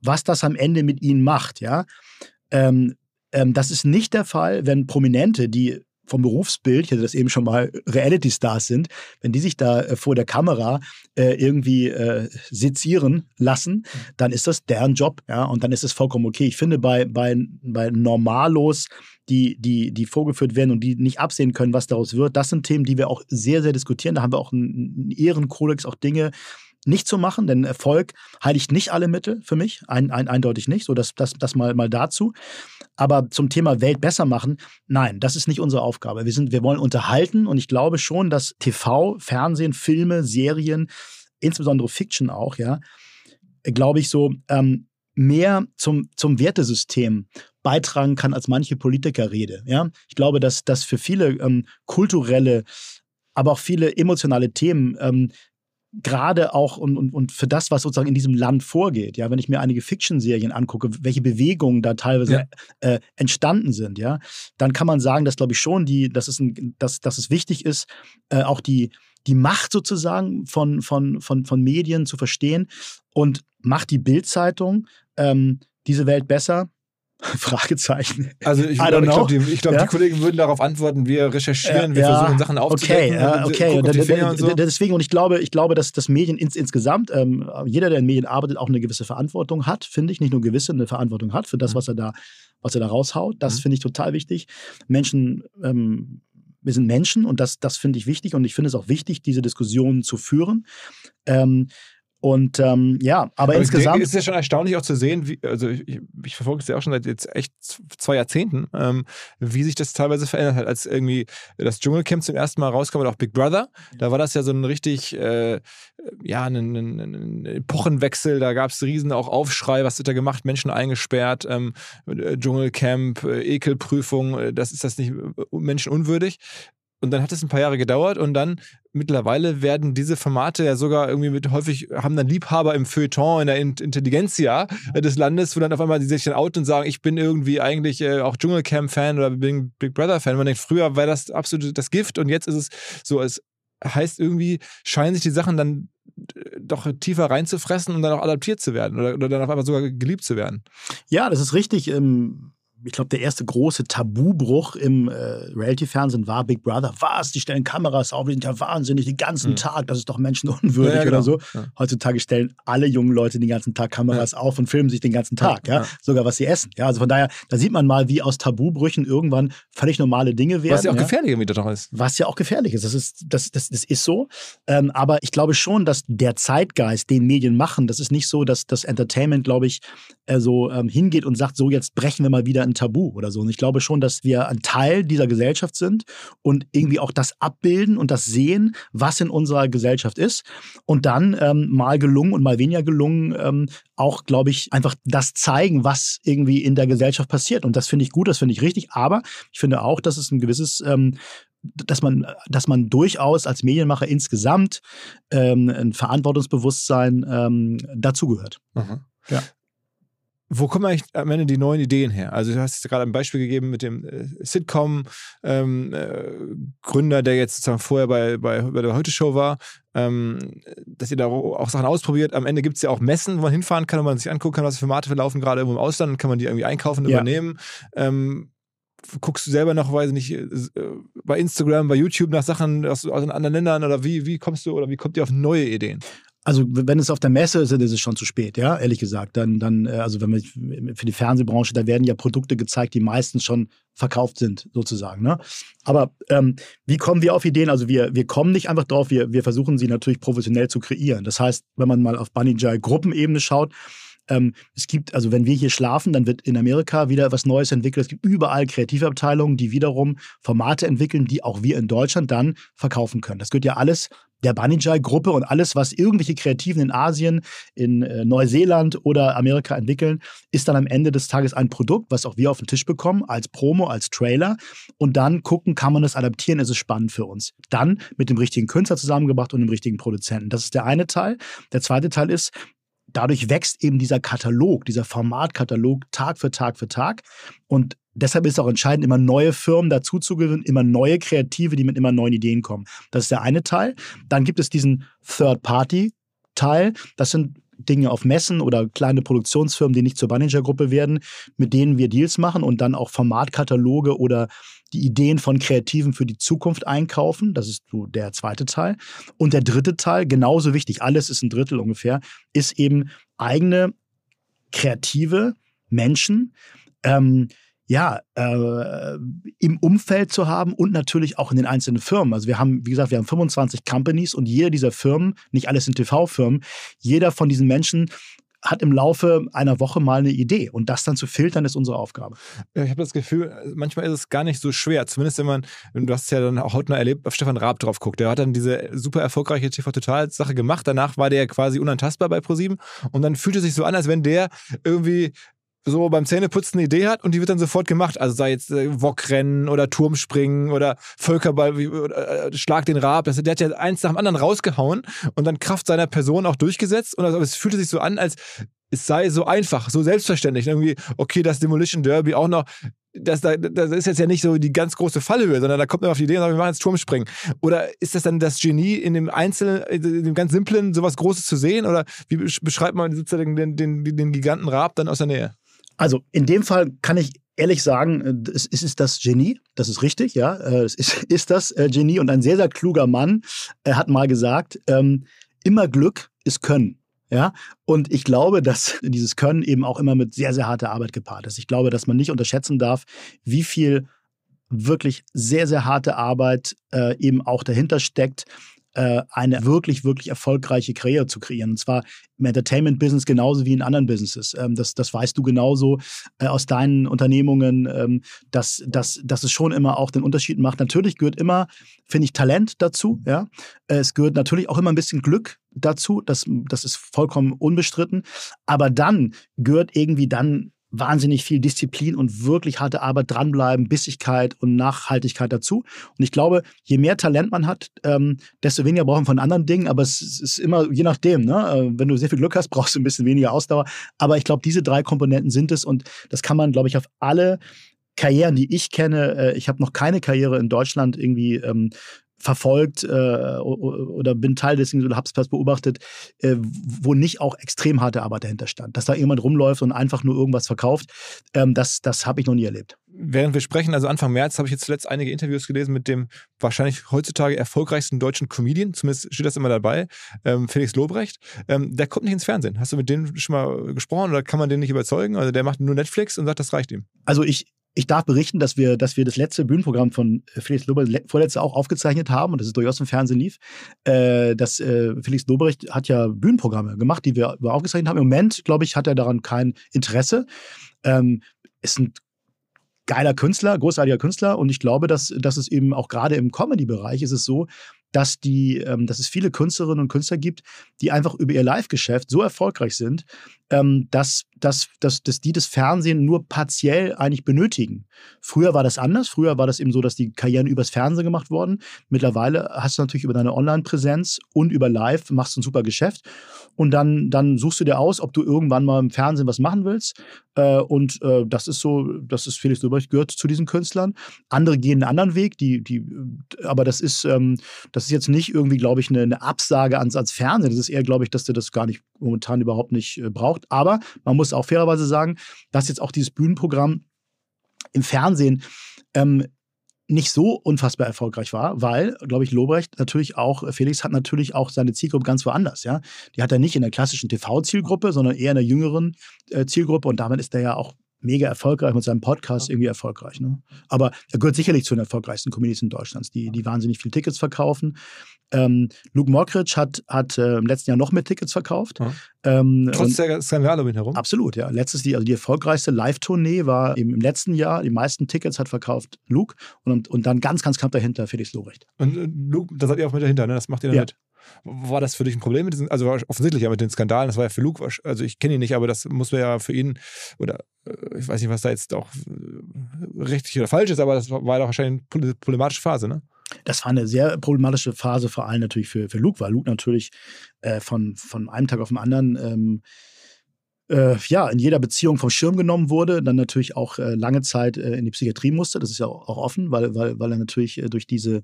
[SPEAKER 2] was das am Ende mit ihnen macht, ja. Ähm, ähm, das ist nicht der Fall, wenn Prominente, die vom Berufsbild, ich hatte das eben schon mal, Reality-Stars sind, wenn die sich da äh, vor der Kamera äh, irgendwie äh, sezieren lassen, dann ist das deren Job, ja, und dann ist es vollkommen okay. Ich finde, bei, bei, bei Normalos, die, die, die vorgeführt werden und die nicht absehen können, was daraus wird, das sind Themen, die wir auch sehr, sehr diskutieren. Da haben wir auch einen, einen Ehrenkodex, auch Dinge, nicht zu machen, denn Erfolg heiligt nicht alle Mittel für mich, ein, ein, eindeutig nicht. So, das, das, das mal, mal dazu. Aber zum Thema Welt besser machen, nein, das ist nicht unsere Aufgabe. Wir, sind, wir wollen unterhalten und ich glaube schon, dass TV, Fernsehen, Filme, Serien, insbesondere Fiction auch, ja, glaube ich, so ähm, mehr zum, zum Wertesystem beitragen kann als manche Politikerrede. Ja? Ich glaube, dass das für viele ähm, kulturelle, aber auch viele emotionale Themen ähm, gerade auch und, und, und für das, was sozusagen in diesem Land vorgeht, ja, wenn ich mir einige Fiction-Serien angucke, welche Bewegungen da teilweise
[SPEAKER 1] Ja.
[SPEAKER 2] äh, entstanden sind, ja, dann kann man sagen, dass glaube ich schon die, dass es, ein, dass, dass es wichtig ist, äh, auch die, die Macht sozusagen von, von, von, von Medien zu verstehen und macht die Bildzeitung ähm, diese Welt besser? <laughs> Fragezeichen.
[SPEAKER 1] Also ich, ich glaube, die, glaub,
[SPEAKER 2] Ja.
[SPEAKER 1] die Kollegen würden darauf antworten, wir recherchieren, wir
[SPEAKER 2] Ja,
[SPEAKER 1] versuchen Sachen aufzudecken.
[SPEAKER 2] Okay, ja, okay.
[SPEAKER 1] und so.
[SPEAKER 2] Deswegen, und ich glaube, ich glaube, dass das Medien ins, insgesamt, ähm, jeder, der in Medien arbeitet, auch eine gewisse Verantwortung hat, finde ich, nicht nur gewisse, eine Verantwortung hat für das, was er da, was er da raushaut. Das
[SPEAKER 1] Mhm.
[SPEAKER 2] finde ich total wichtig. Menschen, ähm, wir sind Menschen und das, das finde ich wichtig und ich finde es auch wichtig, diese Diskussionen zu führen. Ähm, und ähm, ja, aber,
[SPEAKER 1] Aber
[SPEAKER 2] insgesamt.
[SPEAKER 1] es ist ja schon erstaunlich auch zu sehen, wie, also ich, ich verfolge es ja auch schon seit jetzt echt zwei Jahrzehnten, ähm, wie sich das teilweise verändert hat. Als irgendwie das Dschungelcamp zum ersten Mal rauskam oder auch Big Brother, da war das ja so ein richtig, äh, ja, ein, ein, ein Epochenwechsel, da gab es riesen auch Aufschrei, was wird da gemacht, Menschen eingesperrt, ähm, äh, Dschungelcamp, äh, Ekelprüfung, äh, das ist das nicht äh, menschenunwürdig. Und dann hat es ein paar Jahre gedauert und dann mittlerweile werden diese Formate ja sogar irgendwie mit häufig, haben dann Liebhaber im Feuilleton, in der Intelligenzia des Landes, wo dann auf einmal die sich dann out und sagen, ich bin irgendwie eigentlich äh, auch Dschungelcamp-Fan oder bin Big Brother-Fan. Man denkt, früher war das absolut das Gift und jetzt ist es so, es heißt irgendwie, scheinen sich die Sachen dann doch tiefer reinzufressen und dann auch adaptiert zu werden oder, oder dann auf einmal sogar geliebt zu werden.
[SPEAKER 2] Ja, das ist richtig. Ähm ich glaube, der erste große Tabubruch im äh, Reality-Fernsehen war Big Brother. Was? Die stellen Kameras auf, die sind ja wahnsinnig den ganzen mhm. Tag. Das ist doch menschenunwürdig ja, ja, genau. oder so. Ja. Heutzutage stellen alle jungen Leute den ganzen Tag Kameras auf und filmen sich den ganzen Tag. Ja, Sogar was sie essen. Ja, also von daher, da sieht man mal, wie aus Tabubrüchen irgendwann völlig normale Dinge werden.
[SPEAKER 1] Was ja auch gefährlich irgendwie doch ist.
[SPEAKER 2] Was ja auch gefährlich ist. Das ist, das, das, das ist so. Ähm, aber ich glaube schon, dass der Zeitgeist, den Medien machen, das ist nicht so, dass das Entertainment, glaube ich, äh, so ähm, hingeht und sagt, so jetzt brechen wir mal wieder ein Tabu oder so. Und ich glaube schon, dass wir ein Teil dieser Gesellschaft sind und irgendwie auch das abbilden und das sehen, was in unserer Gesellschaft ist. Und dann ähm, mal gelungen und mal weniger gelungen, ähm, auch, glaube ich, einfach das zeigen, was irgendwie in der Gesellschaft passiert. Und das finde ich gut, das finde ich richtig. Aber ich finde auch, dass es ein gewisses ähm, dass man, dass man durchaus als Medienmacher insgesamt ähm, ein Verantwortungsbewusstsein ähm, dazugehört.
[SPEAKER 1] Mhm. Ja. Wo kommen eigentlich am Ende die neuen Ideen her? Also du hast gerade ein Beispiel gegeben mit dem äh, Sitcom-Gründer, ähm, äh, der jetzt sozusagen vorher bei, bei, bei der Heute-Show war, ähm, dass ihr da auch Sachen ausprobiert. Am Ende gibt es ja auch Messen, wo man hinfahren kann und man sich angucken kann, was für Formate verlaufen gerade irgendwo im Ausland, dann kann man die irgendwie einkaufen und ja. übernehmen. Ähm, guckst du selber noch, weiß nicht, äh, bei Instagram, bei YouTube nach Sachen aus, aus anderen Ländern oder wie, wie kommst du oder wie kommt ihr auf neue Ideen?
[SPEAKER 2] Also wenn es auf der Messe ist, ist es schon zu spät, ja, ehrlich gesagt. Dann, dann, äh, also wenn man für die Fernsehbranche, da werden ja Produkte gezeigt, die meistens schon verkauft sind, sozusagen. Ne? Aber ähm, wie kommen wir auf Ideen? Also wir, wir kommen nicht einfach drauf, wir, wir versuchen sie natürlich professionell zu kreieren. Das heißt, wenn man mal auf Bunny Jai Gruppenebene schaut, ähm, es gibt, also wenn wir hier schlafen, dann wird in Amerika wieder was Neues entwickelt. Es gibt überall Kreativabteilungen, die wiederum Formate entwickeln, die auch wir in Deutschland dann verkaufen können. Das gehört ja alles der Banijay-Gruppe und alles, was irgendwelche Kreativen in Asien, in äh, Neuseeland oder Amerika entwickeln, ist dann am Ende des Tages ein Produkt, was auch wir auf den Tisch bekommen, als Promo, als Trailer. Und dann gucken, kann man das adaptieren, ist es spannend für uns. Dann mit dem richtigen Künstler zusammengebracht und dem richtigen Produzenten. Das ist der eine Teil. Der zweite Teil ist, dadurch wächst eben dieser Katalog, dieser Formatkatalog Tag für Tag für Tag. Und deshalb ist es auch entscheidend, immer neue Firmen dazu zu gewinnen, immer neue Kreative, die mit immer neuen Ideen kommen. Das ist der eine Teil. Dann gibt es diesen Third-Party-Teil. Das sind Dinge auf Messen oder kleine Produktionsfirmen, die nicht zur Manager-Gruppe werden, mit denen wir Deals machen und dann auch Formatkataloge oder die Ideen von Kreativen für die Zukunft einkaufen. Das ist so der zweite Teil. Und der dritte Teil, genauso wichtig, alles ist ein Drittel ungefähr, ist eben eigene kreative Menschen, ähm, ja, äh, im Umfeld zu haben und natürlich auch in den einzelnen Firmen. Also wir haben, wie gesagt, wir haben 25 Companies und jeder dieser Firmen, nicht alles sind TV-Firmen, jeder von diesen Menschen hat im Laufe einer Woche mal eine Idee. Und das dann zu filtern, ist unsere Aufgabe.
[SPEAKER 1] Ich habe das Gefühl, manchmal ist es gar nicht so schwer. Zumindest wenn man, du hast es ja dann auch heute noch erlebt, auf Stefan Raab drauf guckt. Der hat dann diese super erfolgreiche TV-Total-Sache gemacht. Danach war der quasi unantastbar bei ProSieben. Und dann fühlte es sich so an, als wenn der irgendwie so beim Zähneputzen eine Idee hat und die wird dann sofort gemacht. Also sei jetzt äh, Wokrennen oder Turmspringen oder Völkerball, äh, Schlag den Rab. Der hat ja eins nach dem anderen rausgehauen und dann Kraft seiner Person auch durchgesetzt. Und also, es fühlte sich so an, als es sei so einfach, so selbstverständlich. Irgendwie, okay, das Demolition Derby auch noch. Das, das ist jetzt ja nicht so die ganz große Fallhöhe, sondern da kommt man auf die Idee und sagt, wir machen jetzt Turmspringen. Oder ist das dann das Genie in dem Einzelnen, in dem ganz Simplen, sowas Großes zu sehen? Oder wie beschreibt man sozusagen den, den, den Giganten Raab dann aus der Nähe?
[SPEAKER 2] Also in dem Fall kann ich ehrlich sagen, äh, es ist das Genie, das ist richtig, ja, äh, es ist, <laughs> ist das äh, Genie und ein sehr, sehr kluger Mann hat mal gesagt, ähm, immer Glück ist Können. Ja, und ich glaube, dass <laughs> dieses Können eben auch immer mit sehr, sehr harter Arbeit gepaart ist. Ich glaube, dass man nicht unterschätzen darf, wie viel wirklich sehr, sehr harte Arbeit äh, eben auch dahinter steckt, äh, eine wirklich, wirklich erfolgreiche Karriere zu kreieren. Und zwar im Entertainment-Business genauso wie in anderen Businesses. Ähm, das, das weißt du genauso äh, aus deinen Unternehmungen, ähm, dass, dass, dass es schon immer auch den Unterschied macht. Natürlich gehört immer, finde ich, Talent dazu. Ja? Es gehört natürlich auch immer ein bisschen Glück dazu. Das, das ist vollkommen unbestritten. Aber dann gehört irgendwie dann wahnsinnig viel Disziplin und wirklich harte Arbeit dranbleiben, Bissigkeit und Nachhaltigkeit dazu. Und ich glaube, je mehr Talent man hat, ähm, desto weniger brauchen wir von anderen Dingen. Aber es, es ist immer, je nachdem, ne? Äh, wenn du sehr viel Glück hast, <laughs> brauchst du ein bisschen weniger Ausdauer. Aber ich glaube, diese drei Komponenten sind es und das kann man, glaube ich, auf alle Karrieren, die ich kenne, äh, ich habe noch keine Karriere in Deutschland irgendwie ähm, verfolgt äh, oder bin Teil dessen oder habe es beobachtet, äh, wo nicht auch extrem harte Arbeit dahinter stand. Dass da jemand rumläuft und einfach nur irgendwas verkauft, ähm, das, das habe ich noch nie erlebt.
[SPEAKER 1] Während wir sprechen, also Anfang März, habe ich jetzt zuletzt einige Interviews gelesen mit dem wahrscheinlich heutzutage erfolgreichsten deutschen Comedian, zumindest steht das immer dabei, ähm, Felix Lobrecht. Ähm, der kommt nicht ins Fernsehen. Hast du mit dem schon mal gesprochen oder kann man den nicht überzeugen? Also der macht nur Netflix und sagt, das reicht ihm.
[SPEAKER 2] Also ich, ich darf berichten, dass wir, dass wir das letzte Bühnenprogramm von äh, Felix Lobrecht vorletzte auch aufgezeichnet haben und das ist durchaus im Fernsehen lief. Äh, das, äh, Felix Lobrecht hat ja Bühnenprogramme gemacht, die wir aufgezeichnet haben. Im Moment, glaube ich, hat er daran kein Interesse. Ähm, ist ein geiler Künstler, großartiger Künstler und ich glaube, dass, dass es eben auch gerade im Comedy-Bereich ist es so, dass, die, ähm, dass es viele Künstlerinnen und Künstler gibt, die einfach über ihr Live-Geschäft so erfolgreich sind, ähm, dass, dass, dass, dass die das Fernsehen nur partiell eigentlich benötigen. Früher war das anders. Früher war das eben so, dass die Karrieren übers Fernsehen gemacht wurden. Mittlerweile hast du natürlich über deine Online-Präsenz und über Live machst du ein super Geschäft. Und dann, dann suchst du dir aus, ob du irgendwann mal im Fernsehen was machen willst. Äh, und äh, das ist so, das ist Felix Lobrecht gehört zu diesen Künstlern. Andere gehen einen anderen Weg, die, die, aber das ist, ähm, das ist jetzt nicht irgendwie, glaube ich, eine, eine Absage ans, ans Fernsehen. Das ist eher, glaube ich, dass der das gar nicht momentan überhaupt nicht äh, braucht. Aber man muss auch fairerweise sagen, dass jetzt auch dieses Bühnenprogramm im Fernsehen ähm, nicht so unfassbar erfolgreich war, weil, glaube ich, Lobrecht natürlich auch, Felix hat natürlich auch seine Zielgruppe ganz woanders, ja. Die hat er nicht in der klassischen TV-Zielgruppe, sondern eher in der jüngeren äh, Zielgruppe und damit ist er ja auch mega erfolgreich mit seinem Podcast irgendwie erfolgreich. Ne? Aber er gehört sicherlich zu den erfolgreichsten Comedies in Deutschland, die, die wahnsinnig viele Tickets verkaufen. Ähm, Luke Mockridge hat, hat äh, im letzten Jahr noch mehr Tickets verkauft.
[SPEAKER 1] Ja. Ähm, Trotz der Skandale um ihn herum?
[SPEAKER 2] Absolut, ja. Letztes Jahr, also die erfolgreichste Live-Tournee war im, im, letzten Jahr. Die meisten Tickets hat verkauft Luke und, und dann ganz, ganz knapp dahinter Felix Lobrecht.
[SPEAKER 1] Und äh, Luke, da seid ihr auch mit dahinter, ne? Das macht ihr dann ja. mit? War das für dich ein Problem mit diesen, also offensichtlich ja mit den Skandalen, das war ja für Luke, also ich kenne ihn nicht, aber das muss ja für ihn, oder äh, ich weiß nicht, was da jetzt auch äh, richtig oder falsch ist, aber das war doch wahrscheinlich eine problematische Phase, ne?
[SPEAKER 2] Das war eine sehr problematische Phase, vor allem natürlich für, für Luke, weil Luke natürlich äh, von, von einem Tag auf den anderen ähm, äh, ja, in jeder Beziehung vom Schirm genommen wurde, dann natürlich auch äh, lange Zeit äh, in die Psychiatrie musste. Das ist ja auch, offen, weil, weil, weil er natürlich durch diese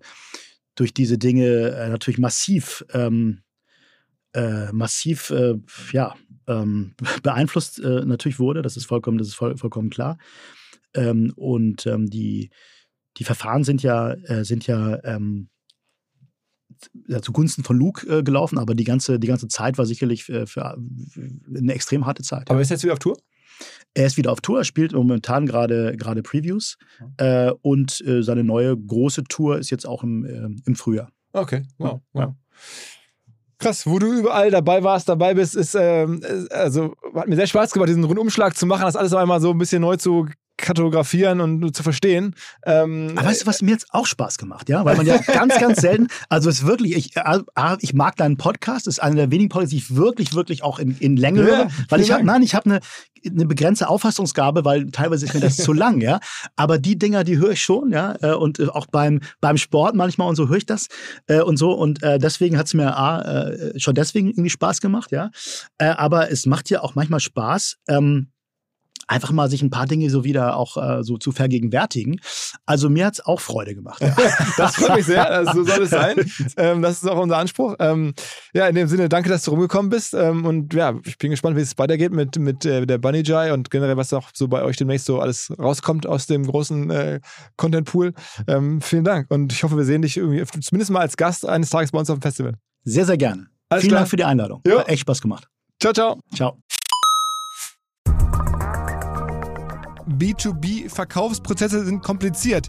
[SPEAKER 2] durch diese Dinge äh, natürlich massiv, ähm, äh, massiv, äh, ja, ähm, <laughs> beeinflusst äh, natürlich wurde. Das ist vollkommen, das ist voll, vollkommen klar. Ähm, und ähm, die, die Verfahren sind ja, äh, sind ja, ähm, ja, zugunsten von Luke äh, gelaufen, aber die ganze, die ganze Zeit war sicherlich für, für eine extrem harte Zeit.
[SPEAKER 1] Aber ist er jetzt wieder auf Tour?
[SPEAKER 2] Er ist wieder auf Tour, spielt momentan gerade gerade Previews äh, und äh, seine neue große Tour ist jetzt auch im, äh, im Frühjahr.
[SPEAKER 1] Okay, wow, wow. Krass, wo du überall dabei warst, dabei bist, ist ähm, also hat mir sehr Spaß gemacht, diesen Rundumschlag zu machen, das alles einmal so ein bisschen neu zu kartografieren und zu verstehen.
[SPEAKER 2] Ähm, Aber weißt du, was mir jetzt auch Spaß gemacht, ja? Weil man ja <laughs> ganz, ganz selten, also es ist wirklich, ich, äh, ich mag deinen Podcast, ist einer der wenigen Podcasts, die ich wirklich, wirklich auch in, in Länge ja, höre. Weil ich habe, nein, ich habe eine, eine begrenzte Auffassungsgabe, weil teilweise ist mir das <laughs> zu lang, ja. Aber die Dinger, die höre ich schon, ja. Äh, und äh, auch beim, beim Sport manchmal und so höre ich das und so. Und deswegen hat es mir A, schon deswegen irgendwie Spaß gemacht, ja. Aber es macht ja auch manchmal Spaß, ähm, einfach mal sich ein paar Dinge so wieder auch äh, so zu vergegenwärtigen. Also mir hat es auch Freude gemacht. <laughs>
[SPEAKER 1] das freut mich sehr, also, so soll es sein. <laughs> Ähm, das ist auch unser Anspruch. Ähm, ja, in dem Sinne, danke, dass du rumgekommen bist. Ähm, und ja, ich bin gespannt, wie es weitergeht mit, mit äh, der Bunny Jai und generell, was auch so bei euch demnächst so alles rauskommt aus dem großen äh, Content-Pool. Ähm, vielen Dank. Und ich hoffe, wir sehen dich irgendwie zumindest mal als Gast eines Tages bei uns auf dem Festival.
[SPEAKER 2] Sehr, sehr gerne. Alles Vielen klar. Dank für die Einladung. Jo. Hat echt Spaß gemacht.
[SPEAKER 1] Ciao, ciao.
[SPEAKER 2] Ciao.
[SPEAKER 1] B2B-Verkaufsprozesse sind kompliziert.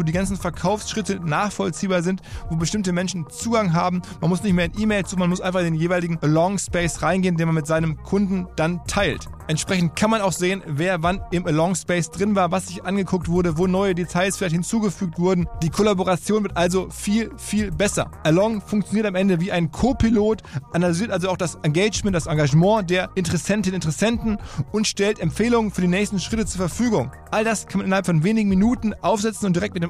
[SPEAKER 1] wo die ganzen Verkaufsschritte nachvollziehbar sind, wo bestimmte Menschen Zugang haben. Man muss nicht mehr in E-Mail zu, man muss einfach in den jeweiligen Along Space reingehen, den man mit seinem Kunden dann teilt. Entsprechend kann man auch sehen, wer wann im Along Space drin war, was sich angeguckt wurde, wo neue Details vielleicht hinzugefügt wurden. Die Kollaboration wird also viel, viel besser. Along funktioniert am Ende wie ein Co-Pilot, analysiert also auch das Engagement, das Engagement der Interessentinnen und Interessenten und stellt Empfehlungen für die nächsten Schritte zur Verfügung. All das kann man innerhalb von wenigen Minuten aufsetzen und direkt mit dem